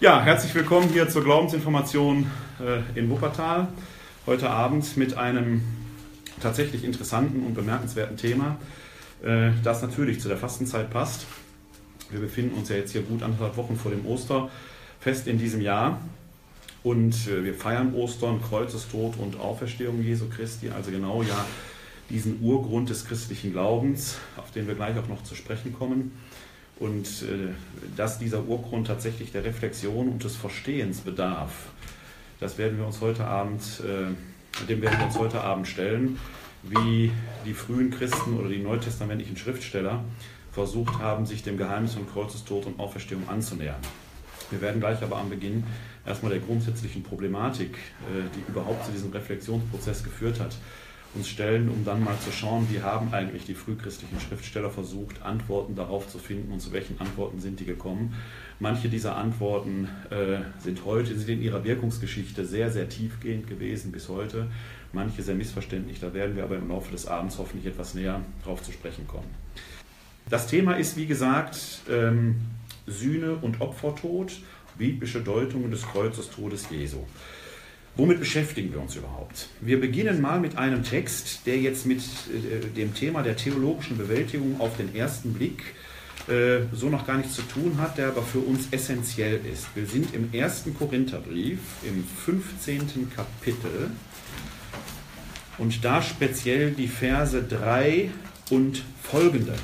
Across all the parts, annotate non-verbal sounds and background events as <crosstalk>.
Ja, herzlich willkommen hier zur Glaubensinformation äh, in Wuppertal. Heute Abend mit einem tatsächlich interessanten und bemerkenswerten Thema, äh, das natürlich zu der Fastenzeit passt. Wir befinden uns ja jetzt hier gut anderthalb Wochen vor dem Osterfest in diesem Jahr. Und äh, wir feiern Ostern, Kreuzestod und Auferstehung Jesu Christi, also genau ja diesen Urgrund des christlichen Glaubens, auf den wir gleich auch noch zu sprechen kommen und äh, dass dieser Urgrund tatsächlich der Reflexion und des Verstehens bedarf. Das werden wir uns heute Abend, äh, dem werden wir uns heute Abend stellen, wie die frühen Christen oder die neutestamentlichen Schriftsteller versucht haben, sich dem Geheimnis von Kreuzestod und Auferstehung anzunähern. Wir werden gleich aber am Beginn erstmal der grundsätzlichen Problematik, äh, die überhaupt zu diesem Reflexionsprozess geführt hat, uns stellen, um dann mal zu schauen, wie haben eigentlich die frühchristlichen Schriftsteller versucht, Antworten darauf zu finden und zu welchen Antworten sind die gekommen. Manche dieser Antworten äh, sind heute, sind in ihrer Wirkungsgeschichte sehr, sehr tiefgehend gewesen bis heute, manche sehr missverständlich. Da werden wir aber im Laufe des Abends hoffentlich etwas näher drauf zu sprechen kommen. Das Thema ist, wie gesagt, ähm, Sühne und Opfertod, biblische Deutungen des Kreuzestodes Jesu. Womit beschäftigen wir uns überhaupt? Wir beginnen mal mit einem Text, der jetzt mit äh, dem Thema der theologischen Bewältigung auf den ersten Blick äh, so noch gar nichts zu tun hat, der aber für uns essentiell ist. Wir sind im ersten Korintherbrief, im 15. Kapitel und da speziell die Verse 3 und folgende.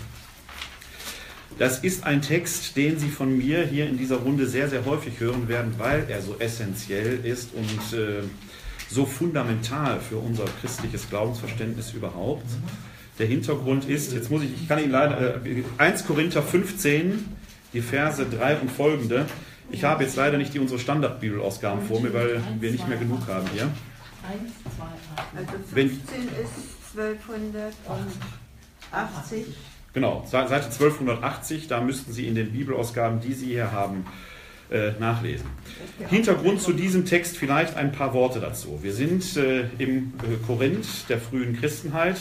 Das ist ein Text, den Sie von mir hier in dieser Runde sehr, sehr häufig hören werden, weil er so essentiell ist und äh, so fundamental für unser christliches Glaubensverständnis überhaupt. Der Hintergrund ist, jetzt muss ich, ich kann Ihnen leider, äh, 1 Korinther 15, die Verse 3 und folgende. Ich habe jetzt leider nicht die unsere Standardbibelausgaben vor mir, weil wir nicht mehr genug haben hier. 1, 2, 8. Also 15 ist 1280. Genau, Seite 1280, da müssten Sie in den Bibelausgaben, die Sie hier haben, äh, nachlesen. Hintergrund zu diesem Text vielleicht ein paar Worte dazu. Wir sind äh, im äh, Korinth der frühen Christenheit.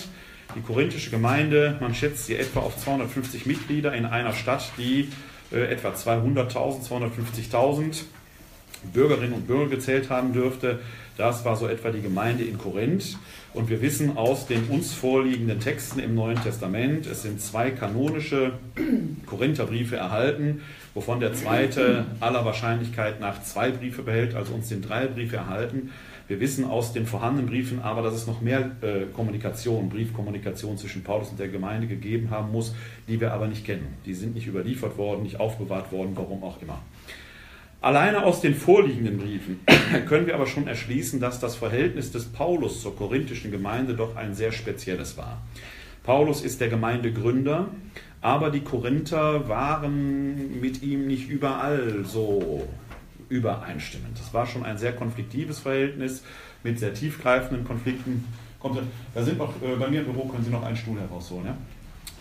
Die korinthische Gemeinde, man schätzt sie etwa auf 250 Mitglieder in einer Stadt, die etwa 200.000, 250.000 Bürgerinnen und Bürger gezählt haben dürfte. Das war so etwa die Gemeinde in Korinth. Und wir wissen aus den uns vorliegenden Texten im Neuen Testament, es sind zwei kanonische <clears throat> Korintherbriefe erhalten, wovon der zweite <clears throat> aller Wahrscheinlichkeit nach zwei Briefe behält, also uns sind drei Briefe erhalten. Wir wissen aus den vorhandenen Briefen aber, dass es noch mehr äh, Kommunikation, Briefkommunikation zwischen Paulus und der Gemeinde gegeben haben muss, die wir aber nicht kennen. Die sind nicht überliefert worden, nicht aufbewahrt worden, warum auch immer. Alleine aus den vorliegenden Briefen <clears throat> können wir aber schon erschließen, dass das Verhältnis des Paulus zur korinthischen Gemeinde doch ein sehr spezielles war. Paulus ist der Gemeindegründer, aber die Korinther waren mit ihm nicht überall so übereinstimmend. Es war schon ein sehr konfliktives Verhältnis mit sehr tiefgreifenden Konflikten. Kommt, da sind noch, äh, bei mir im Büro können Sie noch einen Stuhl herausholen. Ja?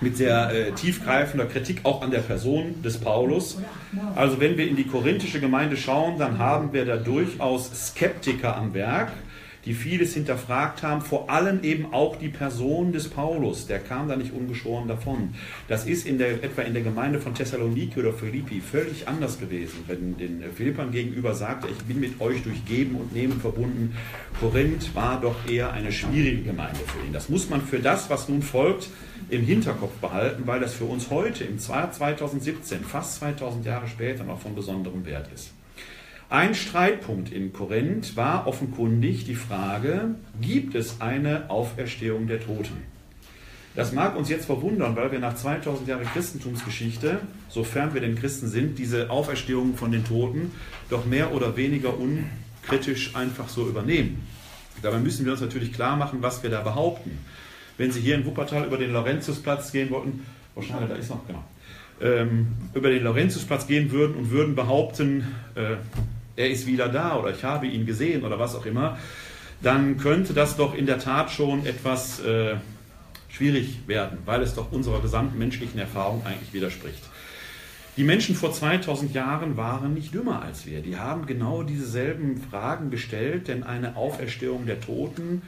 Mit sehr äh, tiefgreifender Kritik auch an der Person des Paulus. Also wenn wir in die korinthische Gemeinde schauen, dann haben wir da durchaus Skeptiker am Werk, die vieles hinterfragt haben, vor allem eben auch die Person des Paulus, der kam da nicht ungeschoren davon. Das ist in der, etwa in der Gemeinde von Thessaloniki oder Philippi völlig anders gewesen, wenn den Philippern gegenüber sagte, ich bin mit euch durch Geben und Nehmen verbunden. Korinth war doch eher eine schwierige Gemeinde für ihn. Das muss man für das, was nun folgt, im Hinterkopf behalten, weil das für uns heute im Jahr 2017, fast 2000 Jahre später, noch von besonderem Wert ist. Ein Streitpunkt in Korinth war offenkundig die Frage, gibt es eine Auferstehung der Toten? Das mag uns jetzt verwundern, weil wir nach 2000 Jahren Christentumsgeschichte, sofern wir denn Christen sind, diese Auferstehung von den Toten doch mehr oder weniger unkritisch einfach so übernehmen. Dabei müssen wir uns natürlich klar machen, was wir da behaupten wenn Sie hier in Wuppertal über den Laurentiusplatz gehen wollten, wo schnell, da ist noch, genau, über den Laurentiusplatz gehen würden und würden behaupten, äh, er ist wieder da oder ich habe ihn gesehen oder was auch immer, dann könnte das doch in der Tat schon etwas äh, schwierig werden, weil es doch unserer gesamten menschlichen Erfahrung eigentlich widerspricht. Die Menschen vor 2000 Jahren waren nicht dümmer als wir. Die haben genau dieselben Fragen gestellt, denn eine Auferstehung der Toten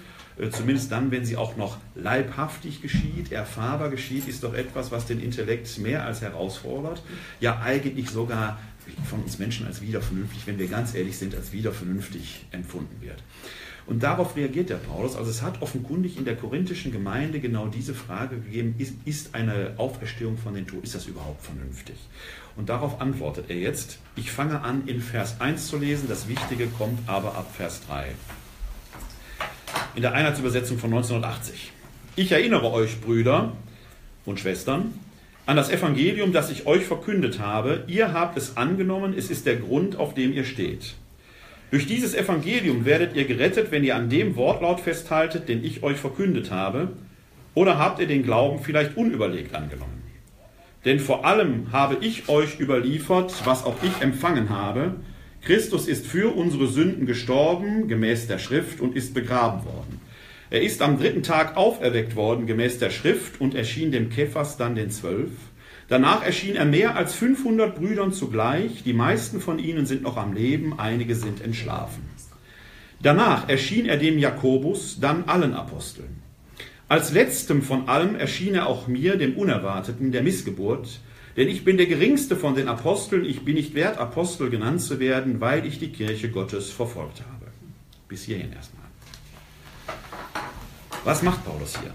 zumindest dann, wenn sie auch noch leibhaftig geschieht, erfahrbar geschieht, ist doch etwas, was den Intellekt mehr als herausfordert, ja eigentlich sogar von uns Menschen als wieder vernünftig, wenn wir ganz ehrlich sind, als wieder vernünftig empfunden wird. Und darauf reagiert der Paulus. Also es hat offenkundig in der korinthischen Gemeinde genau diese Frage gegeben, ist, ist eine Auferstehung von den Toten, ist das überhaupt vernünftig? Und darauf antwortet er jetzt. Ich fange an, in Vers 1 zu lesen, das Wichtige kommt aber ab Vers 3. In der Einheitsübersetzung von 1980. Ich erinnere euch, Brüder und Schwestern, an das Evangelium, das ich euch verkündet habe. Ihr habt es angenommen, es ist der Grund, auf dem ihr steht. Durch dieses Evangelium werdet ihr gerettet, wenn ihr an dem Wortlaut festhaltet, den ich euch verkündet habe, oder habt ihr den Glauben vielleicht unüberlegt angenommen? Denn vor allem habe ich euch überliefert, was auch ich empfangen habe. Christus ist für unsere Sünden gestorben, gemäß der Schrift, und ist begraben worden. Er ist am dritten Tag auferweckt worden, gemäß der Schrift, und erschien dem Kephas dann den Zwölf. Danach erschien er mehr als 500 Brüdern zugleich, die meisten von ihnen sind noch am Leben, einige sind entschlafen. Danach erschien er dem Jakobus, dann allen Aposteln. Als letztem von allem erschien er auch mir, dem Unerwarteten, der Missgeburt, denn ich bin der geringste von den Aposteln, ich bin nicht wert, Apostel genannt zu werden, weil ich die Kirche Gottes verfolgt habe. Bis hierhin erstmal. Was macht Paulus hier?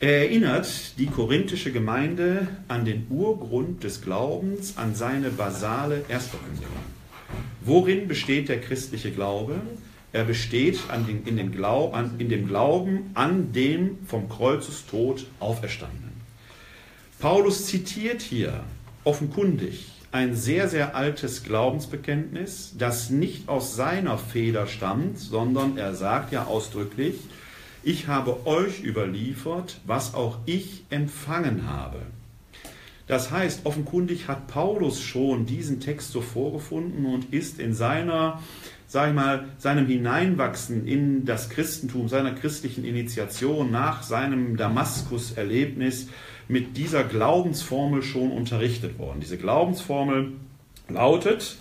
Er erinnert die korinthische Gemeinde an den Urgrund des Glaubens, an seine basale Erstverkündigung. Worin besteht der christliche Glaube? Er besteht den, in, den Glaub, an, in dem Glauben an dem vom Kreuzestod auferstandenen. Paulus zitiert hier offenkundig ein sehr, sehr altes Glaubensbekenntnis, das nicht aus seiner Feder stammt, sondern er sagt ja ausdrücklich, ich habe euch überliefert, was auch ich empfangen habe. Das heißt, offenkundig hat Paulus schon diesen Text so vorgefunden und ist in seiner, sag ich mal, seinem Hineinwachsen in das Christentum, seiner christlichen Initiation nach seinem Damaskus-Erlebnis mit dieser Glaubensformel schon unterrichtet worden. Diese Glaubensformel lautet,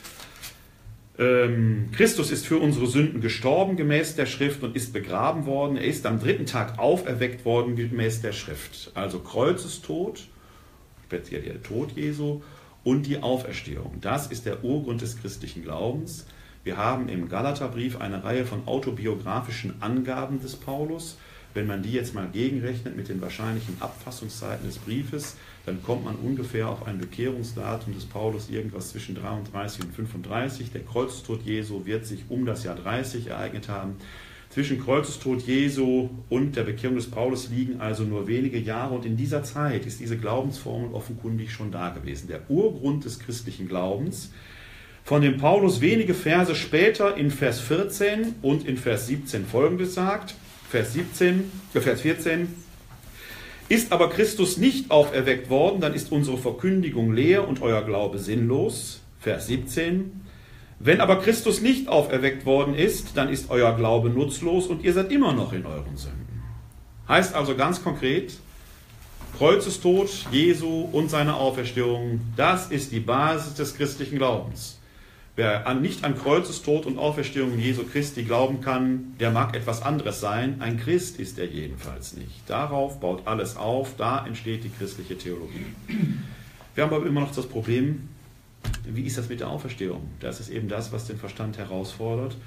ähm, Christus ist für unsere Sünden gestorben gemäß der Schrift und ist begraben worden. Er ist am dritten Tag auferweckt worden gemäß der Schrift. Also Kreuzestod, speziell der Tod Jesu und die Auferstehung. Das ist der Urgrund des christlichen Glaubens. Wir haben im Galaterbrief eine Reihe von autobiografischen Angaben des Paulus. Wenn man die jetzt mal gegenrechnet mit den wahrscheinlichen Abfassungszeiten des Briefes, dann kommt man ungefähr auf ein Bekehrungsdatum des Paulus irgendwas zwischen 33 und 35. Der Kreuzestod Jesu wird sich um das Jahr 30 ereignet haben. Zwischen Kreuzestod Jesu und der Bekehrung des Paulus liegen also nur wenige Jahre und in dieser Zeit ist diese Glaubensformel offenkundig schon da gewesen. Der Urgrund des christlichen Glaubens, von dem Paulus wenige Verse später in Vers 14 und in Vers 17 folgendes sagt. Vers 17, äh Vers 14, ist aber Christus nicht auferweckt worden, dann ist unsere Verkündigung leer und euer Glaube sinnlos. Vers 17. Wenn aber Christus nicht auferweckt worden ist, dann ist euer Glaube nutzlos und ihr seid immer noch in euren Sünden. Heißt also ganz konkret, Kreuzestod Jesu und seine Auferstehung, das ist die Basis des christlichen Glaubens. Wer an, nicht an Kreuzestod und Auferstehung Jesu Christi glauben kann, der mag etwas anderes sein. Ein Christ ist er jedenfalls nicht. Darauf baut alles auf, da entsteht die christliche Theologie. Wir haben aber immer noch das Problem, wie ist das mit der Auferstehung? Das ist eben das, was den Verstand herausfordert.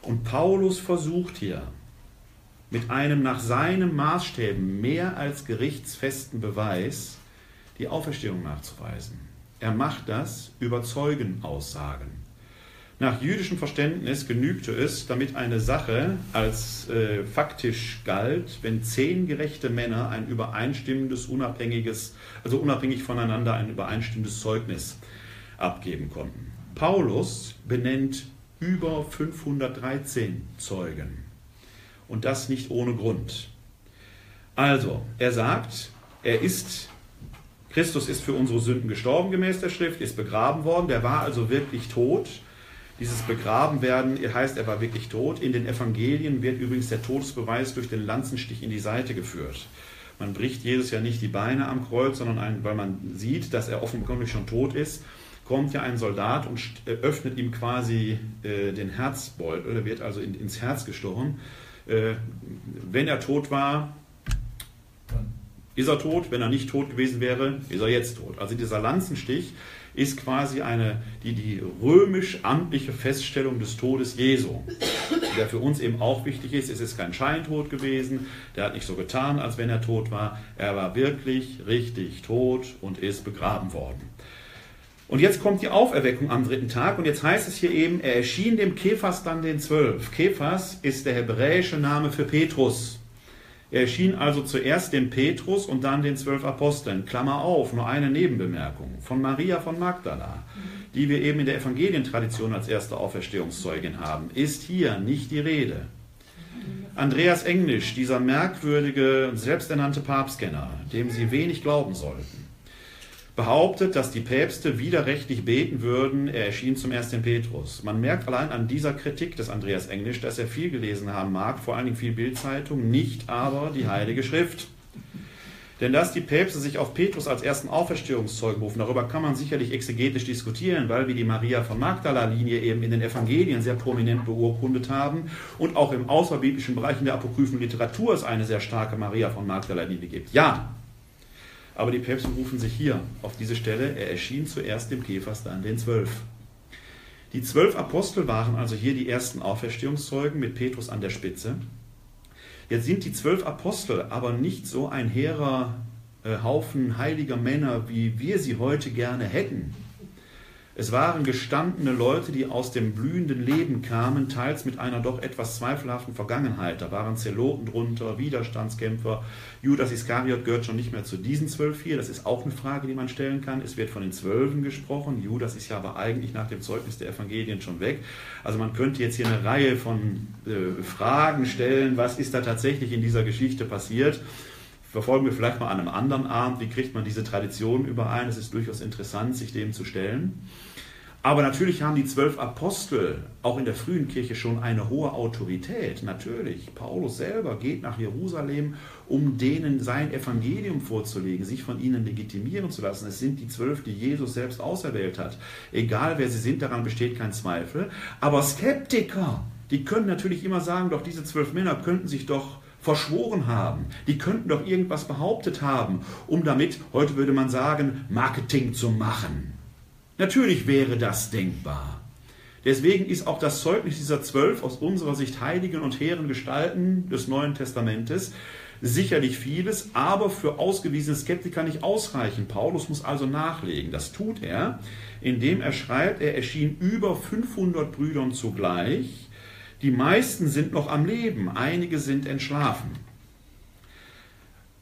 Und Paulus versucht hier mit einem nach seinen Maßstäben mehr als gerichtsfesten Beweis die Auferstehung nachzuweisen. Er macht das über Zeugenaussagen. Nach jüdischem Verständnis genügte es, damit eine Sache als äh, faktisch galt, wenn zehn gerechte Männer ein übereinstimmendes, unabhängiges, also unabhängig voneinander ein übereinstimmendes Zeugnis abgeben konnten. Paulus benennt über 513 Zeugen. Und das nicht ohne Grund. Also, er sagt, er ist, Christus ist für unsere Sünden gestorben gemäß der Schrift, ist begraben worden, der war also wirklich tot dieses Begrabenwerden heißt, er war wirklich tot. In den Evangelien wird übrigens der Todesbeweis durch den Lanzenstich in die Seite geführt. Man bricht Jesus ja nicht die Beine am Kreuz, sondern ein, weil man sieht, dass er offenkundig schon tot ist, kommt ja ein Soldat und äh, öffnet ihm quasi äh, den Herzbeutel. Er wird also in, ins Herz gestochen. Äh, wenn er tot war, ist er tot. Wenn er nicht tot gewesen wäre, ist er jetzt tot. Also dieser Lanzenstich ist quasi eine, die, die römisch-amtliche Feststellung des Todes Jesu, der für uns eben auch wichtig ist. Es ist kein Scheintod gewesen, der hat nicht so getan, als wenn er tot war. Er war wirklich richtig tot und ist begraben worden. Und jetzt kommt die Auferweckung am dritten Tag und jetzt heißt es hier eben, er erschien dem Kephas dann den Zwölf. Kephas ist der hebräische Name für Petrus. Er erschien also zuerst dem Petrus und dann den zwölf Aposteln. Klammer auf, nur eine Nebenbemerkung. Von Maria von Magdala, die wir eben in der Evangelientradition als erste Auferstehungszeugin haben, ist hier nicht die Rede. Andreas Englisch, dieser merkwürdige, selbsternannte Papstkenner, dem sie wenig glauben sollten, behauptet, dass die Päpste widerrechtlich beten würden, er erschien zum ersten Petrus. Man merkt allein an dieser Kritik des Andreas Englisch, dass er viel gelesen haben mag, vor allen Dingen viel Bildzeitung, nicht aber die Heilige Schrift. Denn dass die Päpste sich auf Petrus als ersten Auferstehungszeugen rufen, darüber kann man sicherlich exegetisch diskutieren, weil wir die Maria von Magdala-Linie eben in den Evangelien sehr prominent beurkundet haben und auch im außerbiblischen Bereich in der apokryphen Literatur es eine sehr starke Maria von Magdala-Linie gibt. Ja, aber die Päpste rufen sich hier auf diese Stelle, er erschien zuerst dem Käfers, dann den Zwölf. Die zwölf Apostel waren also hier die ersten Auferstehungszeugen mit Petrus an der Spitze. Jetzt sind die zwölf Apostel aber nicht so ein hehrer äh, Haufen heiliger Männer, wie wir sie heute gerne hätten. Es waren gestandene Leute, die aus dem blühenden Leben kamen, teils mit einer doch etwas zweifelhaften Vergangenheit. Da waren Zeloten drunter, Widerstandskämpfer. Judas Iskariot gehört schon nicht mehr zu diesen zwölf hier. Das ist auch eine Frage, die man stellen kann. Es wird von den Zwölfen gesprochen. Judas ist ja aber eigentlich nach dem Zeugnis der Evangelien schon weg. Also man könnte jetzt hier eine Reihe von äh, Fragen stellen. Was ist da tatsächlich in dieser Geschichte passiert? Verfolgen wir vielleicht mal an einem anderen Abend, wie kriegt man diese Tradition überein. Es ist durchaus interessant, sich dem zu stellen. Aber natürlich haben die zwölf Apostel auch in der frühen Kirche schon eine hohe Autorität. Natürlich. Paulus selber geht nach Jerusalem, um denen sein Evangelium vorzulegen, sich von ihnen legitimieren zu lassen. Es sind die zwölf, die Jesus selbst auserwählt hat. Egal wer sie sind, daran besteht kein Zweifel. Aber Skeptiker, die können natürlich immer sagen, doch diese zwölf Männer könnten sich doch verschworen haben. Die könnten doch irgendwas behauptet haben, um damit, heute würde man sagen, Marketing zu machen. Natürlich wäre das denkbar. Deswegen ist auch das Zeugnis dieser zwölf aus unserer Sicht heiligen und hehren Gestalten des Neuen Testamentes sicherlich vieles, aber für ausgewiesene Skeptiker nicht ausreichend. Paulus muss also nachlegen. Das tut er, indem er schreibt, er erschien über 500 Brüdern zugleich, die meisten sind noch am Leben, einige sind entschlafen.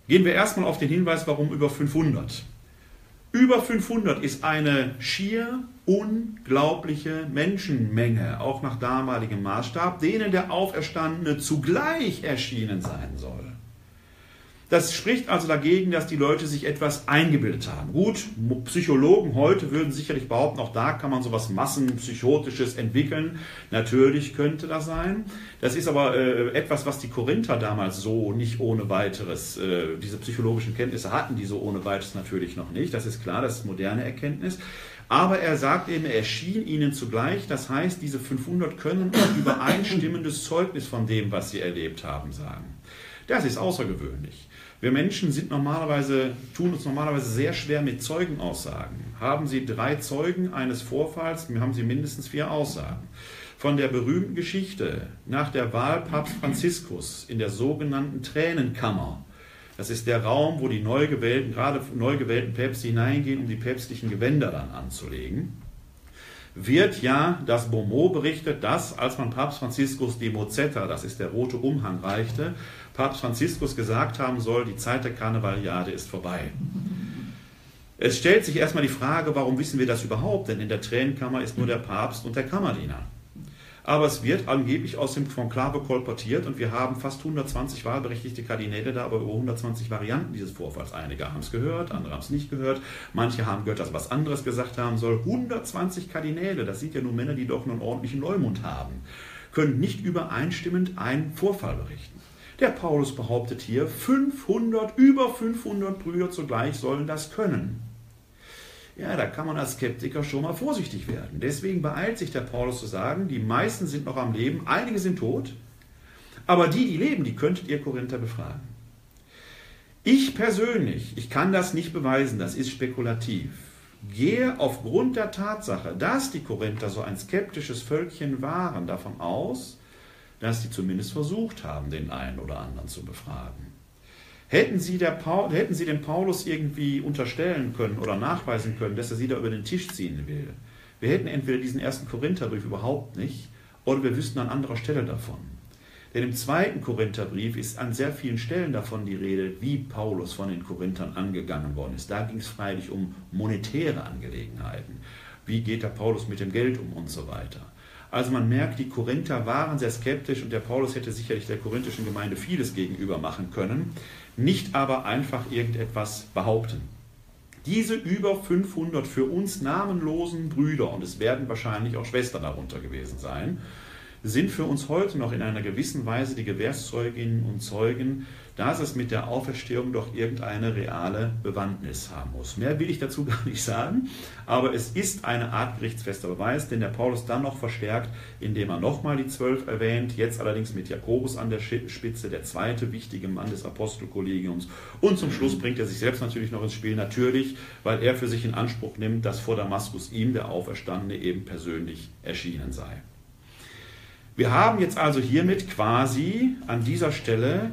Gehen wir erstmal auf den Hinweis, warum über 500. Über 500 ist eine schier unglaubliche Menschenmenge, auch nach damaligem Maßstab, denen der Auferstandene zugleich erschienen sein soll. Das spricht also dagegen, dass die Leute sich etwas eingebildet haben. Gut, Psychologen heute würden sicherlich behaupten, auch da kann man sowas Massenpsychotisches entwickeln. Natürlich könnte das sein. Das ist aber äh, etwas, was die Korinther damals so nicht ohne weiteres, äh, diese psychologischen Kenntnisse hatten die so ohne weiteres natürlich noch nicht. Das ist klar, das ist moderne Erkenntnis. Aber er sagt eben, er erschien ihnen zugleich. Das heißt, diese 500 können ein übereinstimmendes Zeugnis von dem, was sie erlebt haben, sagen. Das ist außergewöhnlich. Wir Menschen sind normalerweise, tun uns normalerweise sehr schwer mit Zeugenaussagen. Haben Sie drei Zeugen eines Vorfalls, haben Sie mindestens vier Aussagen. Von der berühmten Geschichte nach der Wahl Papst Franziskus in der sogenannten Tränenkammer. Das ist der Raum, wo die neu gewählten, gerade neu gewählten Päpste hineingehen, um die päpstlichen Gewänder dann anzulegen wird ja das Beaumont berichtet, dass, als man Papst Franziskus die Mozetta, das ist der rote Umhang, reichte, Papst Franziskus gesagt haben soll, die Zeit der Karnevaliade ist vorbei. Es stellt sich erstmal die Frage, warum wissen wir das überhaupt? Denn in der Tränenkammer ist nur der Papst und der Kammerdiener. Aber es wird angeblich aus dem Konklave kolportiert und wir haben fast 120 wahlberechtigte Kardinäle da, aber über 120 Varianten dieses Vorfalls. Einige haben es gehört, andere haben es nicht gehört. Manche haben gehört, dass was anderes gesagt haben soll. 120 Kardinäle, das sind ja nur Männer, die doch einen ordentlichen Leumund haben, können nicht übereinstimmend einen Vorfall berichten. Der Paulus behauptet hier, 500, über 500 Brüder zugleich sollen das können. Ja, da kann man als Skeptiker schon mal vorsichtig werden. Deswegen beeilt sich der Paulus zu sagen, die meisten sind noch am Leben, einige sind tot, aber die, die leben, die könntet ihr Korinther befragen. Ich persönlich, ich kann das nicht beweisen, das ist spekulativ. gehe aufgrund der Tatsache, dass die Korinther so ein skeptisches Völkchen waren, davon aus, dass sie zumindest versucht haben, den einen oder anderen zu befragen. Hätten sie, Paul, hätten sie dem Paulus irgendwie unterstellen können oder nachweisen können, dass er sie da über den Tisch ziehen will, wir hätten entweder diesen ersten Korintherbrief überhaupt nicht oder wir wüssten an anderer Stelle davon. Denn im zweiten Korintherbrief ist an sehr vielen Stellen davon die Rede, wie Paulus von den Korinthern angegangen worden ist. Da ging es freilich um monetäre Angelegenheiten. Wie geht der Paulus mit dem Geld um und so weiter. Also man merkt, die Korinther waren sehr skeptisch und der Paulus hätte sicherlich der korinthischen Gemeinde vieles gegenüber machen können, nicht aber einfach irgendetwas behaupten. Diese über 500 für uns namenlosen Brüder, und es werden wahrscheinlich auch Schwestern darunter gewesen sein, sind für uns heute noch in einer gewissen Weise die Gewährszeuginnen und Zeugen, dass es mit der Auferstehung doch irgendeine reale Bewandtnis haben muss. Mehr will ich dazu <laughs> gar nicht sagen, aber es ist eine Art gerichtsfester Beweis, den der Paulus dann noch verstärkt, indem er nochmal die Zwölf erwähnt, jetzt allerdings mit Jakobus an der Spitze, der zweite wichtige Mann des Apostelkollegiums. Und zum Schluss bringt er sich selbst natürlich noch ins Spiel, natürlich, weil er für sich in Anspruch nimmt, dass vor Damaskus ihm der Auferstandene eben persönlich erschienen sei. Wir haben jetzt also hiermit quasi an dieser Stelle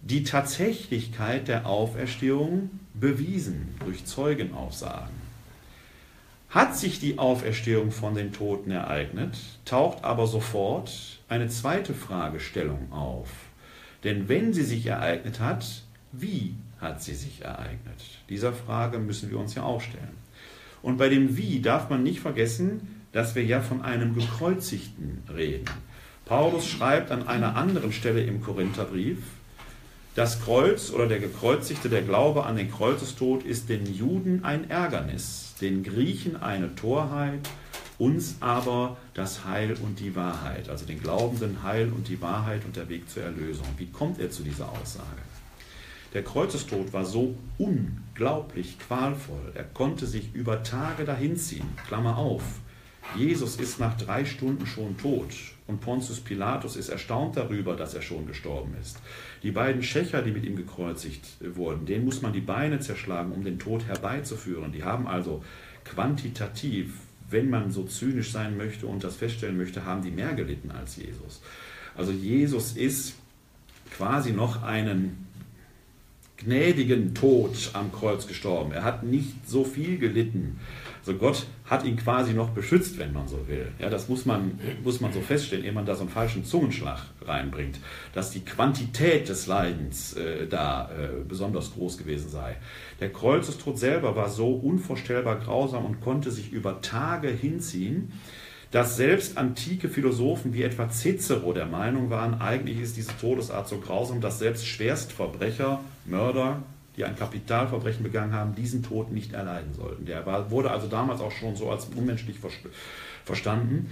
die Tatsächlichkeit der Auferstehung bewiesen durch Zeugenaussagen. Hat sich die Auferstehung von den Toten ereignet, taucht aber sofort eine zweite Fragestellung auf. Denn wenn sie sich ereignet hat, wie hat sie sich ereignet? Dieser Frage müssen wir uns ja auch stellen. Und bei dem Wie darf man nicht vergessen, dass wir ja von einem Gekreuzigten reden. Paulus schreibt an einer anderen Stelle im Korintherbrief, das Kreuz oder der Gekreuzigte, der Glaube an den Kreuzestod ist den Juden ein Ärgernis, den Griechen eine Torheit, uns aber das Heil und die Wahrheit, also den Glaubenden Heil und die Wahrheit und der Weg zur Erlösung. Wie kommt er zu dieser Aussage? Der Kreuzestod war so unglaublich qualvoll, er konnte sich über Tage dahinziehen, Klammer auf, Jesus ist nach drei Stunden schon tot und Pontius Pilatus ist erstaunt darüber, dass er schon gestorben ist. Die beiden Schächer, die mit ihm gekreuzigt wurden, denen muss man die Beine zerschlagen, um den Tod herbeizuführen. Die haben also quantitativ, wenn man so zynisch sein möchte und das feststellen möchte, haben die mehr gelitten als Jesus. Also Jesus ist quasi noch einen gnädigen Tod am Kreuz gestorben. Er hat nicht so viel gelitten also Gott hat ihn quasi noch beschützt, wenn man so will. Ja, das muss man, muss man so feststellen, ehe man da so einen falschen Zungenschlag reinbringt, dass die Quantität des Leidens äh, da äh, besonders groß gewesen sei. Der Kreuzestod selber war so unvorstellbar grausam und konnte sich über Tage hinziehen, dass selbst antike Philosophen wie etwa Cicero der Meinung waren, eigentlich ist diese Todesart so grausam, dass selbst Schwerstverbrecher, Mörder, die ein Kapitalverbrechen begangen haben, diesen Tod nicht erleiden sollten. Der war, wurde also damals auch schon so als unmenschlich verstanden.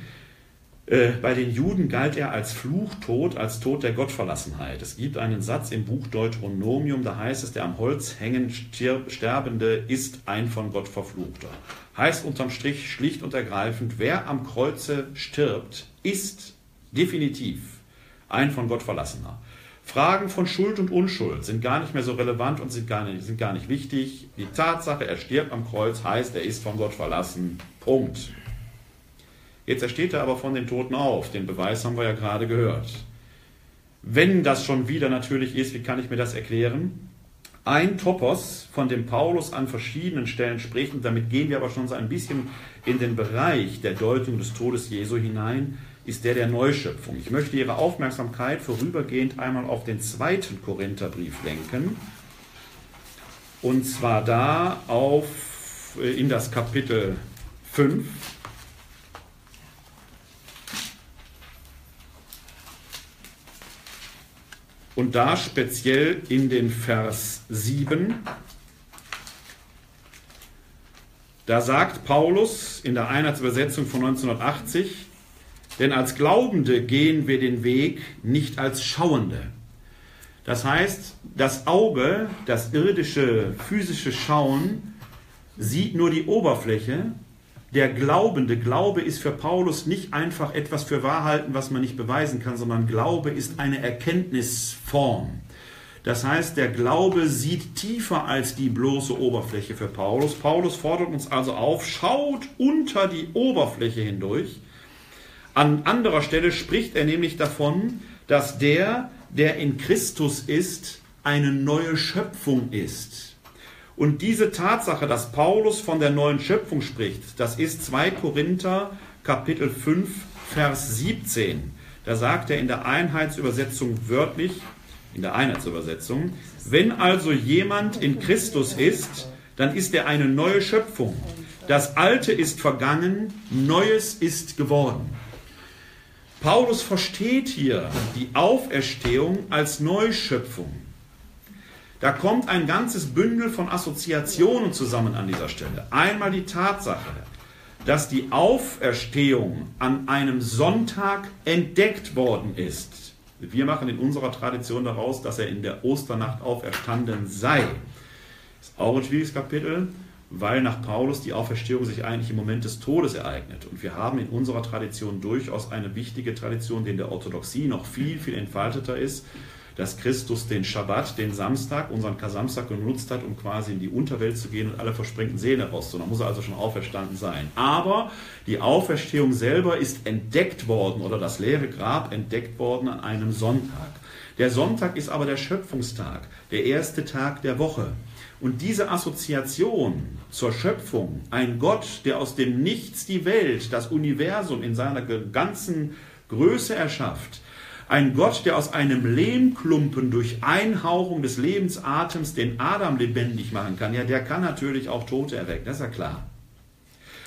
Äh, bei den Juden galt er als Fluchtod, als Tod der Gottverlassenheit. Es gibt einen Satz im Buch Deuteronomium, da heißt es, der am Holz hängend Sterbende ist ein von Gott verfluchter. Heißt unterm Strich schlicht und ergreifend, wer am Kreuze stirbt, ist definitiv ein von Gott Verlassener. Fragen von Schuld und Unschuld sind gar nicht mehr so relevant und sind gar nicht, sind gar nicht wichtig. Die Tatsache, er stirbt am Kreuz, heißt, er ist von Gott verlassen. Punkt. Jetzt ersteht er aber von den Toten auf. Den Beweis haben wir ja gerade gehört. Wenn das schon wieder natürlich ist, wie kann ich mir das erklären? Ein Topos, von dem Paulus an verschiedenen Stellen spricht, und damit gehen wir aber schon so ein bisschen in den Bereich der Deutung des Todes Jesu hinein, ist der der Neuschöpfung. Ich möchte Ihre Aufmerksamkeit vorübergehend einmal auf den zweiten Korintherbrief lenken. Und zwar da auf äh, in das Kapitel 5. Und da speziell in den Vers 7. Da sagt Paulus in der Einheitsübersetzung von 1980, denn als Glaubende gehen wir den Weg nicht als Schauende. Das heißt, das Auge, das irdische, physische Schauen, sieht nur die Oberfläche. Der Glaubende, Glaube ist für Paulus nicht einfach etwas für Wahrhalten, was man nicht beweisen kann, sondern Glaube ist eine Erkenntnisform. Das heißt, der Glaube sieht tiefer als die bloße Oberfläche für Paulus. Paulus fordert uns also auf, schaut unter die Oberfläche hindurch. An anderer Stelle spricht er nämlich davon, dass der, der in Christus ist, eine neue Schöpfung ist. Und diese Tatsache, dass Paulus von der neuen Schöpfung spricht, das ist 2 Korinther Kapitel 5, Vers 17. Da sagt er in der Einheitsübersetzung wörtlich, in der Einheitsübersetzung, wenn also jemand in Christus ist, dann ist er eine neue Schöpfung. Das Alte ist vergangen, Neues ist geworden. Paulus versteht hier die Auferstehung als Neuschöpfung. Da kommt ein ganzes Bündel von Assoziationen zusammen an dieser Stelle. Einmal die Tatsache, dass die Auferstehung an einem Sonntag entdeckt worden ist. Wir machen in unserer Tradition daraus, dass er in der Osternacht auferstanden sei. Ist auch ein schwieriges Kapitel, weil nach Paulus die Auferstehung sich eigentlich im Moment des Todes ereignet. Und wir haben in unserer Tradition durchaus eine wichtige Tradition, die in der Orthodoxie noch viel, viel entfalteter ist, dass Christus den Schabbat, den Samstag, unseren Kasamstag genutzt hat, um quasi in die Unterwelt zu gehen und alle versprengten Seelen herauszuholen. Da muss er also schon auferstanden sein. Aber die Auferstehung selber ist entdeckt worden oder das leere Grab entdeckt worden an einem Sonntag. Der Sonntag ist aber der Schöpfungstag, der erste Tag der Woche. Und diese Assoziation zur Schöpfung, ein Gott, der aus dem Nichts die Welt, das Universum in seiner ganzen Größe erschafft, ein Gott, der aus einem Lehmklumpen durch Einhauchung des Lebensatems den Adam lebendig machen kann, ja, der kann natürlich auch Tote erwecken, das ist ja klar.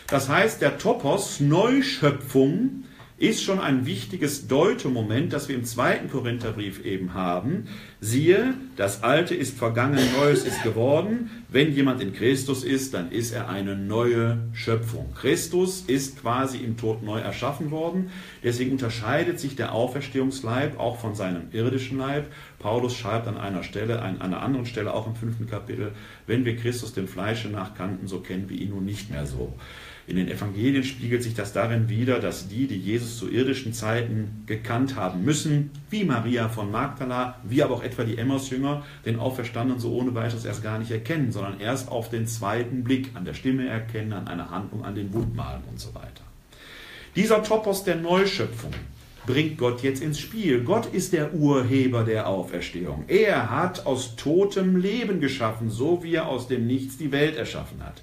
Das heißt, der Topos Neuschöpfung ist schon ein wichtiges Deutemoment, das wir im zweiten Korintherbrief eben haben. Siehe, das Alte ist vergangen, Neues ist geworden. Wenn jemand in Christus ist, dann ist er eine neue Schöpfung. Christus ist quasi im Tod neu erschaffen worden. Deswegen unterscheidet sich der Auferstehungsleib auch von seinem irdischen Leib. Paulus schreibt an einer Stelle, an einer anderen Stelle auch im fünften Kapitel, wenn wir Christus dem Fleische nach kannten, so kennen wir ihn nun nicht mehr so. In den Evangelien spiegelt sich das darin wider, dass die, die Jesus zu irdischen Zeiten gekannt haben müssen, wie Maria von Magdala, wie aber auch etwa die Emmaus-Jünger, den Auferstandenen so ohne weiteres erst gar nicht erkennen, sondern erst auf den zweiten Blick an der Stimme erkennen, an einer Handlung, an den Wundmalen und so weiter. Dieser Topos der Neuschöpfung bringt Gott jetzt ins Spiel. Gott ist der Urheber der Auferstehung. Er hat aus totem Leben geschaffen, so wie er aus dem Nichts die Welt erschaffen hat.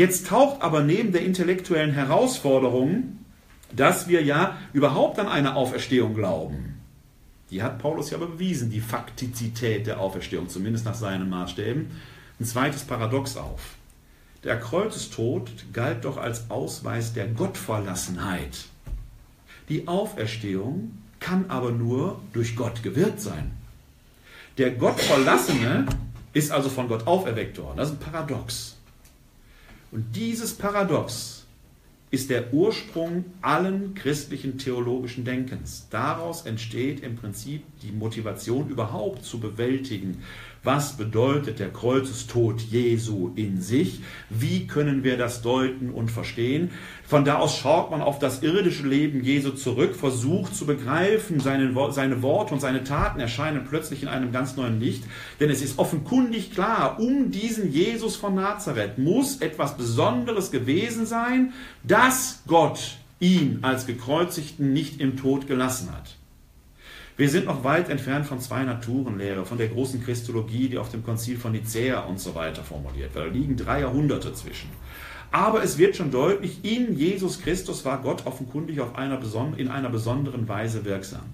Jetzt taucht aber neben der intellektuellen Herausforderung, dass wir ja überhaupt an eine Auferstehung glauben. Die hat Paulus ja bewiesen, die Faktizität der Auferstehung, zumindest nach seinen Maßstäben. Ein zweites Paradox auf. Der Kreuzestod galt doch als Ausweis der Gottverlassenheit. Die Auferstehung kann aber nur durch Gott gewirkt sein. Der Gottverlassene ist also von Gott auferweckt worden. Das ist ein Paradox. Und dieses Paradox ist der Ursprung allen christlichen theologischen Denkens. Daraus entsteht im Prinzip die Motivation überhaupt zu bewältigen, was bedeutet der Kreuzestod Jesu in sich? Wie können wir das deuten und verstehen? Von da aus schaut man auf das irdische Leben Jesu zurück, versucht zu begreifen, seine, seine Worte und seine Taten erscheinen plötzlich in einem ganz neuen Licht. Denn es ist offenkundig klar, um diesen Jesus von Nazareth muss etwas Besonderes gewesen sein, dass Gott ihn als gekreuzigten nicht im Tod gelassen hat. Wir sind noch weit entfernt von zwei Naturenlehre, von der großen Christologie, die auf dem Konzil von Nicäa und so weiter formuliert wird. Da liegen drei Jahrhunderte zwischen. Aber es wird schon deutlich, in Jesus Christus war Gott offenkundig auf einer in einer besonderen Weise wirksam.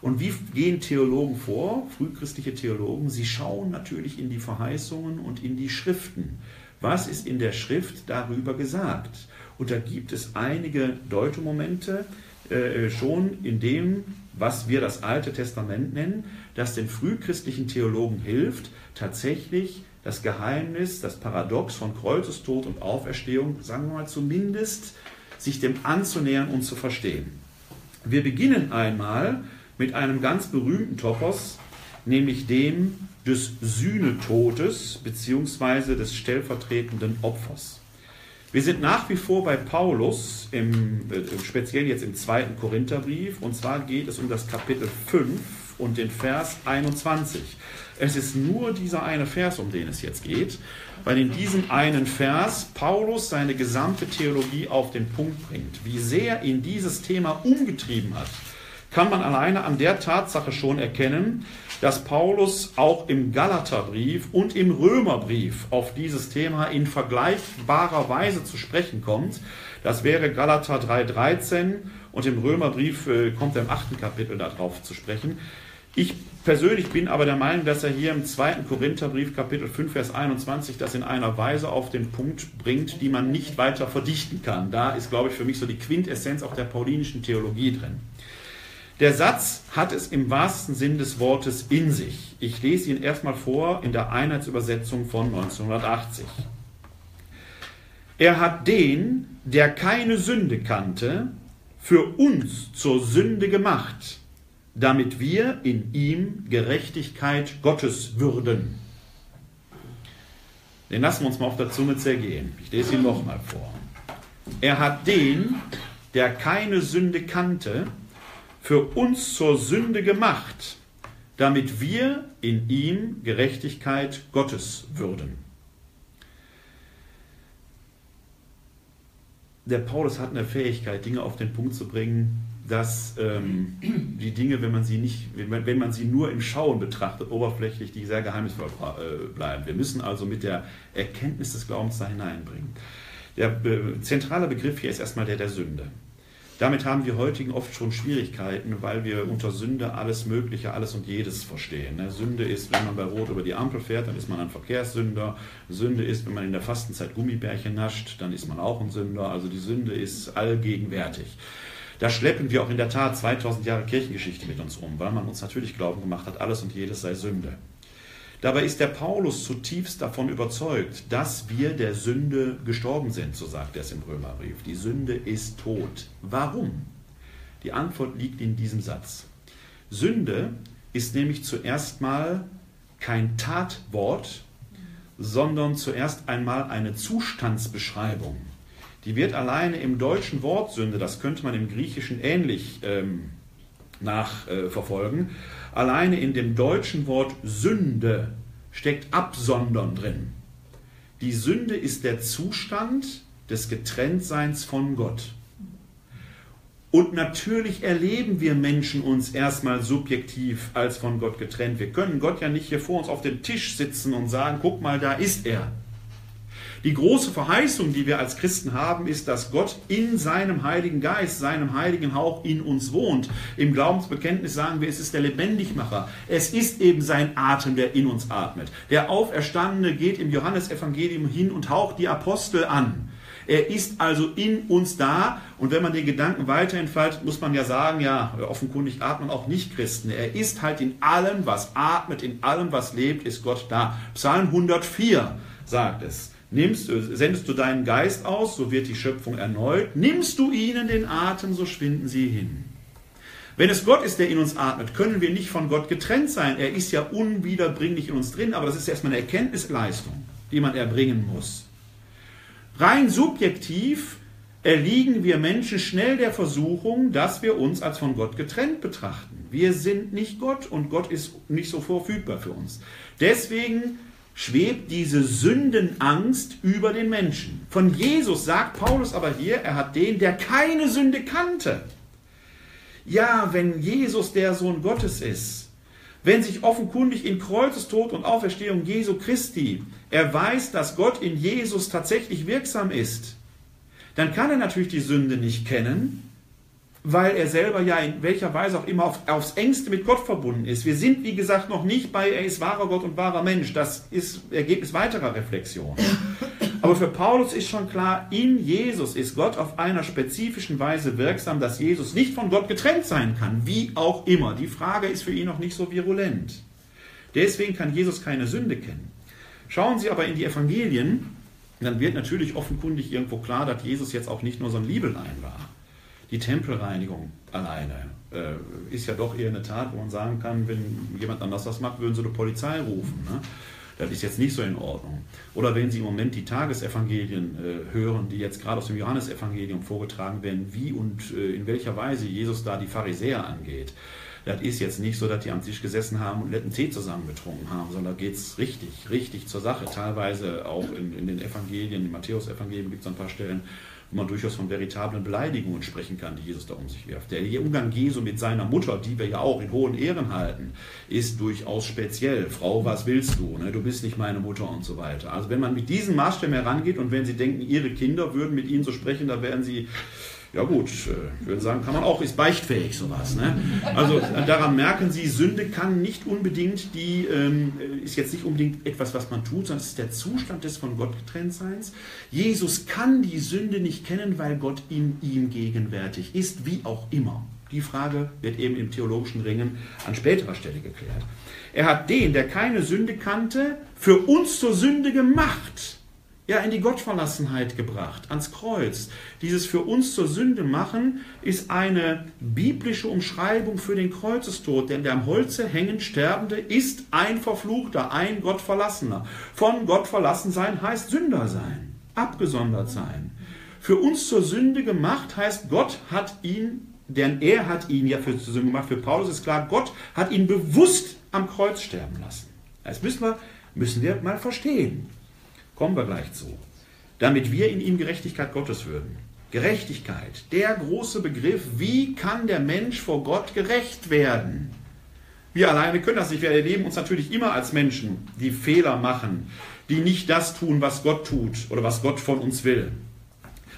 Und wie gehen Theologen vor, frühchristliche Theologen? Sie schauen natürlich in die Verheißungen und in die Schriften. Was ist in der Schrift darüber gesagt? Und da gibt es einige Deutemomente äh, schon in dem was wir das Alte Testament nennen, das den frühchristlichen Theologen hilft, tatsächlich das Geheimnis, das Paradox von Kreuzestod und Auferstehung, sagen wir mal zumindest, sich dem anzunähern und zu verstehen. Wir beginnen einmal mit einem ganz berühmten Topos, nämlich dem des Sühnetodes bzw. des stellvertretenden Opfers. Wir sind nach wie vor bei Paulus, im, äh, speziell jetzt im zweiten Korintherbrief, und zwar geht es um das Kapitel 5 und den Vers 21. Es ist nur dieser eine Vers, um den es jetzt geht, weil in diesem einen Vers Paulus seine gesamte Theologie auf den Punkt bringt. Wie sehr ihn dieses Thema umgetrieben hat, kann man alleine an der Tatsache schon erkennen, dass Paulus auch im Galaterbrief und im Römerbrief auf dieses Thema in vergleichbarer Weise zu sprechen kommt. Das wäre Galater 3,13 und im Römerbrief äh, kommt er im achten Kapitel darauf zu sprechen. Ich persönlich bin aber der Meinung, dass er hier im zweiten Korintherbrief, Kapitel 5, Vers 21, das in einer Weise auf den Punkt bringt, die man nicht weiter verdichten kann. Da ist, glaube ich, für mich so die Quintessenz auch der paulinischen Theologie drin. Der Satz hat es im wahrsten Sinn des Wortes in sich. Ich lese ihn erstmal vor in der Einheitsübersetzung von 1980. Er hat den, der keine Sünde kannte, für uns zur Sünde gemacht, damit wir in ihm Gerechtigkeit Gottes würden. Den lassen wir uns mal auf der Zunge zergehen. Ich lese ihn nochmal vor. Er hat den, der keine Sünde kannte, für uns zur Sünde gemacht, damit wir in ihm Gerechtigkeit Gottes würden. Der Paulus hat eine Fähigkeit, Dinge auf den Punkt zu bringen, dass ähm, die Dinge, wenn man sie nicht, wenn man, sie nur im Schauen betrachtet, oberflächlich, die sehr geheimnisvoll äh, bleiben. Wir müssen also mit der Erkenntnis des Glaubens da hineinbringen. Der zentrale Begriff hier ist erstmal der der Sünde. Damit haben wir heutigen oft schon Schwierigkeiten, weil wir unter Sünde alles Mögliche, alles und jedes verstehen. Ne? Sünde ist, wenn man bei Rot über die Ampel fährt, dann ist man ein Verkehrssünder. Sünde ist, wenn man in der Fastenzeit Gummibärchen nascht, dann ist man auch ein Sünder. Also die Sünde ist allgegenwärtig. Da schleppen wir auch in der Tat 2000 Jahre Kirchengeschichte mit uns um, weil man uns natürlich glauben gemacht hat, alles und jedes sei Sünde. Dabei ist der Paulus zutiefst davon überzeugt, dass wir der Sünde gestorben sind, so sagt er es im Römerbrief. Die Sünde ist tot. Warum? Die Antwort liegt in diesem Satz. Sünde ist nämlich zuerst mal kein Tatwort, sondern zuerst einmal eine Zustandsbeschreibung. Die wird alleine im deutschen Wort Sünde, das könnte man im Griechischen ähnlich ähm, nachverfolgen, äh, Alleine in dem deutschen Wort Sünde steckt Absondern drin. Die Sünde ist der Zustand des Getrenntseins von Gott. Und natürlich erleben wir Menschen uns erstmal subjektiv als von Gott getrennt. Wir können Gott ja nicht hier vor uns auf dem Tisch sitzen und sagen, guck mal, da ist er. Die große Verheißung, die wir als Christen haben, ist, dass Gott in seinem Heiligen Geist, seinem heiligen Hauch in uns wohnt. Im Glaubensbekenntnis sagen wir, es ist der Lebendigmacher. Es ist eben sein Atem, der in uns atmet. Der Auferstandene geht im Johannesevangelium hin und haucht die Apostel an. Er ist also in uns da. Und wenn man den Gedanken weiter entfaltet, muss man ja sagen, ja, offenkundig atmen auch nicht Christen. Er ist halt in allem, was atmet, in allem, was lebt, ist Gott da. Psalm 104 sagt es. Nimmst, sendest du deinen Geist aus, so wird die Schöpfung erneut. Nimmst du ihnen den Atem, so schwinden sie hin. Wenn es Gott ist, der in uns atmet, können wir nicht von Gott getrennt sein. Er ist ja unwiederbringlich in uns drin, aber das ist erstmal eine Erkenntnisleistung, die man erbringen muss. Rein subjektiv erliegen wir Menschen schnell der Versuchung, dass wir uns als von Gott getrennt betrachten. Wir sind nicht Gott und Gott ist nicht so verfügbar für uns. Deswegen schwebt diese Sündenangst über den Menschen. Von Jesus sagt Paulus aber hier, er hat den, der keine Sünde kannte. Ja, wenn Jesus der Sohn Gottes ist, wenn sich offenkundig in Kreuzestod und Auferstehung Jesu Christi er weiß, dass Gott in Jesus tatsächlich wirksam ist, dann kann er natürlich die Sünde nicht kennen, weil er selber ja in welcher Weise auch immer auf, aufs engste mit Gott verbunden ist. Wir sind, wie gesagt, noch nicht bei, er ist wahrer Gott und wahrer Mensch. Das ist Ergebnis weiterer Reflexion. <laughs> Aber für Paulus ist schon klar, in Jesus ist Gott auf einer spezifischen Weise wirksam, dass Jesus nicht von Gott getrennt sein kann, wie auch immer. Die Frage ist für ihn noch nicht so virulent. Deswegen kann Jesus keine Sünde kennen. Schauen Sie aber in die Evangelien, dann wird natürlich offenkundig irgendwo klar, dass Jesus jetzt auch nicht nur so ein Liebelein war die Tempelreinigung alleine äh, ist ja doch eher eine Tat, wo man sagen kann, wenn jemand anders das macht, würden sie die Polizei rufen. Ne? Das ist jetzt nicht so in Ordnung. Oder wenn Sie im Moment die Tagesevangelien äh, hören, die jetzt gerade aus dem Johannesevangelium vorgetragen werden, wie und äh, in welcher Weise Jesus da die Pharisäer angeht. Das ist jetzt nicht so, dass die am Tisch gesessen haben und letten Tee zusammen getrunken haben, sondern da geht es richtig, richtig zur Sache. Teilweise auch in, in den Evangelien, im Matthäus-Evangelium gibt es ein paar Stellen, wo man durchaus von veritablen Beleidigungen sprechen kann, die Jesus da um sich wirft. Der Umgang Jesu mit seiner Mutter, die wir ja auch in hohen Ehren halten, ist durchaus speziell. Frau, was willst du? Ne? Du bist nicht meine Mutter und so weiter. Also wenn man mit diesen Maßstäben herangeht und wenn Sie denken, Ihre Kinder würden mit Ihnen so sprechen, da werden Sie ja gut, äh, ich würde sagen, kann man auch, ist beichtfähig sowas. Ne? Also daran merken Sie, Sünde kann nicht unbedingt die, ähm, ist jetzt nicht unbedingt etwas, was man tut, sondern es ist der Zustand des von Gott getrenntseins. Jesus kann die Sünde nicht kennen, weil Gott in ihm gegenwärtig ist, wie auch immer. Die Frage wird eben im theologischen Ringen an späterer Stelle geklärt. Er hat den, der keine Sünde kannte, für uns zur Sünde gemacht ja, in die Gottverlassenheit gebracht, ans Kreuz. Dieses für uns zur Sünde machen ist eine biblische Umschreibung für den Kreuzestod, denn der am Holze hängend Sterbende ist ein Verfluchter, ein Gottverlassener. Von Gott verlassen sein heißt Sünder sein, abgesondert sein. Für uns zur Sünde gemacht heißt, Gott hat ihn, denn er hat ihn ja für zur Sünde gemacht. Für Paulus ist klar, Gott hat ihn bewusst am Kreuz sterben lassen. Das müssen wir, müssen wir mal verstehen. Kommen wir gleich zu. Damit wir in ihm Gerechtigkeit Gottes würden. Gerechtigkeit, der große Begriff, wie kann der Mensch vor Gott gerecht werden? Wir alleine können das nicht. Wir erleben uns natürlich immer als Menschen, die Fehler machen, die nicht das tun, was Gott tut oder was Gott von uns will.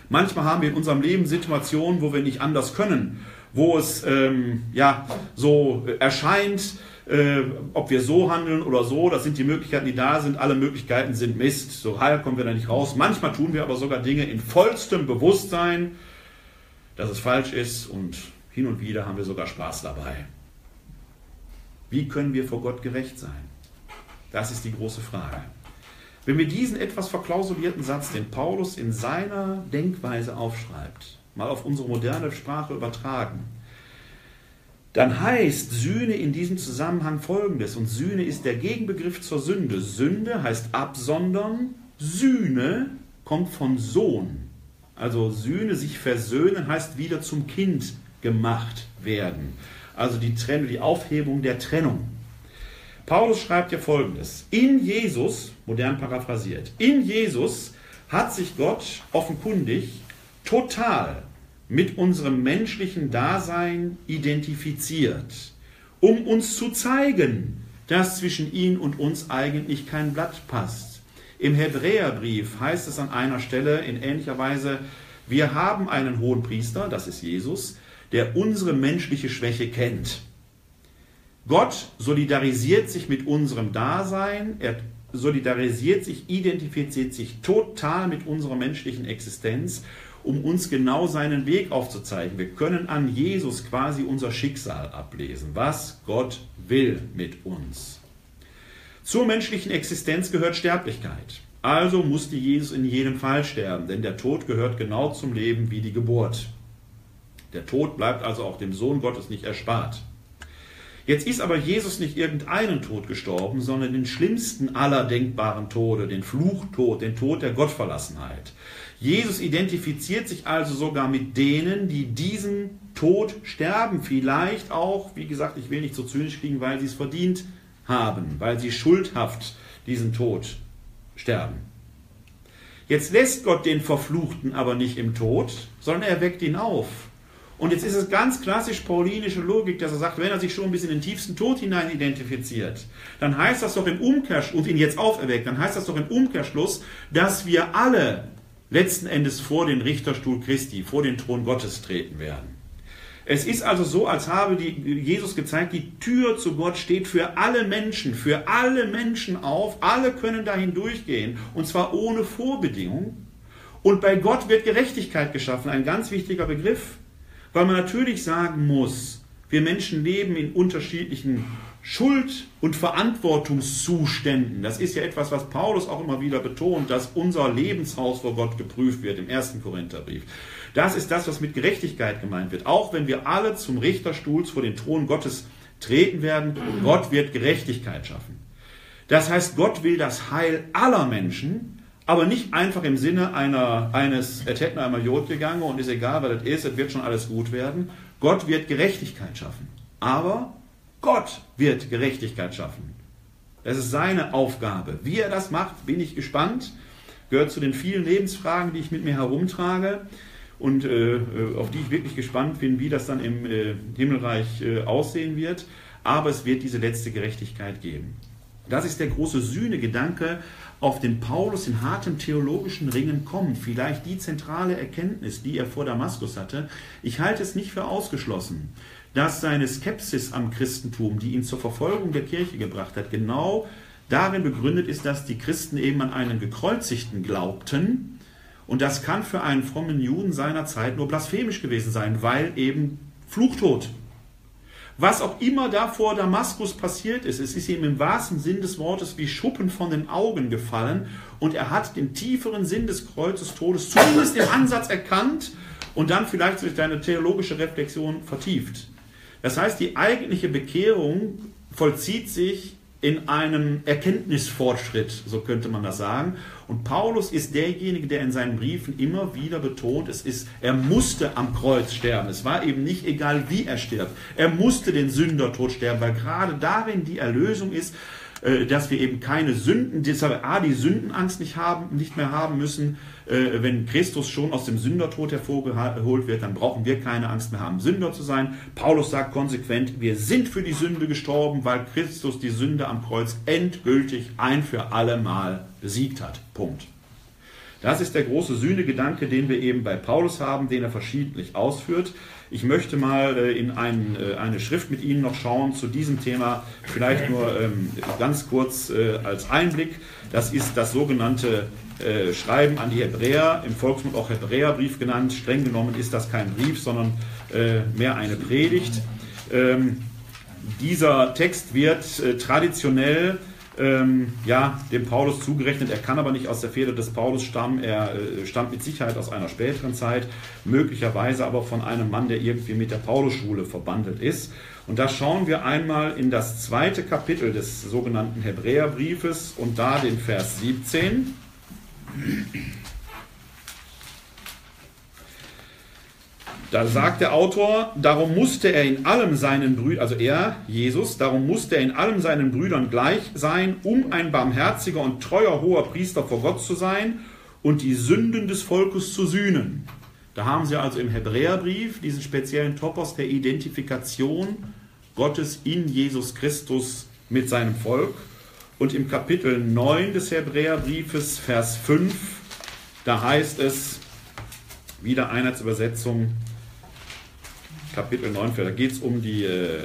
Manchmal haben wir in unserem Leben Situationen, wo wir nicht anders können, wo es ähm, ja so erscheint, äh, ob wir so handeln oder so, das sind die Möglichkeiten, die da sind. Alle Möglichkeiten sind Mist. So heil kommen wir da nicht raus. Manchmal tun wir aber sogar Dinge in vollstem Bewusstsein, dass es falsch ist und hin und wieder haben wir sogar Spaß dabei. Wie können wir vor Gott gerecht sein? Das ist die große Frage. Wenn wir diesen etwas verklausulierten Satz, den Paulus in seiner Denkweise aufschreibt, mal auf unsere moderne Sprache übertragen, dann heißt Sühne in diesem Zusammenhang folgendes. Und Sühne ist der Gegenbegriff zur Sünde. Sünde heißt absondern. Sühne kommt von Sohn. Also Sühne, sich versöhnen, heißt wieder zum Kind gemacht werden. Also die Trennung, die Aufhebung der Trennung. Paulus schreibt ja folgendes. In Jesus, modern paraphrasiert, in Jesus hat sich Gott offenkundig total mit unserem menschlichen Dasein identifiziert, um uns zu zeigen, dass zwischen ihn und uns eigentlich kein Blatt passt. Im Hebräerbrief heißt es an einer Stelle in ähnlicher Weise, wir haben einen hohen Priester, das ist Jesus, der unsere menschliche Schwäche kennt. Gott solidarisiert sich mit unserem Dasein, er solidarisiert sich, identifiziert sich total mit unserer menschlichen Existenz um uns genau seinen Weg aufzuzeigen. Wir können an Jesus quasi unser Schicksal ablesen, was Gott will mit uns. Zur menschlichen Existenz gehört Sterblichkeit. Also musste Jesus in jedem Fall sterben, denn der Tod gehört genau zum Leben wie die Geburt. Der Tod bleibt also auch dem Sohn Gottes nicht erspart. Jetzt ist aber Jesus nicht irgendeinen Tod gestorben, sondern den schlimmsten aller denkbaren Tode, den Fluchtod, den Tod der Gottverlassenheit. Jesus identifiziert sich also sogar mit denen, die diesen Tod sterben. Vielleicht auch, wie gesagt, ich will nicht so zynisch klingen, weil sie es verdient haben, weil sie schuldhaft diesen Tod sterben. Jetzt lässt Gott den Verfluchten aber nicht im Tod, sondern er weckt ihn auf. Und jetzt ist es ganz klassisch paulinische Logik, dass er sagt, wenn er sich schon bis in den tiefsten Tod hinein identifiziert, dann heißt das doch im Umkehrschluss, und ihn jetzt auferweckt, dann heißt das doch im Umkehrschluss, dass wir alle letzten Endes vor den Richterstuhl Christi, vor den Thron Gottes treten werden. Es ist also so, als habe die, Jesus gezeigt, die Tür zu Gott steht für alle Menschen, für alle Menschen auf. Alle können dahin durchgehen und zwar ohne Vorbedingung. Und bei Gott wird Gerechtigkeit geschaffen, ein ganz wichtiger Begriff, weil man natürlich sagen muss, wir Menschen leben in unterschiedlichen Schuld- und Verantwortungszuständen. Das ist ja etwas, was Paulus auch immer wieder betont, dass unser Lebenshaus vor Gott geprüft wird im ersten Korintherbrief. Das ist das, was mit Gerechtigkeit gemeint wird. Auch wenn wir alle zum Richterstuhl vor den Thron Gottes treten werden, Gott wird Gerechtigkeit schaffen. Das heißt, Gott will das Heil aller Menschen, aber nicht einfach im Sinne einer, eines, es hätte einmal Jod gegangen und ist egal, was das ist, es wird schon alles gut werden. Gott wird Gerechtigkeit schaffen. Aber Gott wird Gerechtigkeit schaffen. Das ist seine Aufgabe. Wie er das macht, bin ich gespannt. Gehört zu den vielen Lebensfragen, die ich mit mir herumtrage und äh, auf die ich wirklich gespannt bin, wie das dann im äh, Himmelreich äh, aussehen wird. Aber es wird diese letzte Gerechtigkeit geben. Das ist der große Sühnegedanke, auf den Paulus in hartem theologischen Ringen kommt. Vielleicht die zentrale Erkenntnis, die er vor Damaskus hatte. Ich halte es nicht für ausgeschlossen, dass seine Skepsis am Christentum, die ihn zur Verfolgung der Kirche gebracht hat, genau darin begründet ist, dass die Christen eben an einen Gekreuzigten glaubten. Und das kann für einen frommen Juden seiner Zeit nur blasphemisch gewesen sein, weil eben Fluchtod. Was auch immer da vor Damaskus passiert ist, es ist ihm im wahrsten Sinn des Wortes wie Schuppen von den Augen gefallen und er hat den tieferen Sinn des Kreuzestodes zumindest im Ansatz erkannt und dann vielleicht durch seine theologische Reflexion vertieft. Das heißt, die eigentliche Bekehrung vollzieht sich in einem Erkenntnisfortschritt, so könnte man das sagen. Und Paulus ist derjenige, der in seinen Briefen immer wieder betont, es ist, er musste am Kreuz sterben. Es war eben nicht egal, wie er stirbt. Er musste den Sündertod sterben, weil gerade darin die Erlösung ist, äh, dass wir eben keine Sünden, deshalb A, die Sündenangst nicht haben, nicht mehr haben müssen. Äh, wenn Christus schon aus dem Sündertod hervorgeholt wird, dann brauchen wir keine Angst mehr haben, Sünder zu sein. Paulus sagt konsequent, wir sind für die Sünde gestorben, weil Christus die Sünde am Kreuz endgültig ein für alle Mal besiegt hat. Punkt. Das ist der große Sühnegedanke, den wir eben bei Paulus haben, den er verschiedentlich ausführt. Ich möchte mal äh, in ein, äh, eine Schrift mit Ihnen noch schauen zu diesem Thema, vielleicht nur ähm, ganz kurz äh, als Einblick. Das ist das sogenannte Schreiben an die Hebräer, im Volksmund auch Hebräerbrief genannt. Streng genommen ist das kein Brief, sondern mehr eine Predigt. Ähm, dieser Text wird traditionell ähm, ja, dem Paulus zugerechnet. Er kann aber nicht aus der Feder des Paulus stammen. Er äh, stammt mit Sicherheit aus einer späteren Zeit, möglicherweise aber von einem Mann, der irgendwie mit der Paulusschule verbandelt ist. Und da schauen wir einmal in das zweite Kapitel des sogenannten Hebräerbriefes und da den Vers 17. Da sagt der Autor, darum musste er in allem seinen Brüdern, also er, Jesus, darum musste er in allem seinen Brüdern gleich sein, um ein barmherziger und treuer hoher Priester vor Gott zu sein und die Sünden des Volkes zu sühnen. Da haben Sie also im Hebräerbrief diesen speziellen Topos der Identifikation Gottes in Jesus Christus mit seinem Volk. Und im Kapitel 9 des Hebräerbriefes, Vers 5, da heißt es, wieder Einheitsübersetzung, Kapitel 9, da geht es um die, äh,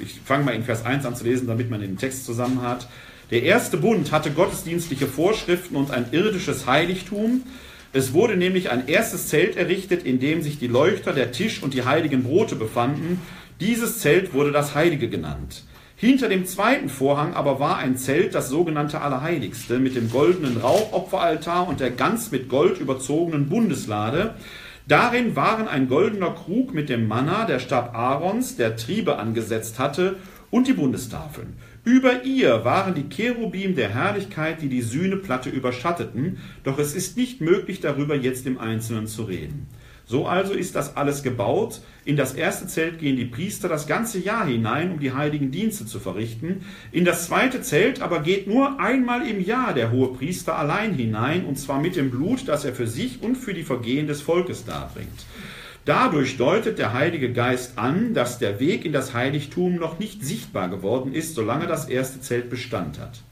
ich fange mal in Vers 1 an zu lesen, damit man den Text zusammen hat. Der erste Bund hatte gottesdienstliche Vorschriften und ein irdisches Heiligtum. Es wurde nämlich ein erstes Zelt errichtet, in dem sich die Leuchter, der Tisch und die heiligen Brote befanden. Dieses Zelt wurde das Heilige genannt. Hinter dem zweiten Vorhang aber war ein Zelt, das sogenannte Allerheiligste, mit dem goldenen Rauchopferaltar und der ganz mit Gold überzogenen Bundeslade, Darin waren ein goldener Krug mit dem Manna, der Stab Aarons, der Triebe angesetzt hatte, und die Bundestafeln. Über ihr waren die Cherubim der Herrlichkeit, die die Sühneplatte überschatteten, doch es ist nicht möglich, darüber jetzt im Einzelnen zu reden. So also ist das alles gebaut. In das erste Zelt gehen die Priester das ganze Jahr hinein, um die heiligen Dienste zu verrichten. In das zweite Zelt aber geht nur einmal im Jahr der hohe Priester allein hinein, und zwar mit dem Blut, das er für sich und für die Vergehen des Volkes darbringt. Dadurch deutet der Heilige Geist an, dass der Weg in das Heiligtum noch nicht sichtbar geworden ist, solange das erste Zelt Bestand hat.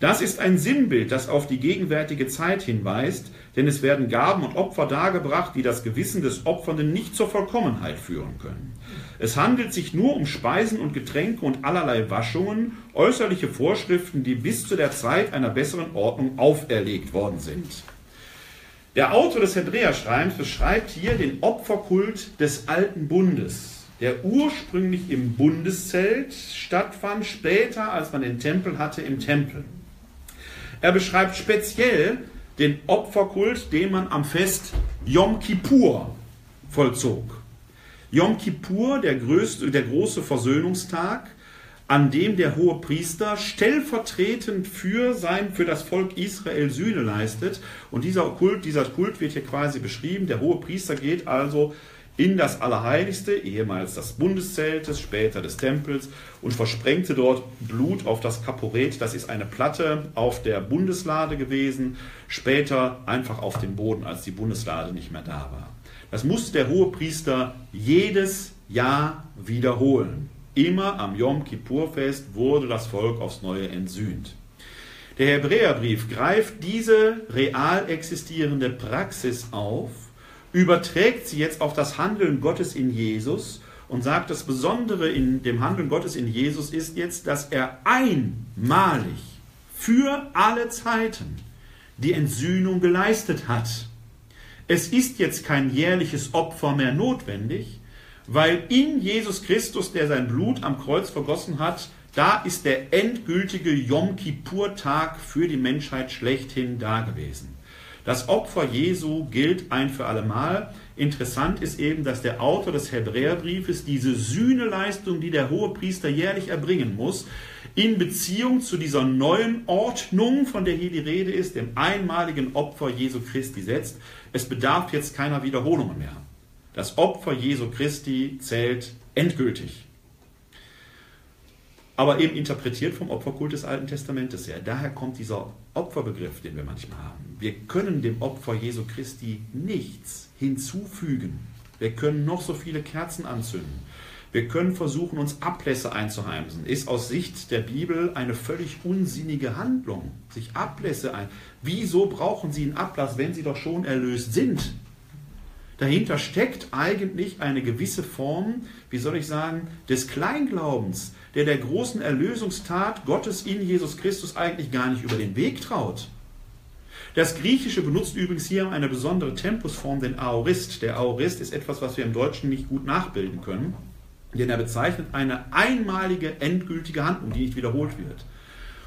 Das ist ein Sinnbild, das auf die gegenwärtige Zeit hinweist, denn es werden Gaben und Opfer dargebracht, die das Gewissen des Opfernden nicht zur Vollkommenheit führen können. Es handelt sich nur um Speisen und Getränke und allerlei Waschungen, äußerliche Vorschriften, die bis zu der Zeit einer besseren Ordnung auferlegt worden sind. Der Autor des Hebräerschreibens beschreibt hier den Opferkult des alten Bundes, der ursprünglich im Bundeszelt stattfand, später, als man den Tempel hatte, im Tempel. Er beschreibt speziell den Opferkult, den man am Fest Yom Kippur vollzog. Yom Kippur, der, größte, der große Versöhnungstag, an dem der hohe Priester stellvertretend für sein, für das Volk Israel Sühne leistet. Und dieser Kult, dieser Kult wird hier quasi beschrieben. Der hohe Priester geht also in das Allerheiligste, ehemals das Bundeszeltes, später des Tempels, und versprengte dort Blut auf das Kaporet. Das ist eine Platte auf der Bundeslade gewesen, später einfach auf dem Boden, als die Bundeslade nicht mehr da war. Das musste der hohe Priester jedes Jahr wiederholen. Immer am Yom Kippur-Fest wurde das Volk aufs Neue entsühnt. Der Hebräerbrief greift diese real existierende Praxis auf überträgt sie jetzt auf das Handeln Gottes in Jesus und sagt, das Besondere in dem Handeln Gottes in Jesus ist jetzt, dass er einmalig für alle Zeiten die Entsühnung geleistet hat. Es ist jetzt kein jährliches Opfer mehr notwendig, weil in Jesus Christus, der sein Blut am Kreuz vergossen hat, da ist der endgültige Yom Kippur-Tag für die Menschheit schlechthin dagewesen. Das Opfer Jesu gilt ein für allemal. Interessant ist eben, dass der Autor des Hebräerbriefes diese Sühneleistung, die der hohe Priester jährlich erbringen muss, in Beziehung zu dieser neuen Ordnung, von der hier die Rede ist, dem einmaligen Opfer Jesu Christi setzt. Es bedarf jetzt keiner Wiederholungen mehr. Das Opfer Jesu Christi zählt endgültig aber eben interpretiert vom Opferkult des Alten Testamentes her. Daher kommt dieser Opferbegriff, den wir manchmal haben. Wir können dem Opfer Jesu Christi nichts hinzufügen. Wir können noch so viele Kerzen anzünden. Wir können versuchen, uns Ablässe einzuheimsen. Ist aus Sicht der Bibel eine völlig unsinnige Handlung. Sich Ablässe ein. Wieso brauchen Sie einen Ablass, wenn Sie doch schon erlöst sind? Dahinter steckt eigentlich eine gewisse Form, wie soll ich sagen, des Kleinglaubens, der der großen Erlösungstat Gottes in Jesus Christus eigentlich gar nicht über den Weg traut. Das Griechische benutzt übrigens hier eine besondere Tempusform, den Aorist. Der Aorist ist etwas, was wir im Deutschen nicht gut nachbilden können, denn er bezeichnet eine einmalige, endgültige Handlung, die nicht wiederholt wird.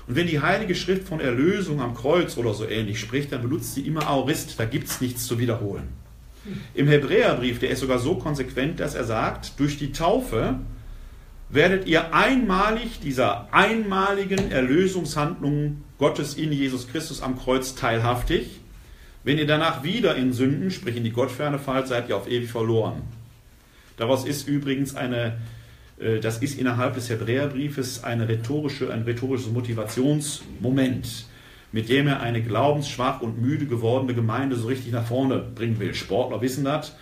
Und wenn die Heilige Schrift von Erlösung am Kreuz oder so ähnlich spricht, dann benutzt sie immer Aorist, da gibt es nichts zu wiederholen. Im Hebräerbrief, der ist sogar so konsequent, dass er sagt, durch die Taufe werdet ihr einmalig dieser einmaligen Erlösungshandlung Gottes in Jesus Christus am Kreuz teilhaftig. Wenn ihr danach wieder in Sünden, sprich in die Gottferne fallt, seid ihr auf ewig verloren. Daraus ist übrigens eine, äh, das ist innerhalb des Hebräerbriefes eine rhetorische, ein rhetorisches Motivationsmoment, mit dem er eine glaubensschwach und müde gewordene Gemeinde so richtig nach vorne bringen will. Sportler wissen das.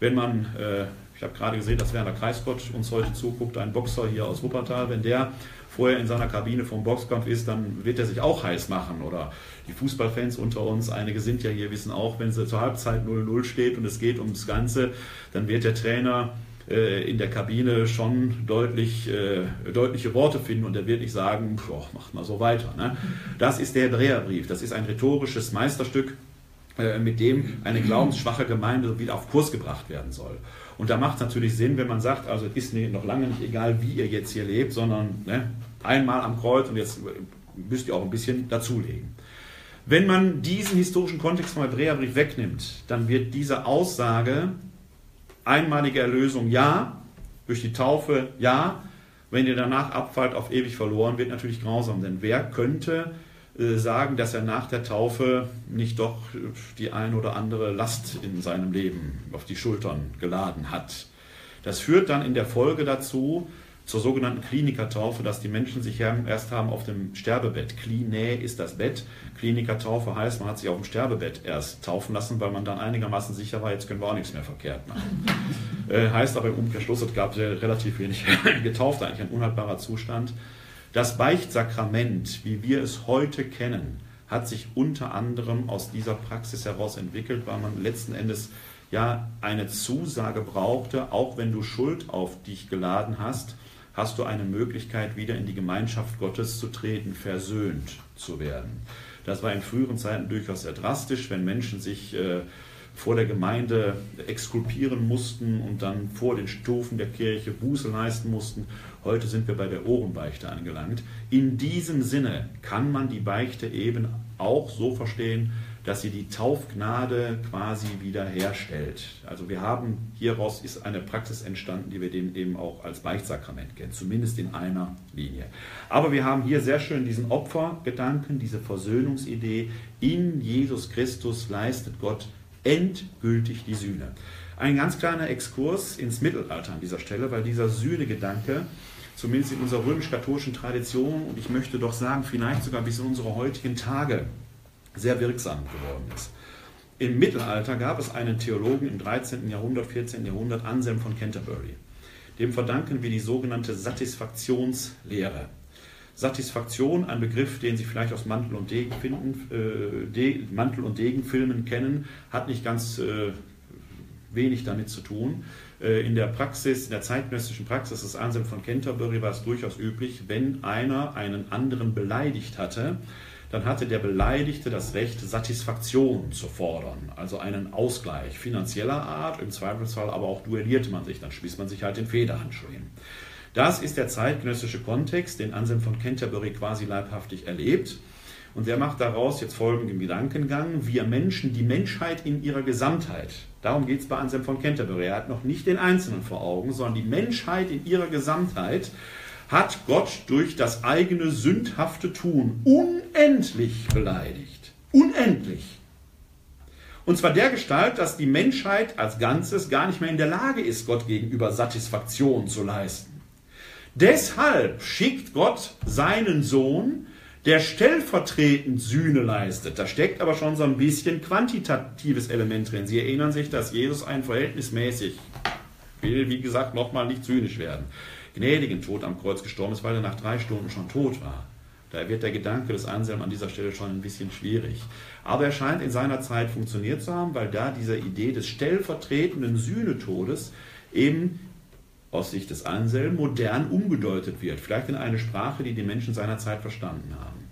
Wenn man äh, ich habe gerade gesehen, dass Werner Kreisgott uns heute zuguckt, ein Boxer hier aus Wuppertal. Wenn der vorher in seiner Kabine vom Boxkampf ist, dann wird er sich auch heiß machen. Oder die Fußballfans unter uns, einige sind ja hier, wissen auch, wenn es zur Halbzeit 0-0 steht und es geht ums Ganze, dann wird der Trainer äh, in der Kabine schon deutlich, äh, deutliche Worte finden und er wird nicht sagen, macht mal so weiter. Ne? Das ist der Hebräerbrief. Das ist ein rhetorisches Meisterstück, äh, mit dem eine glaubensschwache Gemeinde wieder auf Kurs gebracht werden soll. Und da macht es natürlich Sinn, wenn man sagt, also ist noch lange nicht egal, wie ihr jetzt hier lebt, sondern ne, einmal am Kreuz und jetzt müsst ihr auch ein bisschen dazulegen. Wenn man diesen historischen Kontext vom Hebräerbrief wegnimmt, dann wird diese Aussage, einmalige Erlösung ja, durch die Taufe ja, wenn ihr danach abfallt, auf ewig verloren, wird natürlich grausam. Denn wer könnte sagen, dass er nach der Taufe nicht doch die ein oder andere Last in seinem Leben auf die Schultern geladen hat. Das führt dann in der Folge dazu, zur sogenannten Klinikertaufe, dass die Menschen sich erst haben auf dem Sterbebett. Klinä ist das Bett. Klinikertaufe heißt, man hat sich auf dem Sterbebett erst taufen lassen, weil man dann einigermaßen sicher war, jetzt können wir auch nichts mehr verkehrt machen. <laughs> äh, heißt aber im Umkehrschluss, es gab relativ wenig <laughs> Getaufte, eigentlich ein unhaltbarer Zustand. Das Beichtsakrament, wie wir es heute kennen, hat sich unter anderem aus dieser Praxis heraus entwickelt, weil man letzten Endes ja eine Zusage brauchte, auch wenn du Schuld auf dich geladen hast, hast du eine Möglichkeit, wieder in die Gemeinschaft Gottes zu treten, versöhnt zu werden. Das war in früheren Zeiten durchaus sehr drastisch, wenn Menschen sich äh, vor der Gemeinde exkulpieren mussten und dann vor den Stufen der Kirche Buße leisten mussten. Heute sind wir bei der Ohrenbeichte angelangt. In diesem Sinne kann man die Beichte eben auch so verstehen, dass sie die Taufgnade quasi wiederherstellt. Also wir haben hieraus ist eine Praxis entstanden, die wir den eben auch als Beichtsakrament kennen, zumindest in einer Linie. Aber wir haben hier sehr schön diesen Opfergedanken, diese Versöhnungsidee. In Jesus Christus leistet Gott endgültig die Sühne. Ein ganz kleiner Exkurs ins Mittelalter an dieser Stelle, weil dieser Sühnegedanke zumindest in unserer römisch-katholischen Tradition und ich möchte doch sagen, vielleicht sogar bis in unsere heutigen Tage sehr wirksam geworden ist. Im Mittelalter gab es einen Theologen im 13. Jahrhundert, 14. Jahrhundert, Anselm von Canterbury. Dem verdanken wir die sogenannte Satisfaktionslehre. Satisfaktion, ein Begriff, den Sie vielleicht aus Mantel und Degen finden, äh, De Mantel und Degen Filmen kennen, hat nicht ganz äh, wenig damit zu tun. Äh, in der Praxis, in der zeitgenössischen Praxis des Anselm von Canterbury war es durchaus üblich, wenn einer einen anderen beleidigt hatte, dann hatte der Beleidigte das Recht, Satisfaktion zu fordern, also einen Ausgleich finanzieller Art, im Zweifelsfall aber auch duellierte man sich, dann spießt man sich halt den Federhandschuh hin. Das ist der zeitgenössische Kontext, den Anselm von Canterbury quasi leibhaftig erlebt. Und der macht daraus jetzt folgenden Gedankengang. Wir Menschen, die Menschheit in ihrer Gesamtheit, darum geht es bei Anselm von Canterbury, er hat noch nicht den Einzelnen vor Augen, sondern die Menschheit in ihrer Gesamtheit hat Gott durch das eigene sündhafte Tun unendlich beleidigt. Unendlich. Und zwar der Gestalt, dass die Menschheit als Ganzes gar nicht mehr in der Lage ist, Gott gegenüber Satisfaktion zu leisten. Deshalb schickt Gott seinen Sohn, der stellvertretend Sühne leistet. Da steckt aber schon so ein bisschen quantitatives Element drin. Sie erinnern sich, dass Jesus ein verhältnismäßig, will wie gesagt nochmal nicht zynisch werden, gnädigen Tod am Kreuz gestorben ist, weil er nach drei Stunden schon tot war. Da wird der Gedanke des Anselm an dieser Stelle schon ein bisschen schwierig. Aber er scheint in seiner Zeit funktioniert zu haben, weil da diese Idee des stellvertretenden Sühnetodes eben aus Sicht des Anselm modern umgedeutet wird. Vielleicht in eine Sprache, die die Menschen seiner Zeit verstanden haben.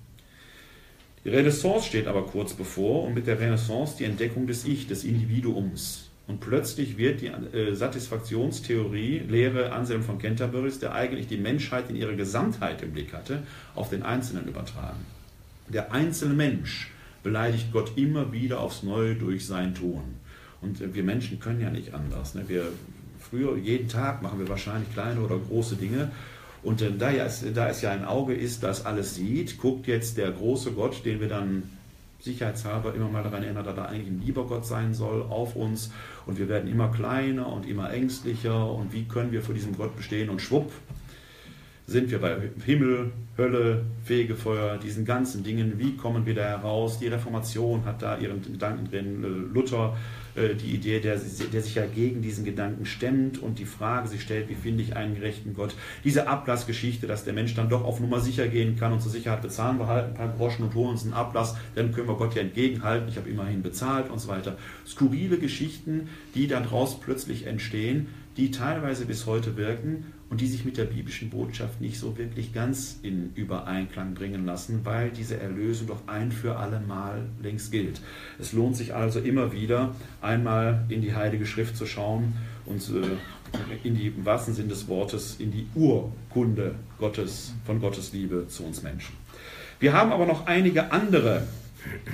Die Renaissance steht aber kurz bevor und mit der Renaissance die Entdeckung des Ich, des Individuums. Und plötzlich wird die äh, Satisfaktionstheorie, Lehre Anselm von Canterburys, der eigentlich die Menschheit in ihrer Gesamtheit im Blick hatte, auf den Einzelnen übertragen. Der einzelne Mensch beleidigt Gott immer wieder aufs Neue durch sein Tun. Und äh, wir Menschen können ja nicht anders. Ne? Wir, früher, jeden Tag machen wir wahrscheinlich kleine oder große Dinge. Und äh, da, es, da es ja ein Auge ist, das alles sieht, guckt jetzt der große Gott, den wir dann sicherheitshalber immer mal daran erinnert, dass er eigentlich ein lieber Gott sein soll, auf uns. Und wir werden immer kleiner und immer ängstlicher. Und wie können wir vor diesem Gott bestehen? Und schwupp, sind wir bei Himmel, Hölle, Fegefeuer, diesen ganzen Dingen. Wie kommen wir da heraus? Die Reformation hat da ihren Gedanken drin. Äh, Luther äh, die Idee, der, der sich ja gegen diesen Gedanken stemmt und die Frage sich stellt, wie finde ich einen gerechten Gott? Diese Ablassgeschichte, dass der Mensch dann doch auf Nummer sicher gehen kann und zur Sicherheit bezahlen wir halt ein paar Groschen und holen uns einen Ablass, dann können wir Gott ja entgegenhalten, ich habe immerhin bezahlt und so weiter. Skurrile Geschichten, die daraus plötzlich entstehen, die teilweise bis heute wirken und die sich mit der biblischen Botschaft nicht so wirklich ganz in Übereinklang bringen lassen, weil diese Erlösung doch ein für alle Mal längst gilt. Es lohnt sich also immer wieder, einmal in die Heilige Schrift zu schauen und äh, in die, im wahrsten Sinn des Wortes, in die Urkunde Gottes, von Gottes Liebe zu uns Menschen. Wir haben aber noch einige andere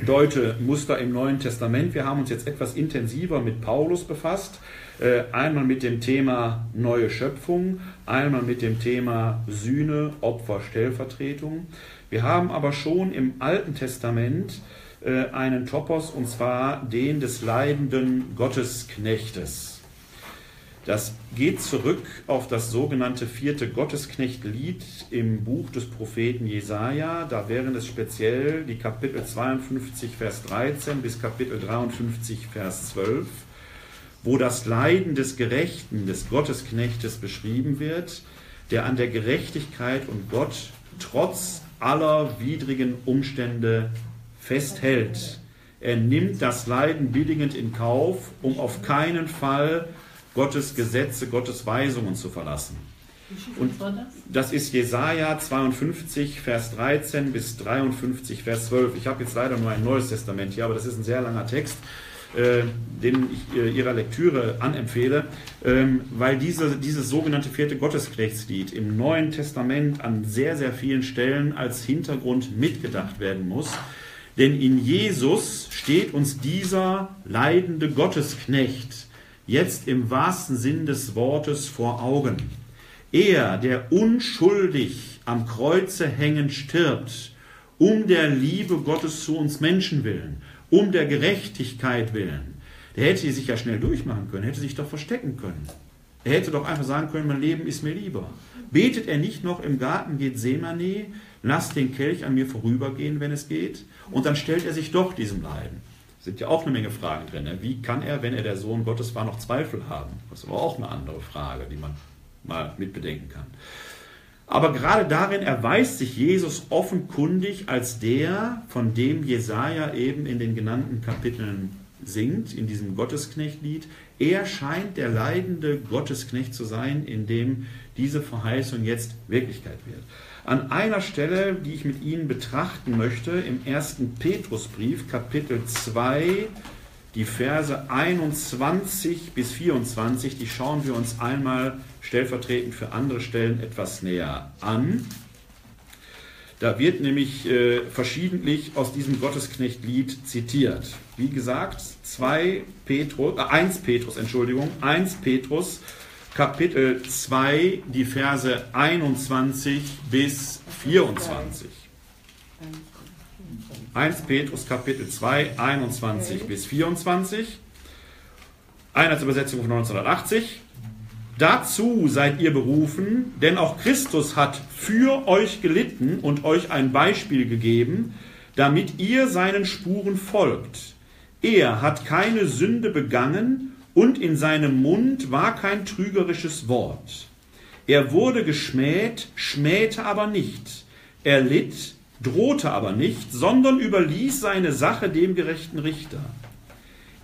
Deute-Muster im Neuen Testament. Wir haben uns jetzt etwas intensiver mit Paulus befasst. Äh, einmal mit dem Thema neue Schöpfung, einmal mit dem Thema Sühne, Opfer, Stellvertretung. Wir haben aber schon im Alten Testament äh, einen Topos, und zwar den des leidenden Gottesknechtes. Das geht zurück auf das sogenannte vierte Gottesknechtlied im Buch des Propheten Jesaja. Da wären es speziell die Kapitel 52, Vers 13 bis Kapitel 53, Vers 12 wo das Leiden des Gerechten, des Gottesknechtes beschrieben wird, der an der Gerechtigkeit und Gott trotz aller widrigen Umstände festhält. Er nimmt das Leiden billigend in Kauf, um auf keinen Fall Gottes Gesetze, Gottes Weisungen zu verlassen. Und das ist Jesaja 52, Vers 13 bis 53, Vers 12. Ich habe jetzt leider nur ein neues Testament hier, aber das ist ein sehr langer Text den ich äh, Ihrer Lektüre anempfehle, ähm, weil diese, dieses sogenannte vierte Gottesknechtslied im Neuen Testament an sehr, sehr vielen Stellen als Hintergrund mitgedacht werden muss. Denn in Jesus steht uns dieser leidende Gottesknecht jetzt im wahrsten Sinn des Wortes vor Augen. Er, der unschuldig am Kreuze hängend stirbt, um der Liebe Gottes zu uns Menschen willen, um der Gerechtigkeit willen, der hätte sich ja schnell durchmachen können, hätte sich doch verstecken können. Er hätte doch einfach sagen können, mein Leben ist mir lieber. Betet er nicht noch im Garten Gethsemane, lasst den Kelch an mir vorübergehen, wenn es geht? Und dann stellt er sich doch diesem Leiden. Sind ja auch eine Menge Fragen drin. Ne? Wie kann er, wenn er der Sohn Gottes war, noch Zweifel haben? Das ist aber auch eine andere Frage, die man mal mitbedenken kann. Aber gerade darin erweist sich Jesus offenkundig als der, von dem Jesaja eben in den genannten Kapiteln singt, in diesem Gottesknechtlied. Er scheint der leidende Gottesknecht zu sein, in dem diese Verheißung jetzt Wirklichkeit wird. An einer Stelle, die ich mit Ihnen betrachten möchte, im ersten Petrusbrief, Kapitel 2, die Verse 21 bis 24, die schauen wir uns einmal stellvertretend für andere Stellen etwas näher an. Da wird nämlich äh, verschiedentlich aus diesem Gottesknechtlied zitiert. Wie gesagt, 2 Petrus, äh, 1 Petrus, Entschuldigung, 1 Petrus, Kapitel 2, die Verse 21 bis 24. 1 Petrus Kapitel 2, 21 bis 24. Einheitsübersetzung von 1980. Dazu seid ihr berufen, denn auch Christus hat für euch gelitten und euch ein Beispiel gegeben, damit ihr seinen Spuren folgt. Er hat keine Sünde begangen und in seinem Mund war kein trügerisches Wort. Er wurde geschmäht, schmähte aber nicht. Er litt, drohte aber nicht, sondern überließ seine Sache dem gerechten Richter.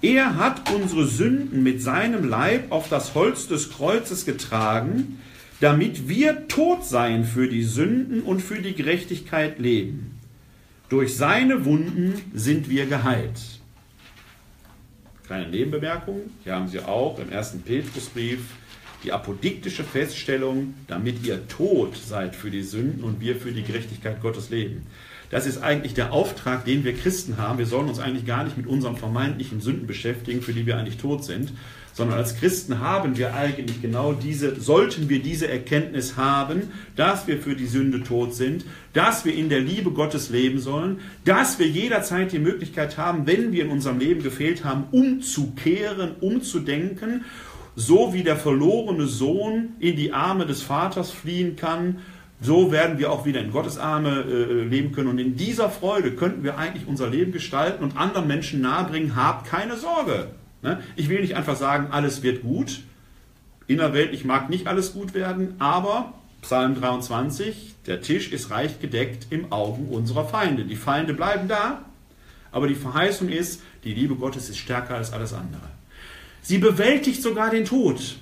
Er hat unsere Sünden mit seinem Leib auf das Holz des Kreuzes getragen, damit wir tot seien für die Sünden und für die Gerechtigkeit leben. Durch seine Wunden sind wir geheilt. Kleine Nebenbemerkung, hier haben Sie auch im ersten Petrusbrief die apodiktische Feststellung, damit ihr tot seid für die Sünden und wir für die Gerechtigkeit Gottes leben. Das ist eigentlich der Auftrag, den wir Christen haben. Wir sollen uns eigentlich gar nicht mit unseren vermeintlichen Sünden beschäftigen, für die wir eigentlich tot sind, sondern als Christen haben wir eigentlich genau diese, sollten wir diese Erkenntnis haben, dass wir für die Sünde tot sind, dass wir in der Liebe Gottes leben sollen, dass wir jederzeit die Möglichkeit haben, wenn wir in unserem Leben gefehlt haben, umzukehren, umzudenken, so wie der verlorene Sohn in die Arme des Vaters fliehen kann, so werden wir auch wieder in Gottes Arme äh, leben können. Und in dieser Freude könnten wir eigentlich unser Leben gestalten und anderen Menschen nahebringen, habt keine Sorge. Ne? Ich will nicht einfach sagen, alles wird gut. Innerweltlich mag nicht alles gut werden, aber Psalm 23, der Tisch ist reich gedeckt im Augen unserer Feinde. Die Feinde bleiben da, aber die Verheißung ist, die Liebe Gottes ist stärker als alles andere. Sie bewältigt sogar den Tod.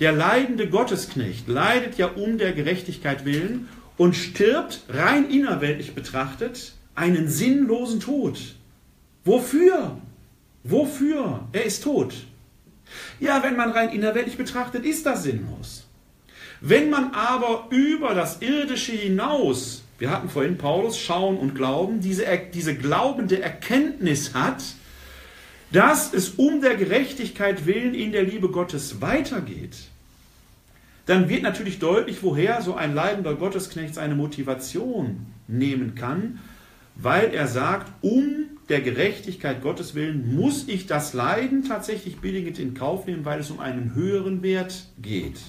Der leidende Gottesknecht leidet ja um der Gerechtigkeit willen und stirbt rein innerweltlich betrachtet einen sinnlosen Tod. Wofür? Wofür? Er ist tot. Ja, wenn man rein innerweltlich betrachtet, ist das sinnlos. Wenn man aber über das Irdische hinaus, wir hatten vorhin Paulus, Schauen und Glauben, diese, diese glaubende Erkenntnis hat, dass es um der Gerechtigkeit willen in der Liebe Gottes weitergeht, dann wird natürlich deutlich, woher so ein leidender Gottesknecht seine Motivation nehmen kann, weil er sagt, um der Gerechtigkeit Gottes willen muss ich das Leiden tatsächlich billigend in Kauf nehmen, weil es um einen höheren Wert geht.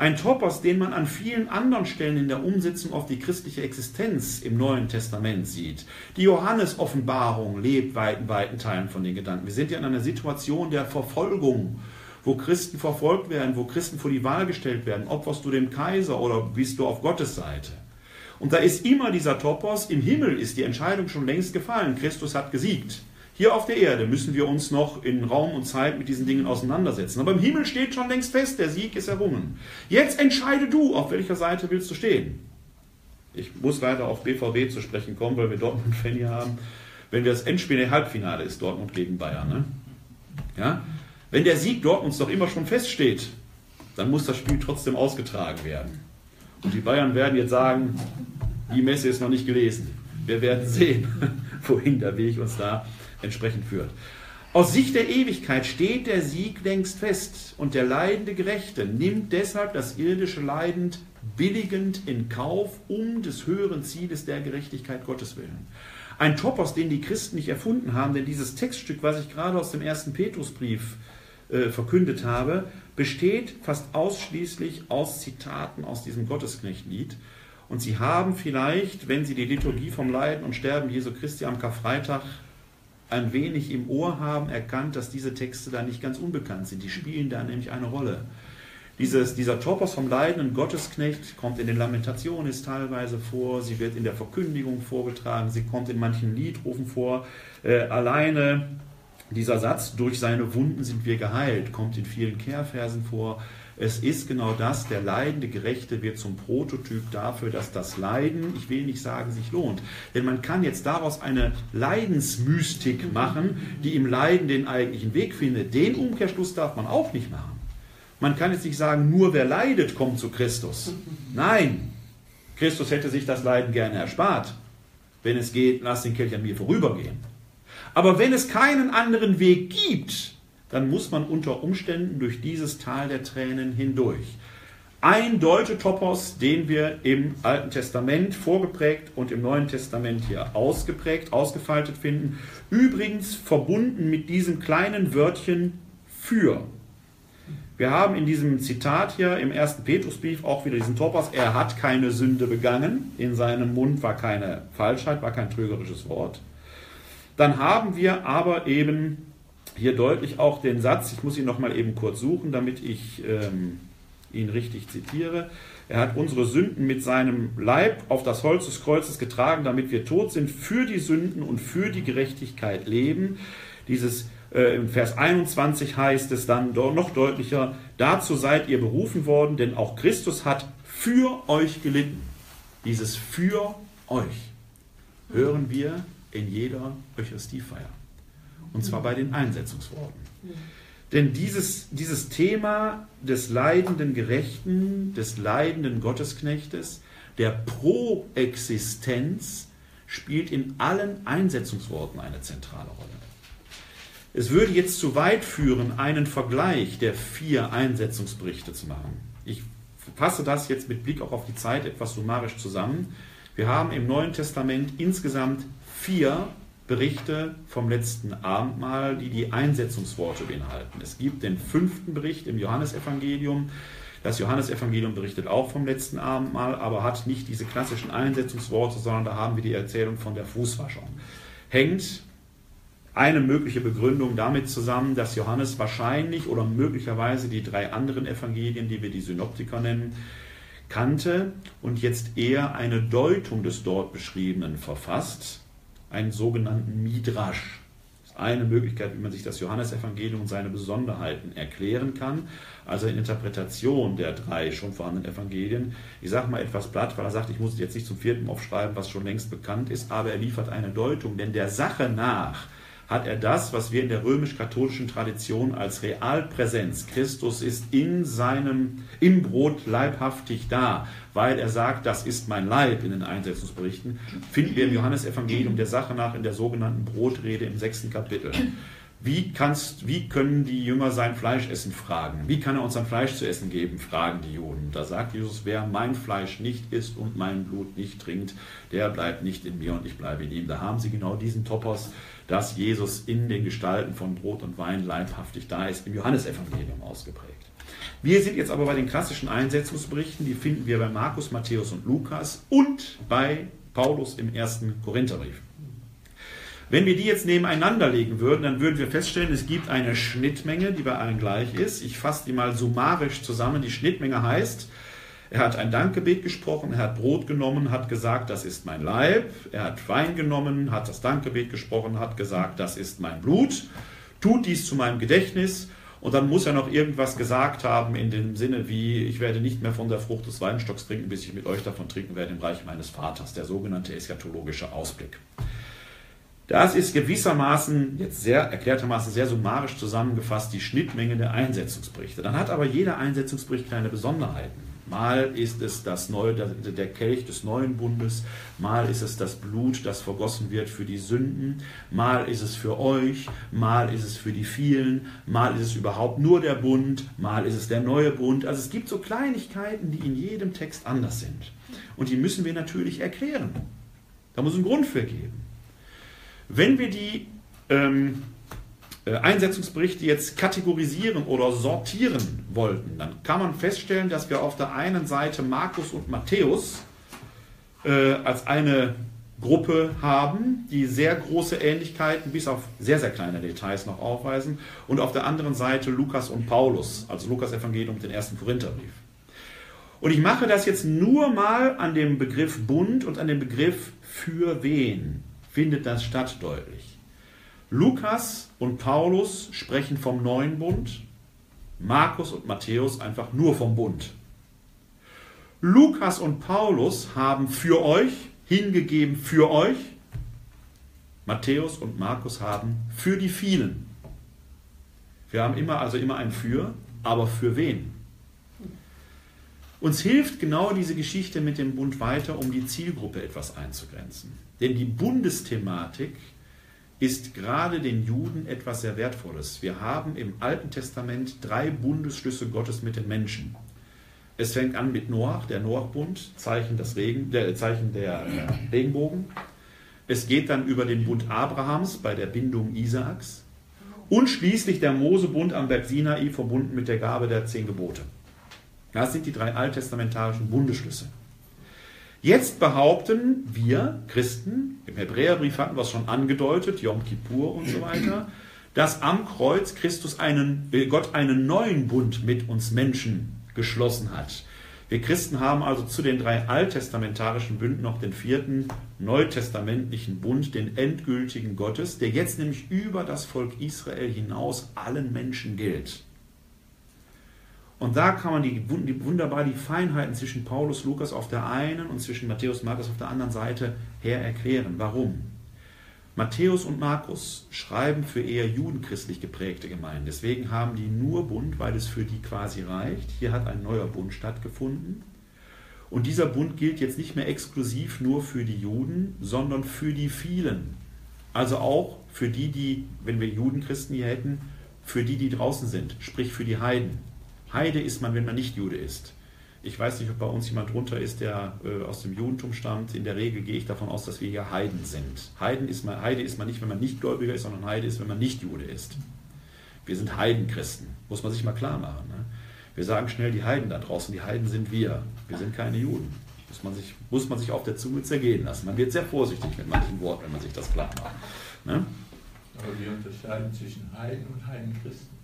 Ein Topos, den man an vielen anderen Stellen in der Umsetzung auf die christliche Existenz im Neuen Testament sieht. Die Johannes-Offenbarung lebt weiten, weiten Teilen von den Gedanken. Wir sind ja in einer Situation der Verfolgung, wo Christen verfolgt werden, wo Christen vor die Wahl gestellt werden. Opferst du dem Kaiser oder bist du auf Gottes Seite? Und da ist immer dieser Topos, im Himmel ist die Entscheidung schon längst gefallen. Christus hat gesiegt. Hier auf der Erde müssen wir uns noch in Raum und Zeit mit diesen Dingen auseinandersetzen. Aber im Himmel steht schon längst fest, der Sieg ist errungen. Jetzt entscheide du, auf welcher Seite willst du stehen. Ich muss leider auf BVB zu sprechen kommen, weil wir Dortmund-Fan hier haben. Wenn wir das Endspiel der Halbfinale ist, Dortmund gegen Bayern. Ne? Ja? Wenn der Sieg Dortmunds doch immer schon feststeht, dann muss das Spiel trotzdem ausgetragen werden. Und die Bayern werden jetzt sagen, die Messe ist noch nicht gelesen. Wir werden sehen. <laughs> wohin der Weg uns da entsprechend führt. Aus Sicht der Ewigkeit steht der Sieg längst fest und der leidende Gerechte nimmt deshalb das irdische Leidend billigend in Kauf um des höheren Zieles der Gerechtigkeit Gottes willen. Ein Topos, den die Christen nicht erfunden haben, denn dieses Textstück, was ich gerade aus dem ersten Petrusbrief äh, verkündet habe, besteht fast ausschließlich aus Zitaten aus diesem Gottesknechtlied. Und Sie haben vielleicht, wenn Sie die Liturgie vom Leiden und Sterben Jesu Christi am Karfreitag ein wenig im Ohr haben, erkannt, dass diese Texte da nicht ganz unbekannt sind. Die spielen da nämlich eine Rolle. Dieses, dieser Topos vom leidenden Gottesknecht kommt in den Lamentationen teilweise vor, sie wird in der Verkündigung vorgetragen, sie kommt in manchen Liedrufen vor. Äh, alleine dieser Satz, durch seine Wunden sind wir geheilt, kommt in vielen Kehrversen vor. Es ist genau das, der leidende Gerechte wird zum Prototyp dafür, dass das Leiden, ich will nicht sagen, sich lohnt. Denn man kann jetzt daraus eine Leidensmystik machen, die im Leiden den eigentlichen Weg findet. Den Umkehrschluss darf man auch nicht machen. Man kann jetzt nicht sagen, nur wer leidet, kommt zu Christus. Nein, Christus hätte sich das Leiden gerne erspart. Wenn es geht, lass den Kelch an mir vorübergehen. Aber wenn es keinen anderen Weg gibt, dann muss man unter Umständen durch dieses Tal der Tränen hindurch. Ein Deutetopos, den wir im Alten Testament vorgeprägt und im Neuen Testament hier ausgeprägt, ausgefaltet finden. Übrigens verbunden mit diesem kleinen Wörtchen für. Wir haben in diesem Zitat hier im ersten Petrusbrief auch wieder diesen Topos, er hat keine Sünde begangen, in seinem Mund war keine Falschheit, war kein trügerisches Wort. Dann haben wir aber eben hier deutlich auch den Satz, ich muss ihn nochmal eben kurz suchen, damit ich ähm, ihn richtig zitiere. Er hat unsere Sünden mit seinem Leib auf das Holz des Kreuzes getragen, damit wir tot sind, für die Sünden und für die Gerechtigkeit leben. Dieses äh, im Vers 21 heißt es dann noch deutlicher, dazu seid ihr berufen worden, denn auch Christus hat für euch gelitten. Dieses für euch hören wir in jeder Eucharistiefeier. Und zwar bei den Einsetzungsworten. Denn dieses, dieses Thema des leidenden Gerechten, des leidenden Gottesknechtes, der Proexistenz spielt in allen Einsetzungsworten eine zentrale Rolle. Es würde jetzt zu weit führen, einen Vergleich der vier Einsetzungsberichte zu machen. Ich fasse das jetzt mit Blick auch auf die Zeit etwas summarisch zusammen. Wir haben im Neuen Testament insgesamt vier Berichte vom letzten Abendmahl, die die Einsetzungsworte beinhalten. Es gibt den fünften Bericht im Johannesevangelium. Das Johannesevangelium berichtet auch vom letzten Abendmahl, aber hat nicht diese klassischen Einsetzungsworte, sondern da haben wir die Erzählung von der Fußwaschung. Hängt eine mögliche Begründung damit zusammen, dass Johannes wahrscheinlich oder möglicherweise die drei anderen Evangelien, die wir die Synoptiker nennen, kannte und jetzt eher eine Deutung des dort Beschriebenen verfasst einen sogenannten Midrash. Das ist eine Möglichkeit, wie man sich das Johannesevangelium und seine Besonderheiten erklären kann. Also eine Interpretation der drei schon vorhandenen Evangelien. Ich sage mal etwas platt, weil er sagt, ich muss jetzt nicht zum vierten aufschreiben, was schon längst bekannt ist, aber er liefert eine Deutung, denn der Sache nach hat er das, was wir in der römisch-katholischen Tradition als Realpräsenz, Christus ist in seinem, im Brot leibhaftig da, weil er sagt, das ist mein Leib in den Einsetzungsberichten, finden wir im Johannesevangelium der Sache nach in der sogenannten Brotrede im sechsten Kapitel. Wie, kannst, wie können die Jünger sein Fleisch essen? Fragen. Wie kann er uns sein Fleisch zu essen geben? Fragen die Juden. Da sagt Jesus, wer mein Fleisch nicht isst und mein Blut nicht trinkt, der bleibt nicht in mir und ich bleibe in ihm. Da haben sie genau diesen Topos, dass Jesus in den Gestalten von Brot und Wein leibhaftig da ist, im Johannesevangelium ausgeprägt. Wir sind jetzt aber bei den klassischen Einsetzungsberichten, die finden wir bei Markus, Matthäus und Lukas und bei Paulus im ersten Korintherbrief. Wenn wir die jetzt nebeneinander legen würden, dann würden wir feststellen, es gibt eine Schnittmenge, die bei allen gleich ist. Ich fasse die mal summarisch zusammen. Die Schnittmenge heißt, er hat ein Dankgebet gesprochen, er hat Brot genommen, hat gesagt, das ist mein Leib. Er hat Wein genommen, hat das Dankgebet gesprochen, hat gesagt, das ist mein Blut. Tut dies zu meinem Gedächtnis. Und dann muss er noch irgendwas gesagt haben in dem Sinne wie, ich werde nicht mehr von der Frucht des Weinstocks trinken, bis ich mit euch davon trinken werde im Reich meines Vaters, der sogenannte eschatologische Ausblick. Das ist gewissermaßen, jetzt sehr erklärtermaßen sehr summarisch zusammengefasst, die Schnittmenge der Einsetzungsberichte. Dann hat aber jeder Einsetzungsbericht kleine Besonderheiten. Mal ist es das neue, der Kelch des neuen Bundes, mal ist es das Blut, das vergossen wird für die Sünden, mal ist es für euch, mal ist es für die vielen, mal ist es überhaupt nur der Bund, mal ist es der neue Bund. Also es gibt so Kleinigkeiten, die in jedem Text anders sind. Und die müssen wir natürlich erklären. Da muss es einen Grund für geben. Wenn wir die ähm, äh, Einsetzungsberichte jetzt kategorisieren oder sortieren wollten, dann kann man feststellen, dass wir auf der einen Seite Markus und Matthäus äh, als eine Gruppe haben, die sehr große Ähnlichkeiten bis auf sehr, sehr kleine Details noch aufweisen und auf der anderen Seite Lukas und Paulus, also Lukas Evangelium den ersten Korintherbrief. Und ich mache das jetzt nur mal an dem Begriff Bund und an dem Begriff für wen findet das statt deutlich. Lukas und Paulus sprechen vom neuen Bund, Markus und Matthäus einfach nur vom Bund. Lukas und Paulus haben für euch hingegeben für euch, Matthäus und Markus haben für die vielen. Wir haben immer also immer ein für, aber für wen? Uns hilft genau diese Geschichte mit dem Bund weiter, um die Zielgruppe etwas einzugrenzen. Denn die Bundesthematik ist gerade den Juden etwas sehr Wertvolles. Wir haben im Alten Testament drei Bundesschlüsse Gottes mit den Menschen. Es fängt an mit Noach, der Noachbund, Zeichen, des Regen, der, Zeichen der äh, Regenbogen. Es geht dann über den Bund Abrahams bei der Bindung Isaaks. Und schließlich der Mosebund am Berg Sinai, verbunden mit der Gabe der zehn Gebote. Das sind die drei alttestamentarischen Bundesschlüsse. Jetzt behaupten wir Christen, im Hebräerbrief hatten wir es schon angedeutet, Yom Kippur und so weiter, dass am Kreuz Christus einen, äh, Gott einen neuen Bund mit uns Menschen geschlossen hat. Wir Christen haben also zu den drei alttestamentarischen Bünden noch den vierten neutestamentlichen Bund, den endgültigen Gottes, der jetzt nämlich über das Volk Israel hinaus allen Menschen gilt. Und da kann man die, die, wunderbar die Feinheiten zwischen Paulus, Lukas auf der einen und zwischen Matthäus Markus auf der anderen Seite her erklären. Warum? Matthäus und Markus schreiben für eher judenchristlich geprägte Gemeinden. Deswegen haben die nur Bund, weil es für die quasi reicht. Hier hat ein neuer Bund stattgefunden. Und dieser Bund gilt jetzt nicht mehr exklusiv nur für die Juden, sondern für die vielen. Also auch für die, die, wenn wir Judenchristen hier hätten, für die, die draußen sind, sprich für die Heiden. Heide ist man, wenn man nicht Jude ist. Ich weiß nicht, ob bei uns jemand drunter ist, der äh, aus dem Judentum stammt. In der Regel gehe ich davon aus, dass wir hier Heiden sind. Heiden ist man, Heide ist man nicht, wenn man nicht Gläubiger ist, sondern Heide ist, wenn man nicht Jude ist. Wir sind Heidenchristen. Muss man sich mal klar machen. Ne? Wir sagen schnell die Heiden da draußen. Die Heiden sind wir. Wir sind keine Juden. Muss man sich, muss man sich auf der Zunge zergehen lassen. Man wird sehr vorsichtig mit manchen Worten, wenn man sich das klar macht. Ne? Aber wir unterscheiden zwischen Heiden und Heidenchristen.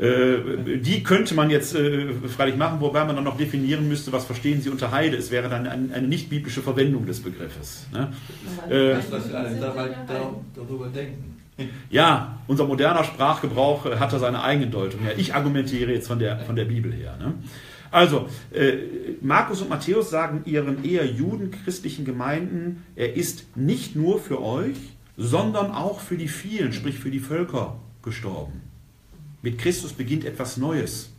Äh, die könnte man jetzt äh, freilich machen, wobei man dann noch definieren müsste, was verstehen Sie unter Heide. Es wäre dann ein, eine nicht biblische Verwendung des Begriffes. Ne? Äh, alle darüber denken. Ja, unser moderner Sprachgebrauch äh, hat da seine eigene Deutung. Ja, ich argumentiere jetzt von der, von der Bibel her. Ne? Also, äh, Markus und Matthäus sagen ihren eher judenchristlichen Gemeinden, er ist nicht nur für euch, sondern auch für die vielen, sprich für die Völker gestorben. Mit Christus beginnt etwas Neues.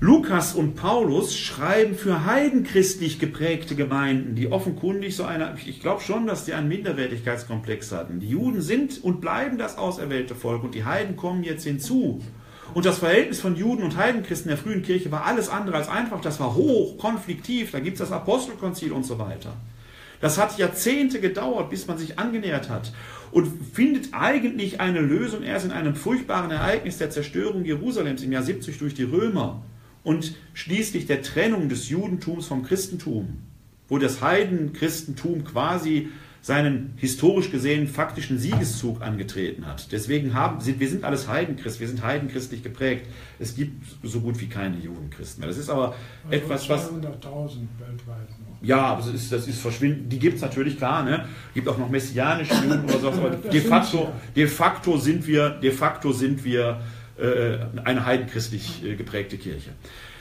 Lukas und Paulus schreiben für heidenchristlich geprägte Gemeinden, die offenkundig so eine, ich glaube schon, dass die einen Minderwertigkeitskomplex hatten. Die Juden sind und bleiben das auserwählte Volk und die Heiden kommen jetzt hinzu. Und das Verhältnis von Juden und Heidenchristen der frühen Kirche war alles andere als einfach. Das war hoch, konfliktiv. Da gibt es das Apostelkonzil und so weiter. Das hat Jahrzehnte gedauert, bis man sich angenähert hat und findet eigentlich eine Lösung erst in einem furchtbaren Ereignis der Zerstörung Jerusalems im Jahr 70 durch die Römer und schließlich der Trennung des Judentums vom Christentum, wo das Heidenchristentum quasi seinen historisch gesehen faktischen Siegeszug angetreten hat. Deswegen haben sind, wir sind alles Heidenchrist, wir sind heidenchristlich geprägt. Es gibt so gut wie keine Judenchristen mehr. Das ist aber also etwas, was 200.000 weltweit ja, aber das ist, das ist verschwindend. Die gibt es natürlich, klar. Ne? gibt auch noch messianische Juden oder so. Aber <laughs> de facto, de facto sind wir, de facto sind wir äh, eine heidenchristlich äh, geprägte Kirche.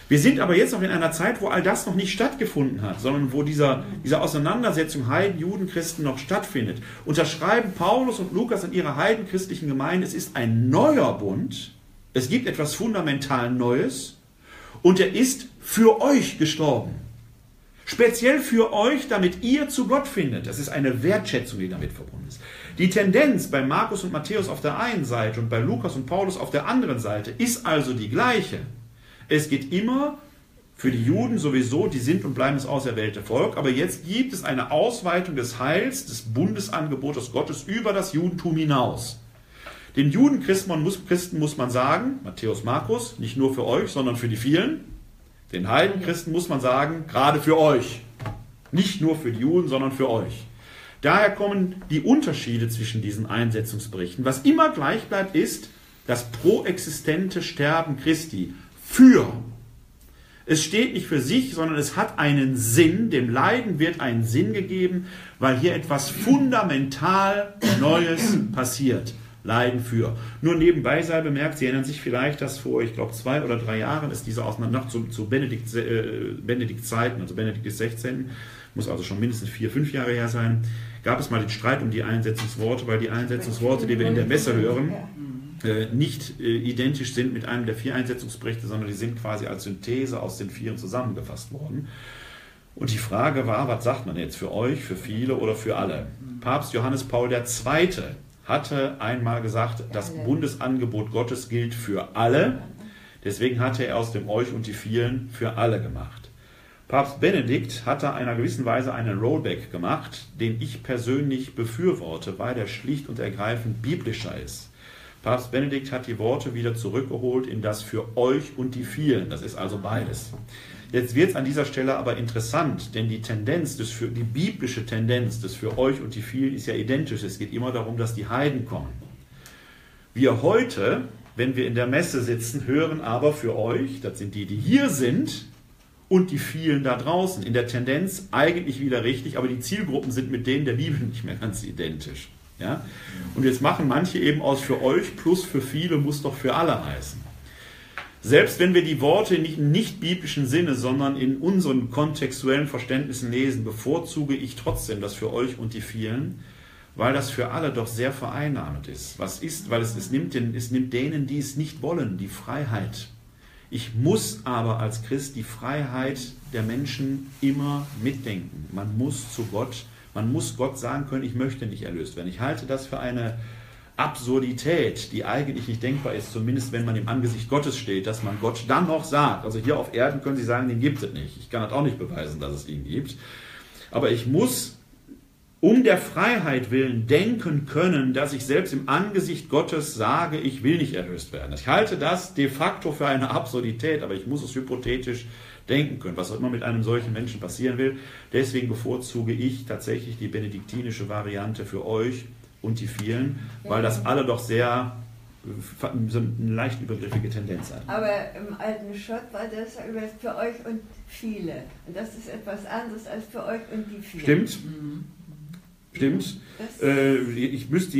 Wir sind aber jetzt noch in einer Zeit, wo all das noch nicht stattgefunden hat, sondern wo dieser, diese Auseinandersetzung Heiden, Juden, Christen noch stattfindet. Unterschreiben Paulus und Lukas in ihrer heidenchristlichen Gemeinde, es ist ein neuer Bund, es gibt etwas fundamental Neues Und er ist für euch gestorben. Speziell für euch, damit ihr zu Gott findet. Das ist eine Wertschätzung, die damit verbunden ist. Die Tendenz bei Markus und Matthäus auf der einen Seite und bei Lukas und Paulus auf der anderen Seite ist also die gleiche. Es geht immer für die Juden sowieso, die sind und bleiben das auserwählte Volk, aber jetzt gibt es eine Ausweitung des Heils, des Bundesangebotes Gottes über das Judentum hinaus. Den muss, Christen muss man sagen, Matthäus Markus, nicht nur für euch, sondern für die vielen. Den Heidenchristen muss man sagen, gerade für euch. Nicht nur für die Juden, sondern für euch. Daher kommen die Unterschiede zwischen diesen Einsetzungsberichten. Was immer gleich bleibt, ist das proexistente Sterben Christi für. Es steht nicht für sich, sondern es hat einen Sinn. Dem Leiden wird ein Sinn gegeben, weil hier etwas fundamental Neues passiert. Leiden für. Nur nebenbei sei bemerkt, Sie erinnern sich vielleicht, dass vor, ich glaube, zwei oder drei Jahren ist diese Ausnahme zu, zu Benedikt, äh, Benedikt Zeiten, also Benedikt XVI., muss also schon mindestens vier, fünf Jahre her sein, gab es mal den Streit um die Einsetzungsworte, weil die Einsetzungsworte, die wir in der Messe hören, äh, nicht äh, identisch sind mit einem der vier Einsetzungsberichte, sondern die sind quasi als Synthese aus den vieren zusammengefasst worden. Und die Frage war, was sagt man jetzt für euch, für viele oder für alle? Papst Johannes Paul II hatte einmal gesagt, das Bundesangebot Gottes gilt für alle. Deswegen hatte er aus dem Euch und die vielen für alle gemacht. Papst Benedikt hatte einer gewissen Weise einen Rollback gemacht, den ich persönlich befürworte, weil der schlicht und ergreifend biblischer ist. Papst Benedikt hat die Worte wieder zurückgeholt in das für euch und die vielen. Das ist also beides. Jetzt wird es an dieser Stelle aber interessant, denn die Tendenz, des für, die biblische Tendenz des für euch und die vielen ist ja identisch. Es geht immer darum, dass die Heiden kommen. Wir heute, wenn wir in der Messe sitzen, hören aber für euch, das sind die, die hier sind, und die vielen da draußen. In der Tendenz eigentlich wieder richtig, aber die Zielgruppen sind mit denen der Bibel nicht mehr ganz identisch. Ja? Und jetzt machen manche eben aus für euch plus für viele muss doch für alle heißen. Selbst wenn wir die Worte nicht im nicht biblischen Sinne, sondern in unseren kontextuellen Verständnissen lesen, bevorzuge ich trotzdem das für euch und die vielen, weil das für alle doch sehr vereinnahmend ist. Was ist? Weil es, es, nimmt, den, es nimmt denen, die es nicht wollen, die Freiheit. Ich muss aber als Christ die Freiheit der Menschen immer mitdenken. Man muss zu Gott, man muss Gott sagen können, ich möchte nicht erlöst werden. Ich halte das für eine Absurdität, die eigentlich nicht denkbar ist, zumindest wenn man im Angesicht Gottes steht, dass man Gott dann noch sagt. Also hier auf Erden können Sie sagen, den gibt es nicht. Ich kann das auch nicht beweisen, dass es ihn gibt. Aber ich muss um der Freiheit willen denken können, dass ich selbst im Angesicht Gottes sage, ich will nicht erlöst werden. Ich halte das de facto für eine Absurdität, aber ich muss es hypothetisch denken können, was auch immer mit einem solchen Menschen passieren will. Deswegen bevorzuge ich tatsächlich die benediktinische Variante für euch und die vielen, weil das alle doch sehr so eine leicht übergriffige Tendenz hat. Aber im alten Schott war das für euch und viele. Und das ist etwas anderes als für euch und die vielen. Stimmt. Mhm. Stimmt. Äh, ich müsste,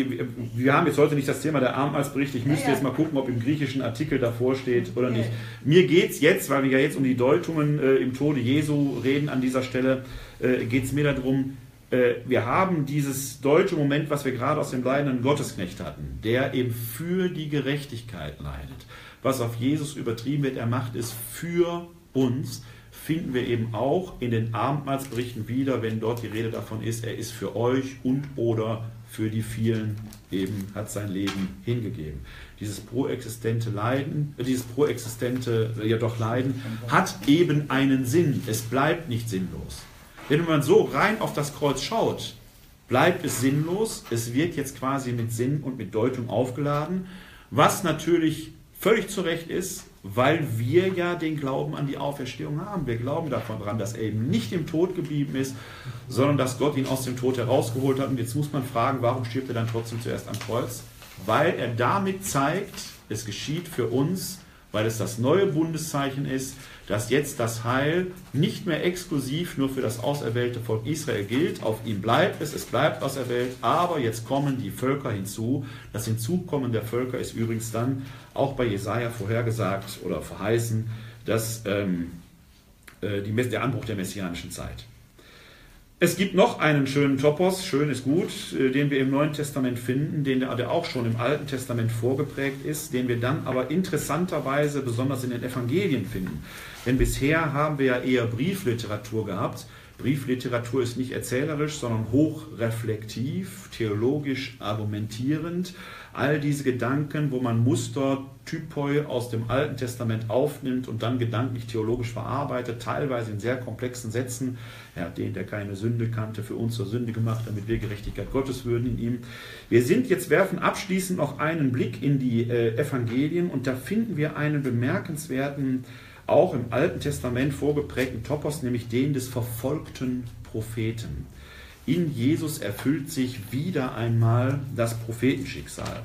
wir haben jetzt heute nicht das Thema der Abendmahlsbericht. Ich müsste ja, ja. jetzt mal gucken, ob im griechischen Artikel davor steht oder nicht. Mir geht es jetzt, weil wir ja jetzt um die Deutungen äh, im Tode Jesu reden an dieser Stelle, äh, geht es mir darum, äh, wir haben dieses deutsche Moment, was wir gerade aus dem leidenden Gottesknecht hatten, der eben für die Gerechtigkeit leidet. Was auf Jesus übertrieben wird, er macht es für uns, finden wir eben auch in den Abendmahlsberichten wieder, wenn dort die Rede davon ist, er ist für euch und oder für die vielen eben hat sein Leben hingegeben. Dieses proexistente Leiden, äh, dieses proexistente, ja doch Leiden, hat eben einen Sinn. Es bleibt nicht sinnlos. Denn wenn man so rein auf das Kreuz schaut, bleibt es sinnlos. Es wird jetzt quasi mit Sinn und mit Deutung aufgeladen, was natürlich völlig zu Recht ist, weil wir ja den Glauben an die Auferstehung haben. Wir glauben davon dran, dass er eben nicht im Tod geblieben ist, sondern dass Gott ihn aus dem Tod herausgeholt hat. Und jetzt muss man fragen, warum stirbt er dann trotzdem zuerst am Kreuz? Weil er damit zeigt, es geschieht für uns, weil es das neue Bundeszeichen ist, dass jetzt das Heil nicht mehr exklusiv nur für das auserwählte Volk Israel gilt. Auf ihm bleibt es, es bleibt auserwählt, aber jetzt kommen die Völker hinzu. Das Hinzukommen der Völker ist übrigens dann auch bei Jesaja vorhergesagt oder verheißen, dass ähm, äh, die, der Anbruch der messianischen Zeit. Es gibt noch einen schönen Topos, schön ist gut, äh, den wir im Neuen Testament finden, den der auch schon im Alten Testament vorgeprägt ist, den wir dann aber interessanterweise besonders in den Evangelien finden. Denn bisher haben wir ja eher Briefliteratur gehabt. Briefliteratur ist nicht erzählerisch, sondern hochreflektiv, theologisch argumentierend all diese Gedanken, wo man Muster, Typoi aus dem Alten Testament aufnimmt und dann gedanklich theologisch verarbeitet, teilweise in sehr komplexen Sätzen. Er hat den, der keine Sünde kannte, für uns zur Sünde gemacht, damit wir Gerechtigkeit Gottes würden in ihm. Wir sind jetzt, werfen abschließend noch einen Blick in die äh, Evangelien und da finden wir einen bemerkenswerten, auch im Alten Testament vorgeprägten Topos, nämlich den des verfolgten Propheten in Jesus erfüllt sich wieder einmal das Prophetenschicksal.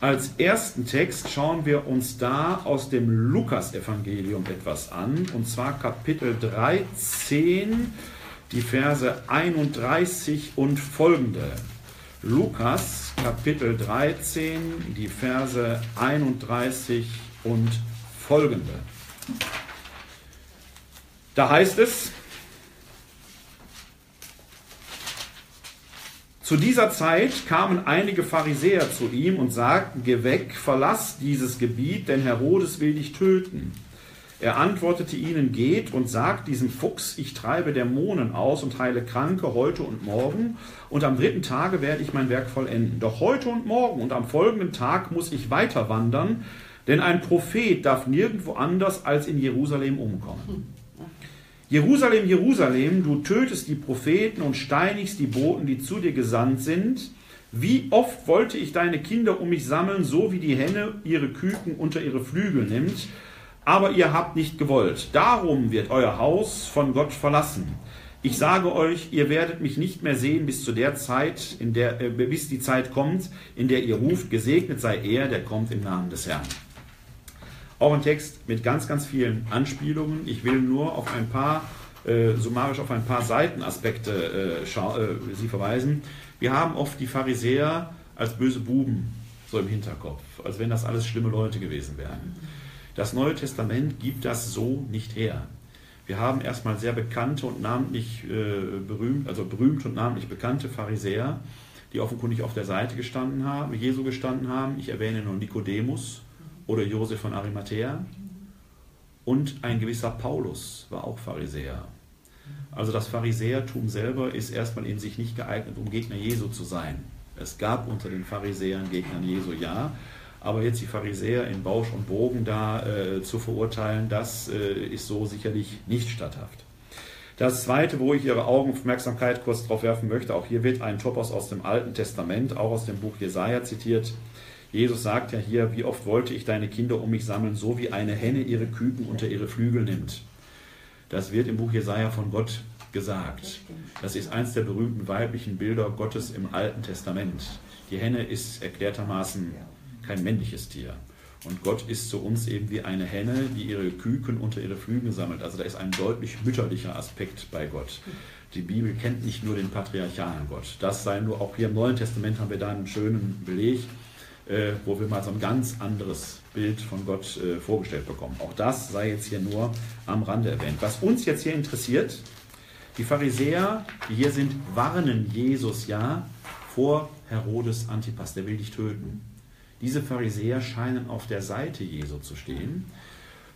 Als ersten Text schauen wir uns da aus dem Lukasevangelium etwas an, und zwar Kapitel 13, die Verse 31 und folgende. Lukas Kapitel 13, die Verse 31 und folgende. Da heißt es, Zu dieser Zeit kamen einige Pharisäer zu ihm und sagten, Geh weg, verlass dieses Gebiet, denn Herodes will dich töten. Er antwortete ihnen, Geht und sagt diesem Fuchs, ich treibe Dämonen aus und heile Kranke heute und morgen, und am dritten Tage werde ich mein Werk vollenden. Doch heute und morgen und am folgenden Tag muss ich weiter wandern, denn ein Prophet darf nirgendwo anders als in Jerusalem umkommen. Jerusalem, Jerusalem, du tötest die Propheten und steinigst die Boten, die zu dir gesandt sind. Wie oft wollte ich deine Kinder um mich sammeln, so wie die Henne ihre Küken unter ihre Flügel nimmt, aber ihr habt nicht gewollt. Darum wird euer Haus von Gott verlassen. Ich sage euch, ihr werdet mich nicht mehr sehen bis zu der Zeit, in der, äh, bis die Zeit kommt, in der ihr ruft, gesegnet sei er, der kommt im Namen des Herrn. Auch ein Text mit ganz, ganz vielen Anspielungen. Ich will nur auf ein paar, äh, summarisch auf ein paar Seitenaspekte äh, äh, Sie verweisen. Wir haben oft die Pharisäer als böse Buben so im Hinterkopf, als wenn das alles schlimme Leute gewesen wären. Das Neue Testament gibt das so nicht her. Wir haben erstmal sehr bekannte und namentlich äh, berühmt, also berühmt und namentlich bekannte Pharisäer, die offenkundig auf der Seite gestanden haben, Jesu gestanden haben. Ich erwähne nur Nikodemus, oder Josef von Arimathea. Und ein gewisser Paulus war auch Pharisäer. Also das Pharisäertum selber ist erstmal in sich nicht geeignet, um Gegner Jesu zu sein. Es gab unter den Pharisäern Gegnern Jesu, ja, aber jetzt die Pharisäer in Bausch und Bogen da äh, zu verurteilen, das äh, ist so sicherlich nicht statthaft. Das zweite, wo ich Ihre Augenaufmerksamkeit kurz drauf werfen möchte, auch hier wird ein Topos aus dem Alten Testament, auch aus dem Buch Jesaja zitiert. Jesus sagt ja hier, wie oft wollte ich deine Kinder um mich sammeln, so wie eine Henne ihre Küken unter ihre Flügel nimmt. Das wird im Buch Jesaja von Gott gesagt. Das ist eins der berühmten weiblichen Bilder Gottes im Alten Testament. Die Henne ist erklärtermaßen kein männliches Tier. Und Gott ist zu uns eben wie eine Henne, die ihre Küken unter ihre Flügel sammelt. Also da ist ein deutlich mütterlicher Aspekt bei Gott. Die Bibel kennt nicht nur den patriarchalen Gott. Das sei nur, auch hier im Neuen Testament haben wir da einen schönen Beleg äh, wo wir mal so ein ganz anderes Bild von Gott äh, vorgestellt bekommen. Auch das sei jetzt hier nur am Rande erwähnt. Was uns jetzt hier interessiert, die Pharisäer, die hier sind, warnen Jesus ja vor Herodes Antipas, der will dich töten. Diese Pharisäer scheinen auf der Seite Jesu zu stehen.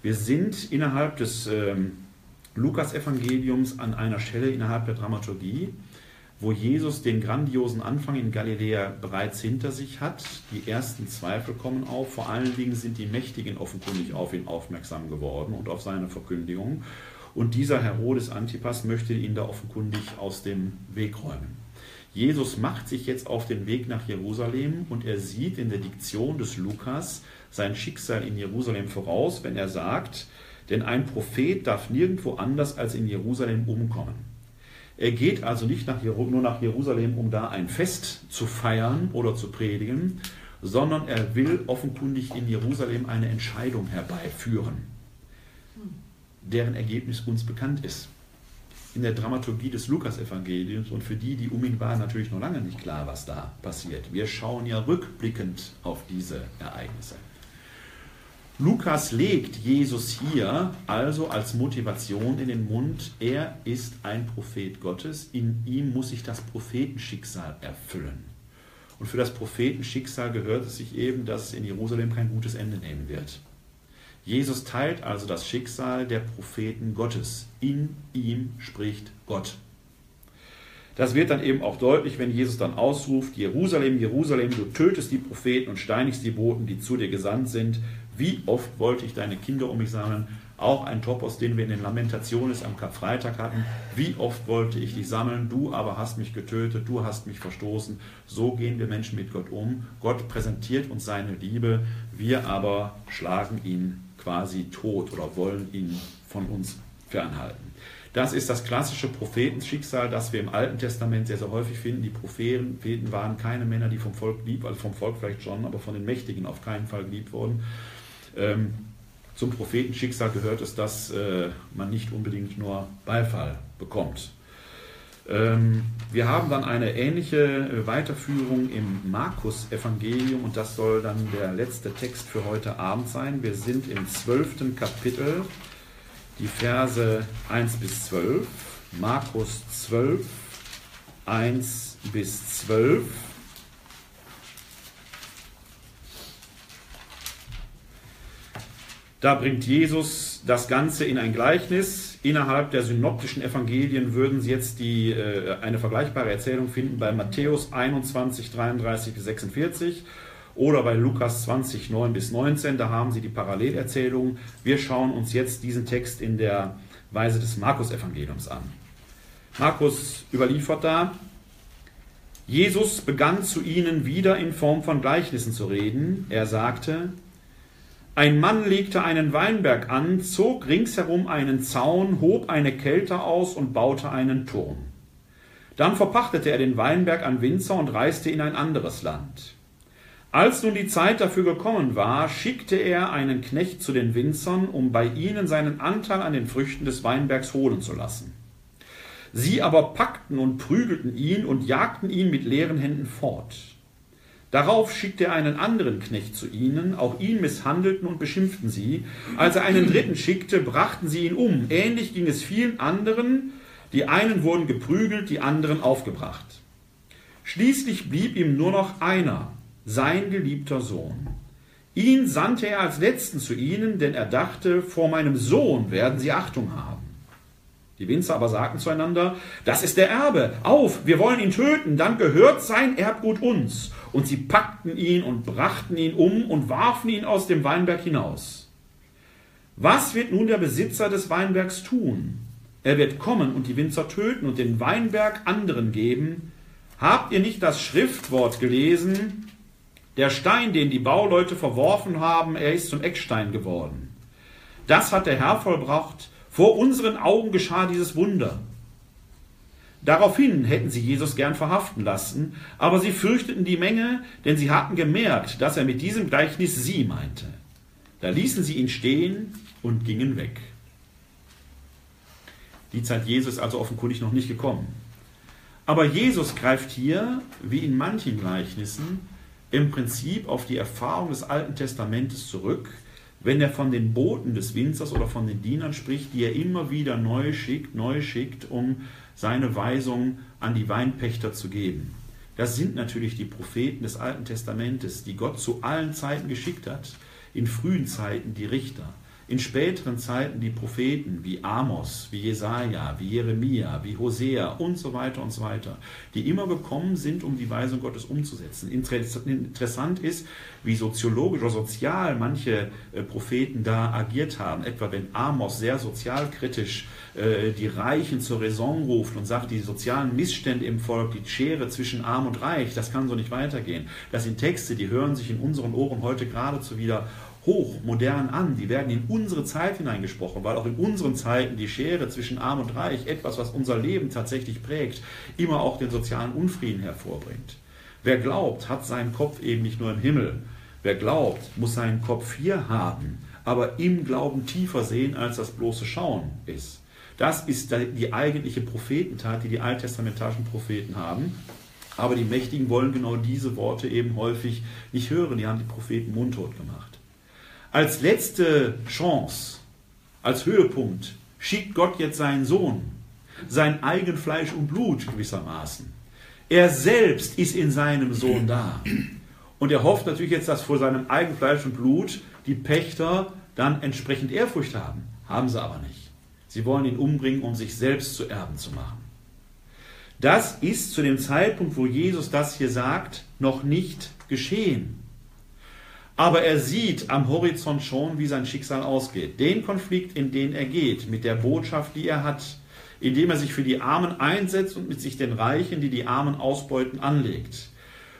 Wir sind innerhalb des ähm, Lukas-Evangeliums an einer Stelle innerhalb der Dramaturgie, wo Jesus den grandiosen Anfang in Galiläa bereits hinter sich hat. Die ersten Zweifel kommen auf. Vor allen Dingen sind die Mächtigen offenkundig auf ihn aufmerksam geworden und auf seine Verkündigung. Und dieser Herodes Antipas möchte ihn da offenkundig aus dem Weg räumen. Jesus macht sich jetzt auf den Weg nach Jerusalem und er sieht in der Diktion des Lukas sein Schicksal in Jerusalem voraus, wenn er sagt, denn ein Prophet darf nirgendwo anders als in Jerusalem umkommen. Er geht also nicht nach, nur nach Jerusalem, um da ein Fest zu feiern oder zu predigen, sondern er will offenkundig in Jerusalem eine Entscheidung herbeiführen, deren Ergebnis uns bekannt ist. In der Dramaturgie des Lukasevangeliums und für die, die um ihn waren, natürlich noch lange nicht klar, was da passiert. Wir schauen ja rückblickend auf diese Ereignisse. Lukas legt Jesus hier also als Motivation in den Mund, er ist ein Prophet Gottes, in ihm muss sich das Prophetenschicksal erfüllen. Und für das Prophetenschicksal gehört es sich eben, dass in Jerusalem kein gutes Ende nehmen wird. Jesus teilt also das Schicksal der Propheten Gottes. In ihm spricht Gott. Das wird dann eben auch deutlich, wenn Jesus dann ausruft, Jerusalem, Jerusalem, du tötest die Propheten und steinigst die Boten, die zu dir gesandt sind. Wie oft wollte ich deine Kinder um mich sammeln? Auch ein Topos, den wir in den Lamentationen am Karfreitag hatten. Wie oft wollte ich dich sammeln? Du aber hast mich getötet, du hast mich verstoßen. So gehen wir Menschen mit Gott um. Gott präsentiert uns seine Liebe, wir aber schlagen ihn quasi tot oder wollen ihn von uns fernhalten. Das ist das klassische Prophetenschicksal, das wir im Alten Testament sehr, sehr häufig finden. Die Propheten waren keine Männer, die vom Volk lieb, also vom Volk vielleicht schon, aber von den Mächtigen auf keinen Fall geliebt wurden. Ähm, zum Prophetenschicksal gehört es, dass äh, man nicht unbedingt nur Beifall bekommt. Ähm, wir haben dann eine ähnliche äh, Weiterführung im Markus-Evangelium und das soll dann der letzte Text für heute Abend sein. Wir sind im zwölften Kapitel, die Verse 1 bis 12. Markus 12, 1 bis 12. Da bringt Jesus das Ganze in ein Gleichnis. Innerhalb der synoptischen Evangelien würden Sie jetzt die, äh, eine vergleichbare Erzählung finden bei Matthäus 21, 33 bis 46 oder bei Lukas 20, 9 bis 19. Da haben Sie die Parallelerzählung. Wir schauen uns jetzt diesen Text in der Weise des Markus-Evangeliums an. Markus überliefert da, Jesus begann zu ihnen wieder in Form von Gleichnissen zu reden. Er sagte, ein Mann legte einen Weinberg an, zog ringsherum einen Zaun, hob eine Kälte aus und baute einen Turm. Dann verpachtete er den Weinberg an Winzer und reiste in ein anderes Land. Als nun die Zeit dafür gekommen war, schickte er einen Knecht zu den Winzern, um bei ihnen seinen Anteil an den Früchten des Weinbergs holen zu lassen. Sie aber packten und prügelten ihn und jagten ihn mit leeren Händen fort. Darauf schickte er einen anderen Knecht zu ihnen, auch ihn misshandelten und beschimpften sie. Als er einen dritten schickte, brachten sie ihn um. Ähnlich ging es vielen anderen, die einen wurden geprügelt, die anderen aufgebracht. Schließlich blieb ihm nur noch einer, sein geliebter Sohn. Ihn sandte er als letzten zu ihnen, denn er dachte, vor meinem Sohn werden sie Achtung haben. Die Winzer aber sagten zueinander, das ist der Erbe, auf, wir wollen ihn töten, dann gehört sein Erbgut uns. Und sie packten ihn und brachten ihn um und warfen ihn aus dem Weinberg hinaus. Was wird nun der Besitzer des Weinbergs tun? Er wird kommen und die Winzer töten und den Weinberg anderen geben. Habt ihr nicht das Schriftwort gelesen? Der Stein, den die Bauleute verworfen haben, er ist zum Eckstein geworden. Das hat der Herr vollbracht, vor unseren Augen geschah dieses Wunder. Daraufhin hätten sie Jesus gern verhaften lassen, aber sie fürchteten die Menge, denn sie hatten gemerkt, dass er mit diesem Gleichnis sie meinte. Da ließen sie ihn stehen und gingen weg. Die Zeit Jesus ist also offenkundig noch nicht gekommen. Aber Jesus greift hier, wie in manchen Gleichnissen, im Prinzip auf die Erfahrung des Alten Testamentes zurück, wenn er von den Boten des Winzers oder von den Dienern spricht, die er immer wieder neu schickt, neu schickt, um seine Weisung an die Weinpächter zu geben. Das sind natürlich die Propheten des Alten Testamentes, die Gott zu allen Zeiten geschickt hat, in frühen Zeiten die Richter, in späteren Zeiten die Propheten wie Amos, wie Jesaja, wie Jeremia, wie Hosea und so weiter und so weiter, die immer gekommen sind, um die Weisung Gottes umzusetzen. Interessant ist, wie soziologisch oder sozial manche äh, Propheten da agiert haben. Etwa wenn Amos sehr sozialkritisch äh, die Reichen zur Raison ruft und sagt, die sozialen Missstände im Volk, die Schere zwischen Arm und Reich, das kann so nicht weitergehen. Das sind Texte, die hören sich in unseren Ohren heute geradezu wieder hochmodern an. Die werden in unsere Zeit hineingesprochen, weil auch in unseren Zeiten die Schere zwischen Arm und Reich, etwas, was unser Leben tatsächlich prägt, immer auch den sozialen Unfrieden hervorbringt. Wer glaubt, hat seinen Kopf eben nicht nur im Himmel. Wer glaubt, muss seinen Kopf hier haben, aber im Glauben tiefer sehen, als das bloße Schauen ist. Das ist die eigentliche Prophetentat, die die alttestamentarischen Propheten haben. Aber die Mächtigen wollen genau diese Worte eben häufig nicht hören. Die haben die Propheten mundtot gemacht. Als letzte Chance, als Höhepunkt, schickt Gott jetzt seinen Sohn, sein eigen Fleisch und Blut gewissermaßen. Er selbst ist in seinem Sohn da. Und er hofft natürlich jetzt, dass vor seinem eigenen Fleisch und Blut die Pächter dann entsprechend Ehrfurcht haben. Haben sie aber nicht. Sie wollen ihn umbringen, um sich selbst zu Erben zu machen. Das ist zu dem Zeitpunkt, wo Jesus das hier sagt, noch nicht geschehen. Aber er sieht am Horizont schon, wie sein Schicksal ausgeht. Den Konflikt, in den er geht, mit der Botschaft, die er hat, indem er sich für die Armen einsetzt und mit sich den Reichen, die die Armen ausbeuten, anlegt.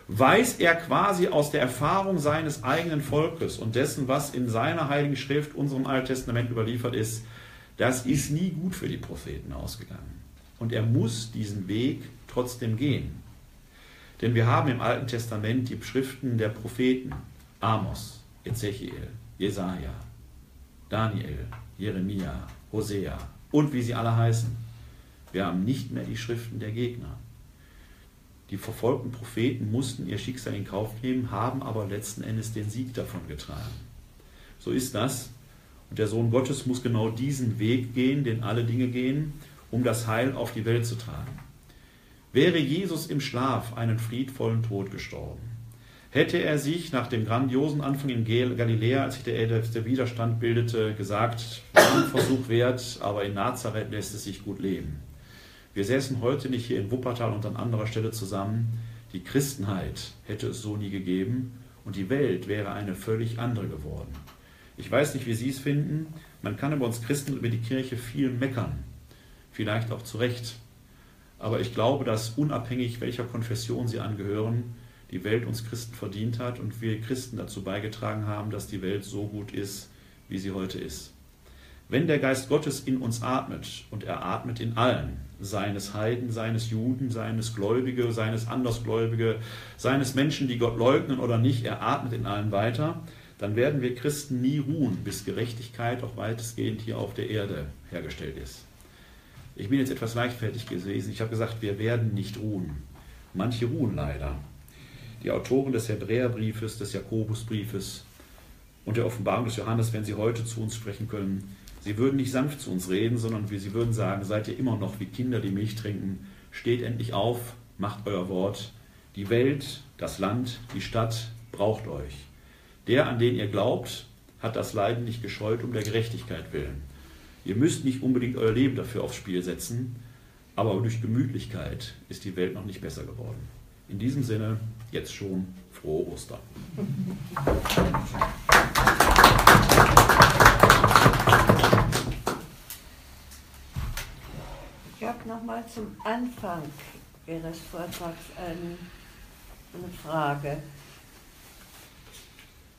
Weiß er quasi aus der Erfahrung seines eigenen Volkes und dessen, was in seiner Heiligen Schrift, unserem Alten Testament überliefert ist, das ist nie gut für die Propheten ausgegangen. Und er muss diesen Weg trotzdem gehen. Denn wir haben im Alten Testament die Schriften der Propheten Amos, Ezechiel, Jesaja, Daniel, Jeremia, Hosea und wie sie alle heißen. Wir haben nicht mehr die Schriften der Gegner. Die verfolgten Propheten mussten ihr Schicksal in Kauf nehmen, haben aber letzten Endes den Sieg davon getragen. So ist das. Und der Sohn Gottes muss genau diesen Weg gehen, den alle Dinge gehen, um das Heil auf die Welt zu tragen. Wäre Jesus im Schlaf einen friedvollen Tod gestorben, hätte er sich nach dem grandiosen Anfang in Galiläa, als sich der, der Widerstand bildete, gesagt, ein Versuch wert, aber in Nazareth lässt es sich gut leben. Wir säßen heute nicht hier in Wuppertal und an anderer Stelle zusammen. Die Christenheit hätte es so nie gegeben und die Welt wäre eine völlig andere geworden. Ich weiß nicht, wie Sie es finden. Man kann über uns Christen, über die Kirche viel meckern vielleicht auch zu Recht. Aber ich glaube, dass unabhängig welcher Konfession sie angehören, die Welt uns Christen verdient hat und wir Christen dazu beigetragen haben, dass die Welt so gut ist, wie sie heute ist. Wenn der Geist Gottes in uns atmet, und er atmet in allen, seines Heiden, seines Juden, seines Gläubige, seines Andersgläubige, seines Menschen, die Gott leugnen oder nicht, er atmet in allen weiter, dann werden wir Christen nie ruhen, bis Gerechtigkeit auch weitestgehend hier auf der Erde hergestellt ist. Ich bin jetzt etwas leichtfertig gewesen. Ich habe gesagt, wir werden nicht ruhen. Manche ruhen leider. Die Autoren des Hebräerbriefes, des Jakobusbriefes und der Offenbarung des Johannes, wenn sie heute zu uns sprechen können, sie würden nicht sanft zu uns reden, sondern sie würden sagen, seid ihr immer noch wie Kinder, die Milch trinken, steht endlich auf, macht euer Wort. Die Welt, das Land, die Stadt braucht euch. Der, an den ihr glaubt, hat das Leiden nicht gescheut um der Gerechtigkeit willen. Ihr müsst nicht unbedingt euer Leben dafür aufs Spiel setzen, aber durch Gemütlichkeit ist die Welt noch nicht besser geworden. In diesem Sinne, jetzt schon frohe Ostern. Ich habe nochmal zum Anfang Ihres Vortrags eine, eine Frage.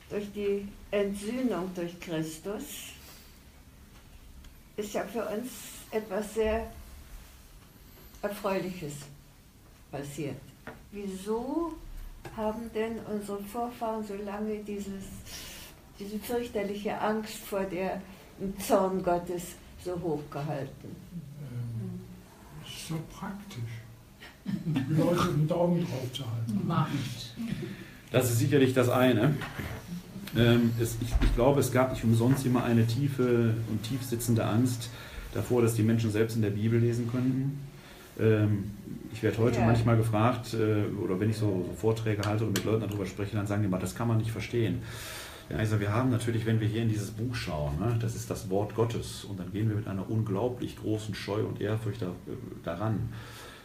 Durch die Entsühnung durch Christus ist ja für uns etwas sehr Erfreuliches passiert. Wieso haben denn unsere Vorfahren so lange dieses, diese fürchterliche Angst vor der, dem Zorn Gottes so hoch gehalten? Ähm, so praktisch. Die Leute den Daumen drauf zu halten. Macht. Das ist sicherlich das eine. Ähm, es, ich, ich, glaube, es gab nicht umsonst immer eine tiefe und tief sitzende Angst davor, dass die Menschen selbst in der Bibel lesen könnten. Ähm, ich werde heute ja. manchmal gefragt, äh, oder wenn ich so, so, Vorträge halte oder mit Leuten darüber spreche, dann sagen die mal, das kann man nicht verstehen. Ja, also wir haben natürlich, wenn wir hier in dieses Buch schauen, ne, das ist das Wort Gottes, und dann gehen wir mit einer unglaublich großen Scheu und Ehrfurcht da, äh, daran.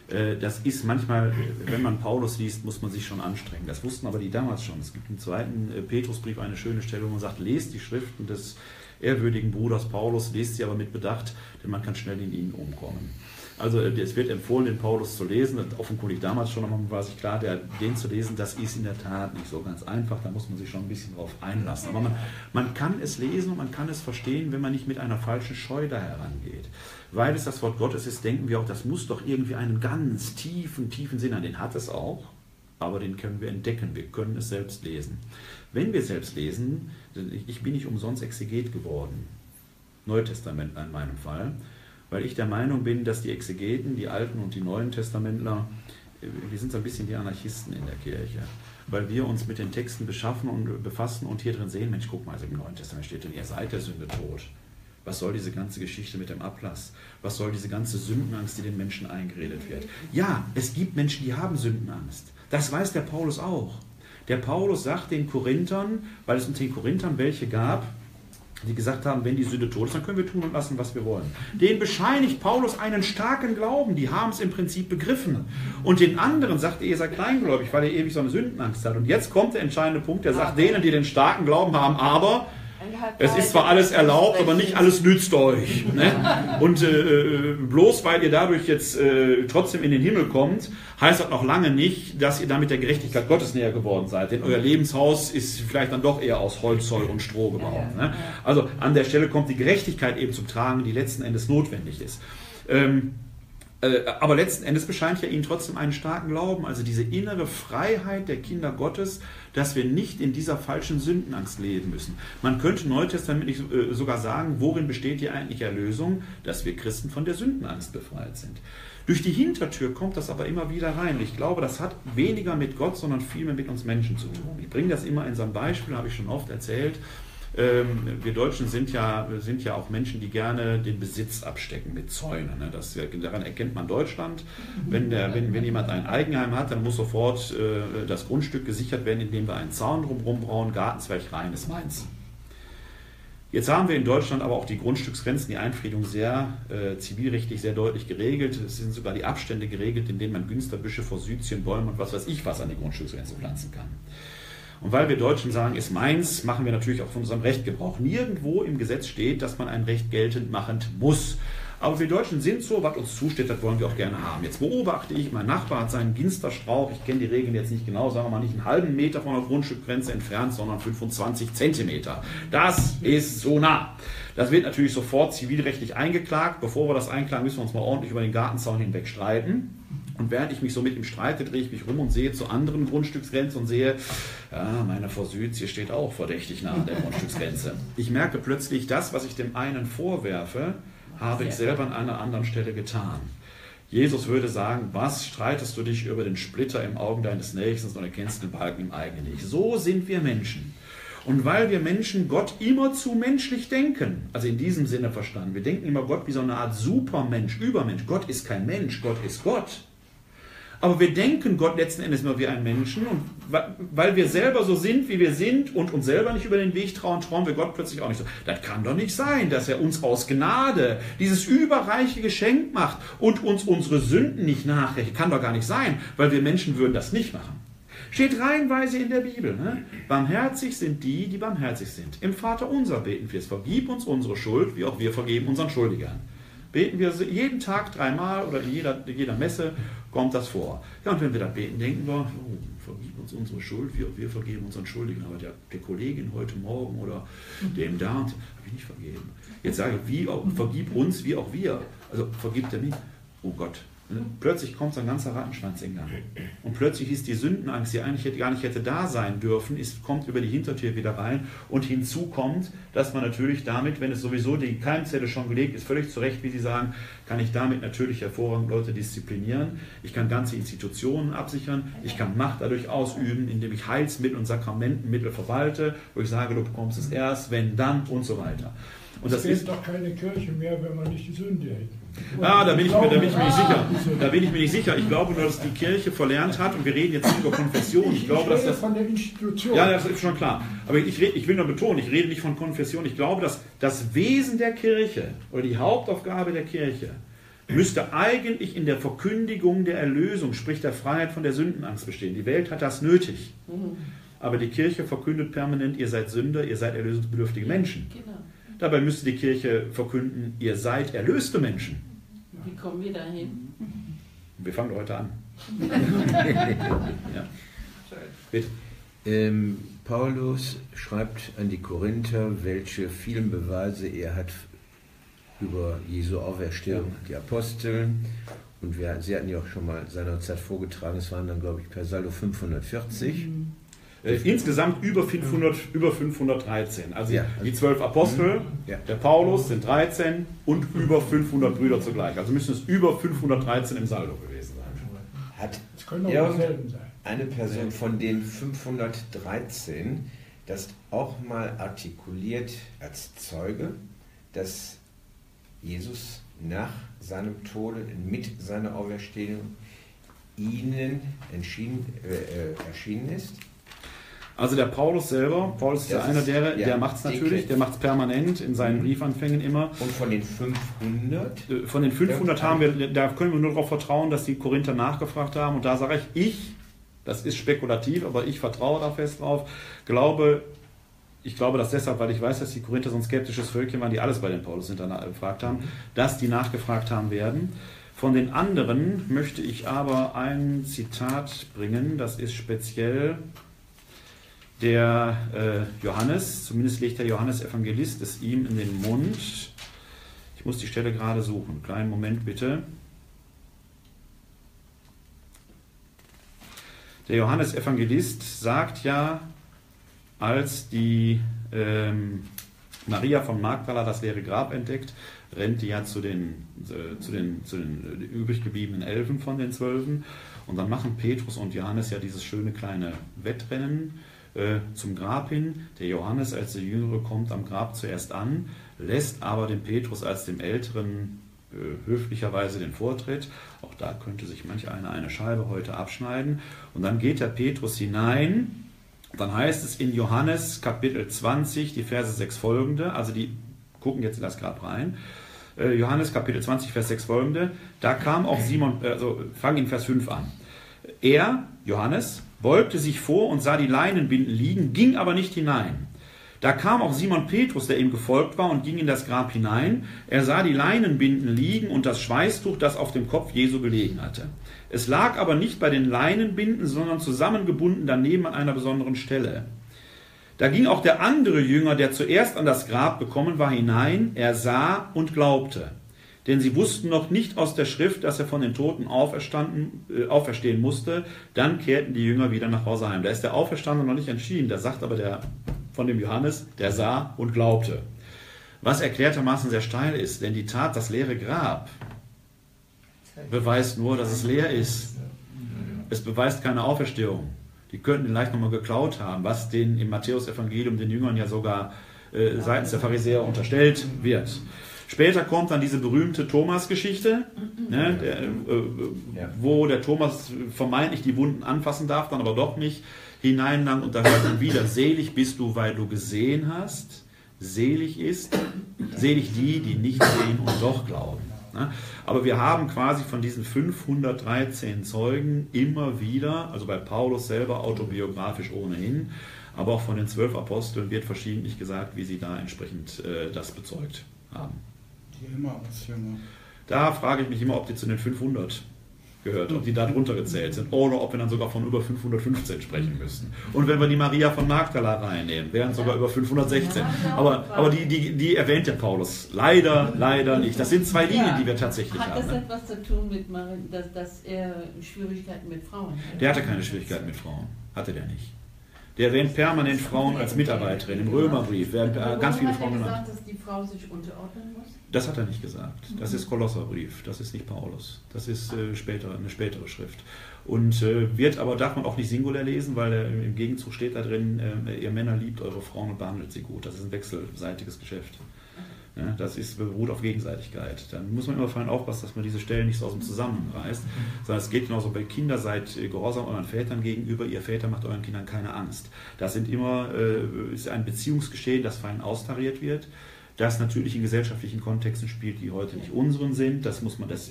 Äh, das ist manchmal, wenn man Paulus liest, muss man sich schon anstrengen. Das wussten aber die damals schon. Es gibt im zweiten Petrusbrief eine schöne Stelle, wo man sagt, lest die Schriften des ehrwürdigen Bruders Paulus, lest sie aber mit Bedacht, denn man kann schnell in ihnen umkommen. Also äh, es wird empfohlen, den Paulus zu lesen. Offenkundig damals schon, war sich klar, der, den zu lesen, das ist in der Tat nicht so ganz einfach. Da muss man sich schon ein bisschen drauf einlassen. Aber man, man kann es lesen und man kann es verstehen, wenn man nicht mit einer falschen Scheu da herangeht weil es das Wort Gottes ist, denken wir auch, das muss doch irgendwie einen ganz tiefen, tiefen Sinn haben. Den hat es auch, aber den können wir entdecken. Wir können es selbst lesen. Wenn wir selbst lesen, ich bin nicht umsonst Exeget geworden, Neutestament in meinem Fall, weil ich der Meinung bin, dass die Exegeten, die Alten und die Neuen Testamentler, wir sind so ein bisschen die Anarchisten in der Kirche. weil wir uns mit den Texten beschaffen und befassen und hier drin sehen, Mensch, guck mal, also im Neuen Testament steht drin, ihr seid der Sünde tot. Was soll diese ganze Geschichte mit dem Ablass? Was soll diese ganze Sündenangst, die den Menschen eingeredet wird? Ja, es gibt Menschen, die haben Sündenangst. Das weiß der Paulus auch. Der Paulus sagt den Korinthern, weil es unter den Korinthern welche gab, die gesagt haben, wenn die Sünde tot ist, dann können wir tun und lassen, was wir wollen. Den bescheinigt Paulus einen starken Glauben. Die haben es im Prinzip begriffen. Und den anderen sagt er, ihr seid kleingläubig, weil ihr ewig so eine Sündenangst hat. Und jetzt kommt der entscheidende Punkt, der sagt denen, die den starken Glauben haben, aber es ist zwar alles erlaubt, aber nicht alles nützt euch. Ne? Und äh, bloß weil ihr dadurch jetzt äh, trotzdem in den Himmel kommt, heißt das noch lange nicht, dass ihr damit der Gerechtigkeit Gottes näher geworden seid. Denn euer Lebenshaus ist vielleicht dann doch eher aus Holz, Zoll und Stroh gebaut. Ne? Also an der Stelle kommt die Gerechtigkeit eben zum Tragen, die letzten Endes notwendig ist. Ähm, äh, aber letzten Endes bescheint ja ihnen trotzdem einen starken Glauben, also diese innere Freiheit der Kinder Gottes, dass wir nicht in dieser falschen Sündenangst leben müssen. Man könnte neutestamentlich äh, sogar sagen, worin besteht die eigentliche Erlösung, dass wir Christen von der Sündenangst befreit sind. Durch die Hintertür kommt das aber immer wieder rein. Ich glaube, das hat weniger mit Gott, sondern vielmehr mit uns Menschen zu tun. Ich bringe das immer in so ein Beispiel, habe ich schon oft erzählt. Ähm, wir Deutschen sind ja, sind ja auch Menschen, die gerne den Besitz abstecken mit Zäunen. Ne? Das, daran erkennt man Deutschland. Wenn, der, wenn, wenn jemand ein Eigenheim hat, dann muss sofort äh, das Grundstück gesichert werden, indem wir einen Zaun drumherum bauen, Gartenzwerg rein ist meins. Jetzt haben wir in Deutschland aber auch die Grundstücksgrenzen, die Einfriedung sehr äh, zivilrechtlich sehr deutlich geregelt. Es sind sogar die Abstände geregelt, in denen man Günsterbüsche, Forsythien, Bäume und was weiß ich was an die Grundstücksgrenze pflanzen kann. Und weil wir Deutschen sagen, ist meins, machen wir natürlich auch von unserem Recht Gebrauch. Nirgendwo im Gesetz steht, dass man ein Recht geltend machen muss. Aber wir Deutschen sind so, was uns zusteht, das wollen wir auch gerne haben. Jetzt beobachte ich, mein Nachbar hat seinen Ginsterstrauch, ich kenne die Regeln jetzt nicht genau, sagen wir mal nicht einen halben Meter von der Grundstückgrenze entfernt, sondern 25 Zentimeter. Das ist so nah. Das wird natürlich sofort zivilrechtlich eingeklagt. Bevor wir das einklagen, müssen wir uns mal ordentlich über den Gartenzaun hinweg streiten. Und während ich mich so mit ihm streite, drehe ich mich rum und sehe zu anderen Grundstücksgrenzen und sehe, ja, meine Frau Südsie steht auch verdächtig nah an der <laughs> Grundstücksgrenze. Ich merke plötzlich, das, was ich dem einen vorwerfe, habe ich selber an einer anderen Stelle getan. Jesus würde sagen, was streitest du dich über den Splitter im Augen deines Nächsten und erkennst den Balken im eigenen nicht. So sind wir Menschen. Und weil wir Menschen Gott immer zu menschlich denken, also in diesem Sinne verstanden, wir denken immer Gott wie so eine Art Supermensch, Übermensch. Gott ist kein Mensch, Gott ist Gott. Aber wir denken Gott letzten Endes nur wie ein Menschen und weil wir selber so sind, wie wir sind und uns selber nicht über den Weg trauen, trauen wir Gott plötzlich auch nicht so. Das kann doch nicht sein, dass er uns aus Gnade dieses überreiche Geschenk macht und uns unsere Sünden nicht nachrechnet. Kann doch gar nicht sein, weil wir Menschen würden das nicht machen. Steht reihenweise in der Bibel. Ne? Barmherzig sind die, die barmherzig sind. Im Vater unser beten wir es. Vergib uns unsere Schuld, wie auch wir vergeben unseren Schuldigern. Beten wir jeden Tag dreimal oder in jeder, in jeder Messe kommt das vor. Ja, und wenn wir da beten, denken wir, oh, vergib uns unsere Schuld, wir, wir vergeben unseren Schuldigen. Aber der, der Kollegin heute Morgen oder dem da, habe ich nicht vergeben. Jetzt sage ich, wie auch, vergib uns, wie auch wir. Also vergibt er mich. Oh Gott, Plötzlich kommt so ein ganzer Rattenschwanz in Gang. Und plötzlich ist die Sündenangst, die eigentlich gar nicht hätte da sein dürfen, ist, kommt über die Hintertür wieder rein. Und hinzu kommt, dass man natürlich damit, wenn es sowieso die Keimzelle schon gelegt ist, völlig zu Recht, wie Sie sagen, kann ich damit natürlich hervorragend Leute disziplinieren. Ich kann ganze Institutionen absichern. Ich kann Macht dadurch ausüben, indem ich Heilsmittel und Sakramentenmittel verwalte, wo ich sage, du bekommst es erst, wenn, dann und so weiter. Und es das ist doch keine Kirche mehr, wenn man nicht die Sünde hält. Ah, da bin, ich, da bin ich mir nicht sicher. Da bin ich mir nicht sicher. Ich glaube nur, dass die Kirche verlernt hat, und wir reden jetzt nicht über Konfession. Ich glaube, dass das. von der Institution. Ja, das ist schon klar. Aber ich, ich will nur betonen, ich rede nicht von Konfession. Ich glaube, dass das Wesen der Kirche oder die Hauptaufgabe der Kirche müsste eigentlich in der Verkündigung der Erlösung, sprich der Freiheit von der Sündenangst bestehen. Die Welt hat das nötig. Aber die Kirche verkündet permanent, ihr seid Sünder, ihr seid erlösungsbedürftige Menschen. Genau. Dabei müsste die Kirche verkünden, ihr seid erlöste Menschen. Wie kommen wir dahin? Wir fangen heute an. <laughs> ja. Bitte. Ähm, Paulus schreibt an die Korinther, welche vielen Beweise er hat über Jesu Auferstehung, ja. die Apostel. Und wir, Sie hatten ja auch schon mal seinerzeit vorgetragen, es waren dann, glaube ich, per Saldo 540. Mhm. Äh, insgesamt über 500, über 513. Also ja. die zwölf Apostel, ja. der Paulus sind 13 und über 500 Brüder zugleich. Also müssen es über 513 im Saldo gewesen sein. Hat das können auch dieselben sein. eine Person von den 513 das auch mal artikuliert als Zeuge, dass Jesus nach seinem Tode mit seiner Auferstehung ihnen entschieden, äh, äh erschienen ist? Also der Paulus selber, Paulus ist ja einer der, ja, der macht es natürlich, der macht es permanent in seinen mhm. Briefanfängen immer. Und von den 500? Äh, von den 500 haben wir, da können wir nur darauf vertrauen, dass die Korinther nachgefragt haben. Und da sage ich, ich, das ist spekulativ, aber ich vertraue da fest drauf, glaube, ich glaube das deshalb, weil ich weiß, dass die Korinther so ein skeptisches Völkchen waren, die alles bei den Paulus hinterfragt haben, mhm. dass die nachgefragt haben werden. Von den anderen möchte ich aber ein Zitat bringen, das ist speziell der äh, Johannes, zumindest legt der Johannes Evangelist es ihm in den Mund. Ich muss die Stelle gerade suchen. Kleinen Moment bitte. Der Johannes Evangelist sagt ja, als die ähm, Maria von Magdala das leere Grab entdeckt, rennt die ja zu den, äh, zu den, zu den übrig gebliebenen Elfen von den Zwölfen. Und dann machen Petrus und Johannes ja dieses schöne kleine Wettrennen äh, zum Grab hin. Der Johannes als der Jüngere kommt am Grab zuerst an, lässt aber dem Petrus als dem Älteren äh, höflicherweise den Vortritt. Auch da könnte sich manch einer eine Scheibe heute abschneiden. Und dann geht der Petrus hinein. Dann heißt es in Johannes Kapitel 20, die Verse 6 folgende, also die gucken jetzt in das Grab rein. Äh, Johannes Kapitel 20, Vers 6 folgende, da kam auch Simon, also fang in Vers 5 an. Er, Johannes, beugte sich vor und sah die Leinenbinden liegen, ging aber nicht hinein. Da kam auch Simon Petrus, der ihm gefolgt war, und ging in das Grab hinein. Er sah die Leinenbinden liegen und das Schweißtuch, das auf dem Kopf Jesu gelegen hatte. Es lag aber nicht bei den Leinenbinden, sondern zusammengebunden daneben an einer besonderen Stelle. Da ging auch der andere Jünger, der zuerst an das Grab gekommen war, hinein. Er sah und glaubte denn sie wussten noch nicht aus der Schrift, dass er von den Toten auferstanden, äh, auferstehen musste. Dann kehrten die Jünger wieder nach Hause heim. Da ist der Auferstandene noch nicht entschieden. Da sagt aber der von dem Johannes, der sah und glaubte. Was erklärtermaßen sehr steil ist, denn die Tat, das leere Grab, beweist nur, dass es leer ist. Es beweist keine Auferstehung. Die könnten ihn leicht nochmal geklaut haben, was den im Matthäus-Evangelium den Jüngern ja sogar äh, seitens der Pharisäer unterstellt wird. Später kommt dann diese berühmte Thomas-Geschichte, ne, der, äh, ja. wo der Thomas vermeintlich die Wunden anfassen darf, dann aber doch nicht hineinlangt und da hört man wieder, selig bist du, weil du gesehen hast, selig ist, selig die, die nicht sehen und doch glauben. Ne? Aber wir haben quasi von diesen 513 Zeugen immer wieder, also bei Paulus selber autobiografisch ohnehin, aber auch von den zwölf Aposteln wird verschiedentlich gesagt, wie sie da entsprechend äh, das bezeugt haben. Die Emmaus-Jünger. Da frage ich mich immer, ob die zu den 500 gehört, ob die da drunter gezählt sind oder ob wir dann sogar von über 515 sprechen müssen. Und wenn wir die Maria von Magdala reinnehmen, wären sogar über 516. Aber, aber die, die, die erwähnt ja Paulus leider, leider nicht. Das sind zwei Linien, die wir tatsächlich haben. Hat das etwas zu tun mit, dass, dass er Schwierigkeiten mit Frauen hat? Der hatte keine Schwierigkeiten mit Frauen. Hatte der nicht. Der erwähnt permanent Frauen als Mitarbeiterin. Im Römerbrief werden ganz viele Frauen genannt. Hat er gesagt, dass die Frau sich unterordnen muss? Das hat er nicht gesagt. Das ist Kolosserbrief, das ist nicht Paulus. Das ist äh, später, eine spätere Schrift. Und äh, wird aber, darf man auch nicht singulär lesen, weil äh, im Gegenzug steht da drin, äh, ihr Männer liebt eure Frauen und behandelt sie gut. Das ist ein wechselseitiges Geschäft. Ja, das ist, beruht auf Gegenseitigkeit. Dann muss man immer vor allem aufpassen, dass man diese Stellen nicht so aus dem Zusammenreißt, sondern es geht genauso bei Kindern, seid gehorsam euren Vätern gegenüber, ihr Väter macht euren Kindern keine Angst. Das sind immer, äh, ist ein Beziehungsgeschehen, das fein austariert wird das natürlich in gesellschaftlichen Kontexten spielt, die heute nicht unseren sind. Das muss man, das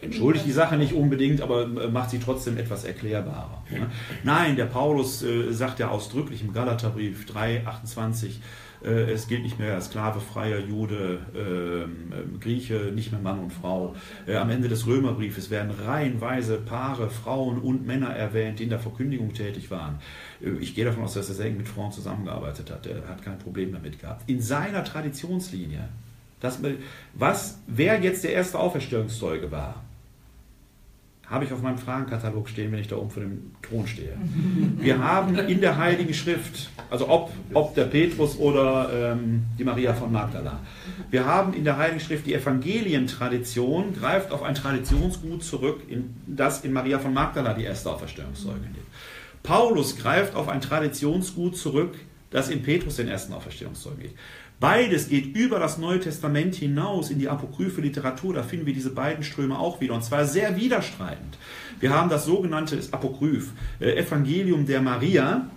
entschuldigt die Sache nicht unbedingt, aber macht sie trotzdem etwas erklärbarer. Nein, der Paulus äh, sagt ja ausdrücklich im Galaterbrief 3,28, äh, es gilt nicht mehr Sklave, Freier, Jude, äh, Grieche, nicht mehr Mann und Frau. Äh, am Ende des Römerbriefes werden reihenweise Paare, Frauen und Männer erwähnt, die in der Verkündigung tätig waren. Äh, ich gehe davon aus, dass er eng mit Frauen zusammengearbeitet hat. Er hat kein Problem damit gehabt. In seiner Traditionslinie, das, was, wer jetzt der erste Auferstehungszeuge war, Habe ich auf meinem Fragenkatalog stehen, wenn ich da oben vor dem Thron stehe. Wir haben in der Heiligen Schrift, also ob, ob der Petrus oder ähm, die Maria von Magdala, wir haben in der Heiligen Schrift die Evangelientradition, greift auf ein Traditionsgut zurück, in, das in Maria von Magdala die erste Auferstehungszeugin ist. Paulus greift auf ein Traditionsgut zurück, das in Petrus den ersten Auferstehungszeugen geht. Beides geht über das Neue Testament hinaus in die apokryphe Literatur. Da finden wir diese beiden Ströme auch wieder. Und zwar sehr widerstreitend. Wir haben das sogenannte Apokryph, äh, Evangelium der Maria.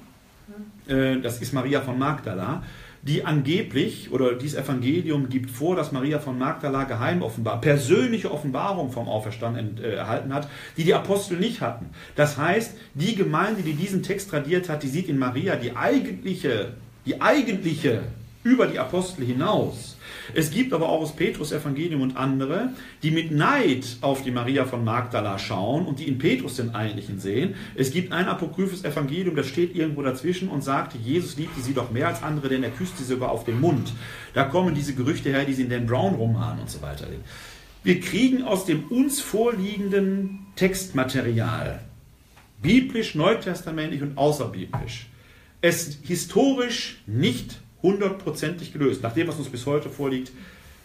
Äh, das ist Maria von Magdala die angeblich, oder dieses Evangelium gibt vor, dass Maria von Magdala geheim offenbar, persönliche Offenbarung vom Auferstanden äh, erhalten hat, die die Apostel nicht hatten. Das heißt, die Gemeinde, die diesen Text tradiert hat, die sieht in Maria die eigentliche, die eigentliche über die Apostel hinaus. Es gibt aber auch das Petrus Evangelium und andere, die mit Neid auf die Maria von Magdala schauen und die in Petrus den eigentlichen sehen. Es gibt ein apokryphes Evangelium, das steht irgendwo dazwischen und sagt, Jesus liebte sie doch mehr als andere, denn er küsste sie sogar auf den Mund. Da kommen diese Gerüchte her, die sie in den Brown-Roman und so weiter sehen. Wir kriegen aus dem uns vorliegenden Textmaterial, biblisch, neutestamentlich und außerbiblisch, es historisch nicht hundertprozentig gelöst. Nach dem, was uns bis heute vorliegt,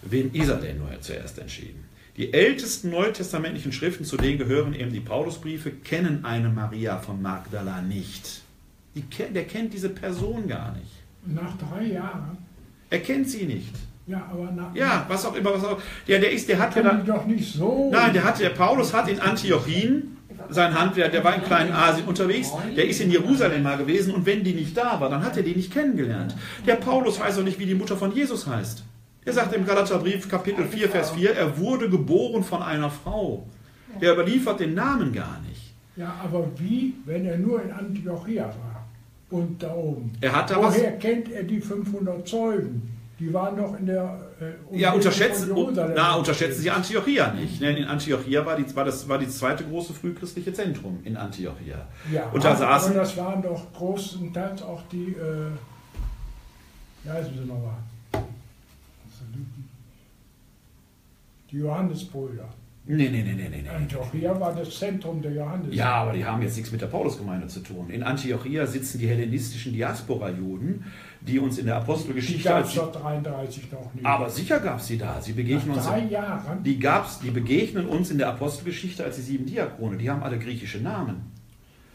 wen ist er denn nur zuerst entschieden? Die ältesten neutestamentlichen Schriften, zu denen gehören eben die Paulusbriefe, kennen eine Maria von Magdala nicht. Die, der kennt diese Person gar nicht. Nach drei Jahren? Er kennt sie nicht. Ja, aber nach. Ja, was auch immer, was auch. Der, der ist, der hat ja. doch nicht so. Nein, der hat, der Paulus hat in Antiochien sein Handwerk, der war in Kleinasien unterwegs, der ist in Jerusalem mal gewesen und wenn die nicht da war, dann hat er die nicht kennengelernt. Der Paulus weiß auch nicht, wie die Mutter von Jesus heißt. Er sagt im Galaterbrief Kapitel 4, Vers 4, er wurde geboren von einer Frau. Der überliefert den Namen gar nicht. Ja, aber wie, wenn er nur in Antiochia war und da oben? Er hat da Woher was? kennt er die 500 Zeugen? Die waren doch in der. Äh, ja, unterschätzen, na, unterschätzen Sie Antiochia nicht. Ne? In Antiochia war, die, war, das war die zweite große frühchristliche Zentrum in Antiochia. Ja, und da aber, saßen, aber das waren doch großenteils auch die. Äh, wie heißen sie nochmal? Die Johannesbrüder. Nee, nee, nee, nee, nee. Antiochia war das Zentrum der Johannes. Ja, aber die haben jetzt nichts mit der Paulusgemeinde zu tun. In Antiochia sitzen die hellenistischen Diaspora-Juden, die uns in der Apostelgeschichte. Die gab es doch 33 noch nicht. Aber sicher gab es sie da. Sie begegnen Nach drei uns. Jahren. Die gab's, die begegnen uns in der Apostelgeschichte als die sieben Diakone. Die haben alle griechische Namen.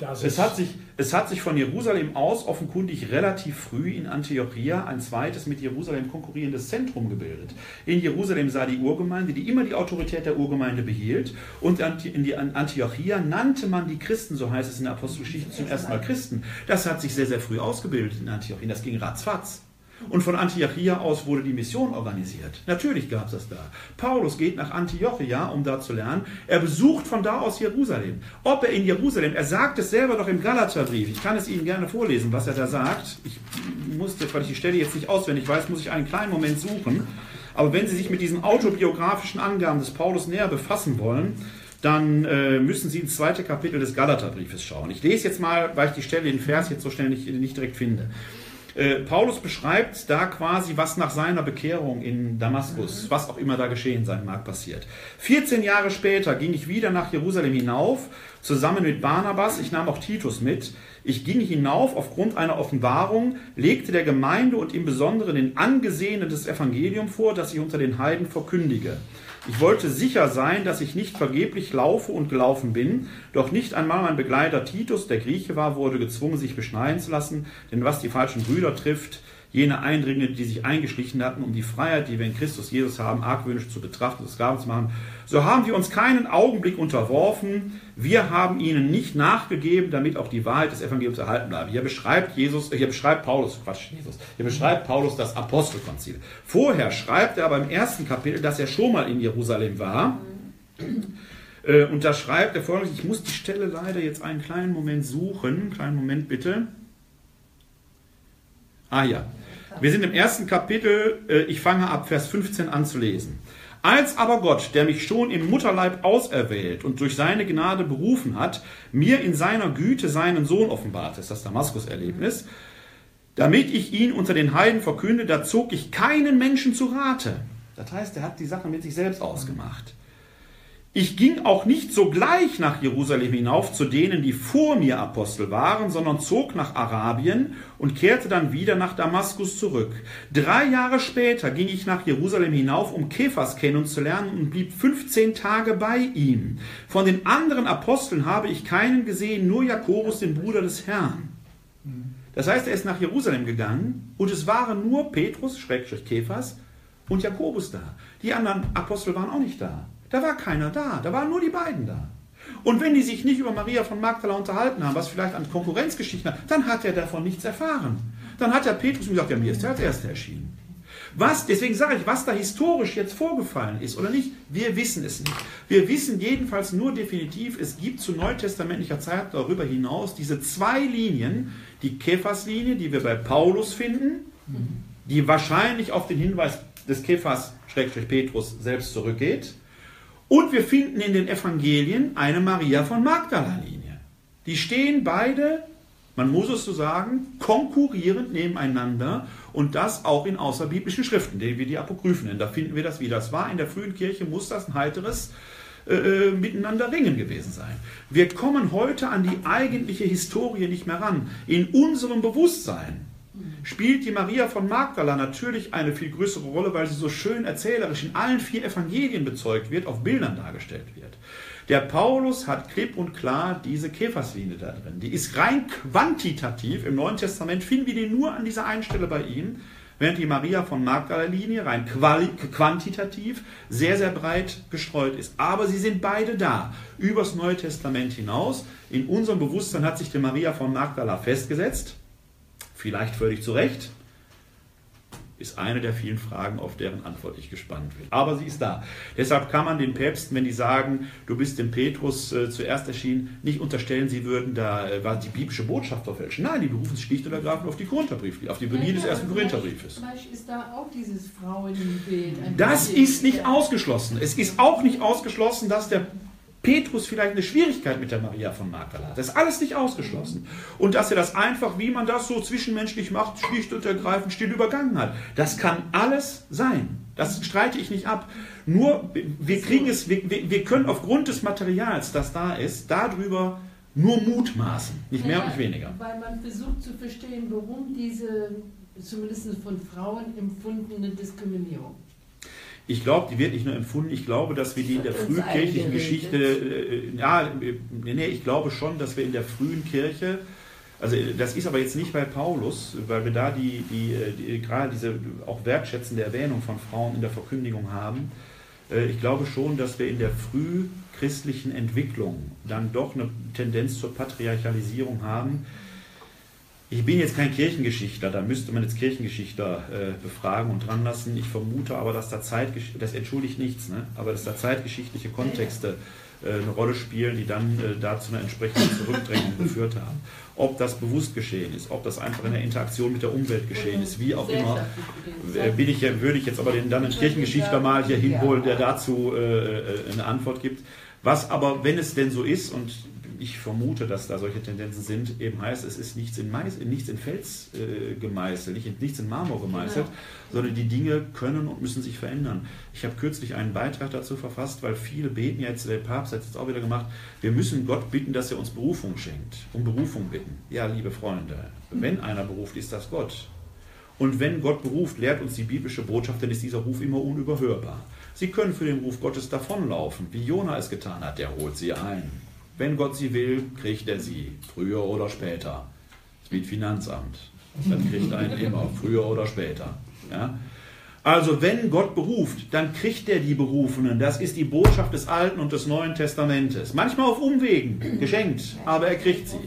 Es hat, sich, es hat sich von Jerusalem aus offenkundig relativ früh in Antiochia ein zweites mit Jerusalem konkurrierendes Zentrum gebildet. In Jerusalem sah die Urgemeinde, die immer die Autorität der Urgemeinde behielt, und in die Antiochia nannte man die Christen, so heißt es in der Apostelgeschichte, zum ersten Mal Christen. Das hat sich sehr, sehr früh ausgebildet in Antiochia. Das ging ratzfatz. Und von Antiochia aus wurde die Mission organisiert. Natürlich gab es das da. Paulus geht nach Antiochia, um da zu lernen. Er besucht von da aus Jerusalem. Ob er in Jerusalem, er sagt es selber doch im Galaterbrief. Ich kann es Ihnen gerne vorlesen, was er da sagt. Ich muss jetzt, weil ich die Stelle jetzt nicht auswendig weiß, muss ich einen kleinen Moment suchen. Aber wenn Sie sich mit diesen autobiografischen Angaben des Paulus näher befassen wollen, dann äh, müssen Sie ins zweite Kapitel des Galaterbriefes schauen. Ich lese jetzt mal, weil ich die Stelle, den Vers jetzt so schnell nicht, nicht direkt finde. Äh, Paulus beschreibt da quasi, was nach seiner Bekehrung in Damaskus, was auch immer da geschehen sein mag, passiert. 14 Jahre später ging ich wieder nach Jerusalem hinauf, zusammen mit Barnabas, ich nahm auch Titus mit. Ich ging hinauf aufgrund einer Offenbarung, legte der Gemeinde und im Besonderen den Angesehenen des Evangelium vor, das ich unter den Heiden verkündige. Ich wollte sicher sein, dass ich nicht vergeblich laufe und gelaufen bin, doch nicht einmal mein Begleiter Titus, der Grieche war, wurde gezwungen, sich beschneiden zu lassen, denn was die falschen Brüder trifft, jene Eindringlinge, die sich eingeschlichen hatten, um die Freiheit, die wir in Christus Jesus haben, argwöhnisch zu betrachten, das Sklaven zu machen. So haben wir uns keinen Augenblick unterworfen. Wir haben ihnen nicht nachgegeben, damit auch die Wahrheit des Evangeliums erhalten bleibe. Hier beschreibt Jesus, hier beschreibt Paulus, Quatsch, Jesus, hier beschreibt Paulus das Apostelkonzil. Vorher schreibt er aber im ersten Kapitel, dass er schon mal in Jerusalem war. Äh, und da schreibt er folgendes, ich muss die Stelle leider jetzt einen kleinen Moment suchen. Kleinen Moment bitte. Ah ja, wir sind im ersten Kapitel, äh, ich fange ab Vers 15 an zu lesen. Als aber Gott, der mich schon im Mutterleib auserwählt und durch seine Gnade berufen hat, mir in seiner Güte seinen Sohn offenbart, ist das Damaskus-Erlebnis, damit ich ihn unter den Heiden verkünde, da zog ich keinen Menschen zu Rate. Das heißt, er hat die Sache mit sich selbst ausgemacht. Ich ging auch nicht sogleich nach Jerusalem hinauf zu denen, die vor mir Apostel waren, sondern zog nach Arabien und kehrte dann wieder nach Damaskus zurück. Drei Jahre später ging ich nach Jerusalem hinauf, um Kephas kennenzulernen und blieb 15 Tage bei ihm. Von den anderen Aposteln habe ich keinen gesehen, nur Jakobus, den Bruder des Herrn. Das heißt, er ist nach Jerusalem gegangen und es waren nur Petrus, Schrägstrich Kephas und Jakobus da. Die anderen Apostel waren auch nicht da. Da war keiner da, da waren nur die beiden da. Und wenn die sich nicht über Maria von Magdala unterhalten haben, was vielleicht an Konkurrenzgeschichten hat, dann hat er davon nichts erfahren. Dann hat der Petrus gesagt, ja, mir ist er als Erster erschienen. Was, deswegen sage ich, was da historisch jetzt vorgefallen ist oder nicht, wir wissen es nicht. Wir wissen jedenfalls nur definitiv, es gibt zu neutestamentlicher Zeit darüber hinaus diese zwei Linien, die Kephas-Linie, die wir bei Paulus finden, die wahrscheinlich auf den Hinweis des Kephas, Petrus selbst zurückgeht, und wir finden in den Evangelien eine Maria von Magdala-Linie. Die stehen beide, man muss es so sagen, konkurrierend nebeneinander und das auch in außerbiblischen Schriften, die wir die Apokryphen nennen. Da finden wir das wieder. Das war in der frühen Kirche, muss das ein heiteres äh, äh, miteinander ringen gewesen sein. Wir kommen heute an die eigentliche Historie nicht mehr ran. In unserem Bewusstsein spielt die Maria von Magdala natürlich eine viel größere Rolle, weil sie so schön erzählerisch in allen vier Evangelien bezeugt wird, auf Bildern dargestellt wird. Der Paulus hat klipp und klar diese Käferslinie da drin. Die ist rein quantitativ. Im Neuen Testament finden wir die nur an dieser einen Stelle bei ihm, während die Maria von Magdala-Linie rein quantitativ sehr, sehr breit gestreut ist. Aber sie sind beide da, übers Neue Testament hinaus. In unserem Bewusstsein hat sich die Maria von Magdala festgesetzt vielleicht völlig zu Recht, ist eine der vielen Fragen, auf deren Antwort ich gespannt bin. Aber sie ist da. Deshalb kann man den Päpsten, wenn die sagen, du bist dem Petrus äh, zuerst erschienen, nicht unterstellen, sie würden da äh, die biblische Botschaft verfälschen. Nein, die berufen sich schlicht und ergreifend auf die Korintherbrief, auf die Linie ja, des ersten Korintherbriefes. Vielleicht ist da auch dieses Frauenbild. Das ist nicht ausgeschlossen. Es ist auch nicht ausgeschlossen, dass der Petrus vielleicht eine Schwierigkeit mit der Maria von Magdala. Das ist alles nicht ausgeschlossen. Und dass er das einfach, wie man das so zwischenmenschlich macht, schlicht und ergreifend still übergangen hat. Das kann alles sein. Das streite ich nicht ab. Nur, wir kriegen es, wir, wir können aufgrund des Materials, das da ist, darüber nur mutmaßen. Nicht mehr und nicht weniger. Weil man versucht zu verstehen, warum diese, zumindest von Frauen empfundene Diskriminierung ich glaube, die wird nicht nur empfunden, ich glaube, dass wir die in der frühkirchlichen Geschichte, äh, ja, nee, ich glaube schon, dass wir in der frühen Kirche, also das ist aber jetzt nicht bei Paulus, weil wir da die, die, die gerade diese auch wertschätzende Erwähnung von Frauen in der Verkündigung haben. Äh, ich glaube schon, dass wir in der frühchristlichen Entwicklung dann doch eine Tendenz zur Patriarchalisierung haben ich bin jetzt kein Kirchengeschichtler, da müsste man jetzt Kirchengeschichtler äh, befragen und dran lassen. Ich vermute aber, dass da Zeitgesch das entschuldigt nichts, ne? aber dass da zeitgeschichtliche Kontexte äh, eine Rolle spielen, die dann äh, da zu einer entsprechenden Zurückdrängung geführt haben. Ob das bewusst geschehen ist, ob das einfach in der Interaktion mit der Umwelt geschehen ist, wie auch immer, äh, bin ich, würde ich jetzt aber den, dann einen Kirchengeschichtler mal hier hinholen, der dazu äh, äh, eine Antwort gibt. Was aber, wenn es denn so ist, und ich vermute, dass da solche Tendenzen sind, eben heißt, es ist nichts in, Mais, nichts in Fels äh, gemeißelt, nicht in, nichts in Marmor gemeißelt, genau. sondern die Dinge können und müssen sich verändern. Ich habe kürzlich einen Beitrag dazu verfasst, weil viele beten jetzt, der Papst hat es jetzt auch wieder gemacht, wir müssen Gott bitten, dass er uns Berufung schenkt, um Berufung bitten. Ja, liebe Freunde, wenn einer beruft, ist das Gott. Und wenn Gott beruft, lehrt uns die biblische Botschaft, dann ist dieser Ruf immer unüberhörbar. Sie können für den Ruf Gottes davonlaufen, wie Jona es getan hat, der holt sie ein. Wenn Gott sie will, kriegt er sie, früher oder später. Das ist wie ein Finanzamt. Das kriegt einen immer, früher oder später. Ja? Also wenn Gott beruft, dann kriegt er die Berufenen. Das ist die Botschaft des Alten und des Neuen Testamentes. Manchmal auf Umwegen, geschenkt, aber er kriegt sie.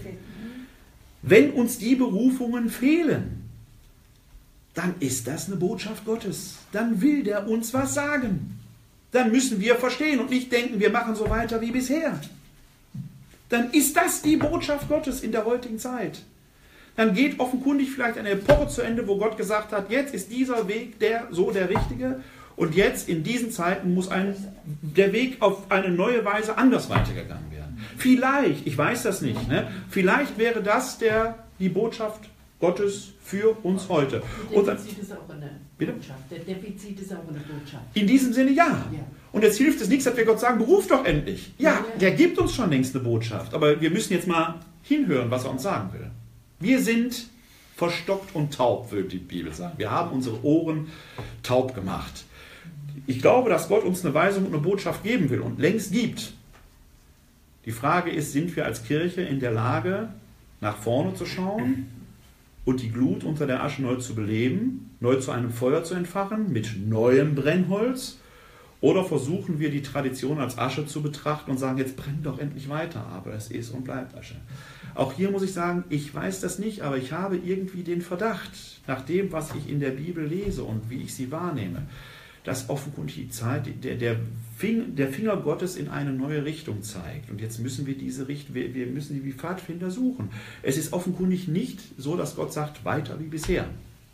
Wenn uns die Berufungen fehlen, dann ist das eine Botschaft Gottes. Dann will der uns was sagen. Dann müssen wir verstehen und nicht denken, wir machen so weiter wie bisher dann ist das die Botschaft Gottes in der heutigen Zeit. Dann geht offenkundig vielleicht eine Epoche zu Ende, wo Gott gesagt hat, jetzt ist dieser Weg der so der richtige und jetzt in diesen Zeiten muss ein, der Weg auf eine neue Weise anders weitergegangen werden. Vielleicht, ich weiß das nicht, ne, vielleicht wäre das der, die Botschaft Gottes für uns heute. Der Und dann, Defizit ist auch eine Bitte? Botschaft. Der Defizit ist auch eine Botschaft. in diesem Sinne ja. Ja. Und jetzt hilft es nichts, dass wir Gott sagen, beruf doch endlich. Ja, Ja, ja. der gibt uns schon längst eine Botschaft. Aber wir müssen jetzt mal hinhören, was er uns sagen will. Wir sind verstockt und taub, würde die Bibel sagen. Wir haben unsere Ohren taub gemacht. Ich glaube, dass Gott uns eine Weisung und eine Botschaft geben will und längst gibt. Die Frage ist, sind wir als Kirche in der Lage, nach vorne zu schauen und die Glut unter der Asche neu zu beleben, neu zu einem Feuer zu entfachen, mit neuem Brennholz? Oder versuchen wir die Tradition als Asche zu betrachten und sagen, jetzt brennt doch endlich weiter, aber es ist und bleibt Asche. Auch hier muss ich sagen, ich weiß das nicht, aber ich habe irgendwie den Verdacht, nach dem, was ich in der Bibel lese und wie ich sie wahrnehme, dass offenkundig die Zeit, der, der, Fing, der Finger Gottes in eine neue Richtung zeigt. Und jetzt müssen wir diese Richtung, wir, wir müssen die wie Pfadfinder suchen. Es ist offenkundig nicht so, dass Gott sagt, weiter wie bisher.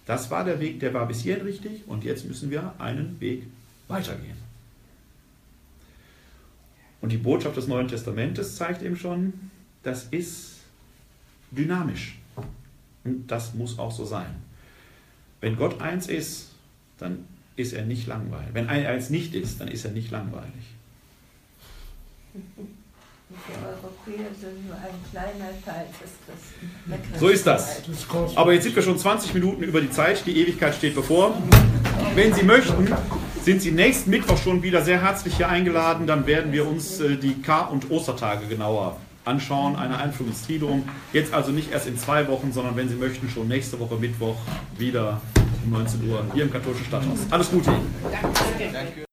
Das war der Weg, der war bis hierhin richtig und jetzt müssen wir einen Weg weitergehen. Und die Botschaft des Neuen Testamentes zeigt eben schon, das ist dynamisch. Und das muss auch so sein. Wenn Gott eins ist, dann ist er nicht langweilig. Wenn er eins nicht ist, dann ist er nicht langweilig. Die Europäer sind nur ein kleiner Teil des Christen. So ist das. Aber jetzt sind wir schon 20 Minuten über die Zeit. Die Ewigkeit steht bevor. Wenn Sie möchten, sind Sie nächsten Mittwoch schon wieder sehr herzlich hier eingeladen. Dann werden wir uns äh, die Kar- und Ostertage genauer anschauen. Eine Einführung ins Triduum. Jetzt also nicht erst in zwei Wochen, sondern wenn Sie möchten, schon nächste Woche Mittwoch wieder um 19 Uhr hier im katholischen Stadthaus. Alles Gute Ihnen. Danke.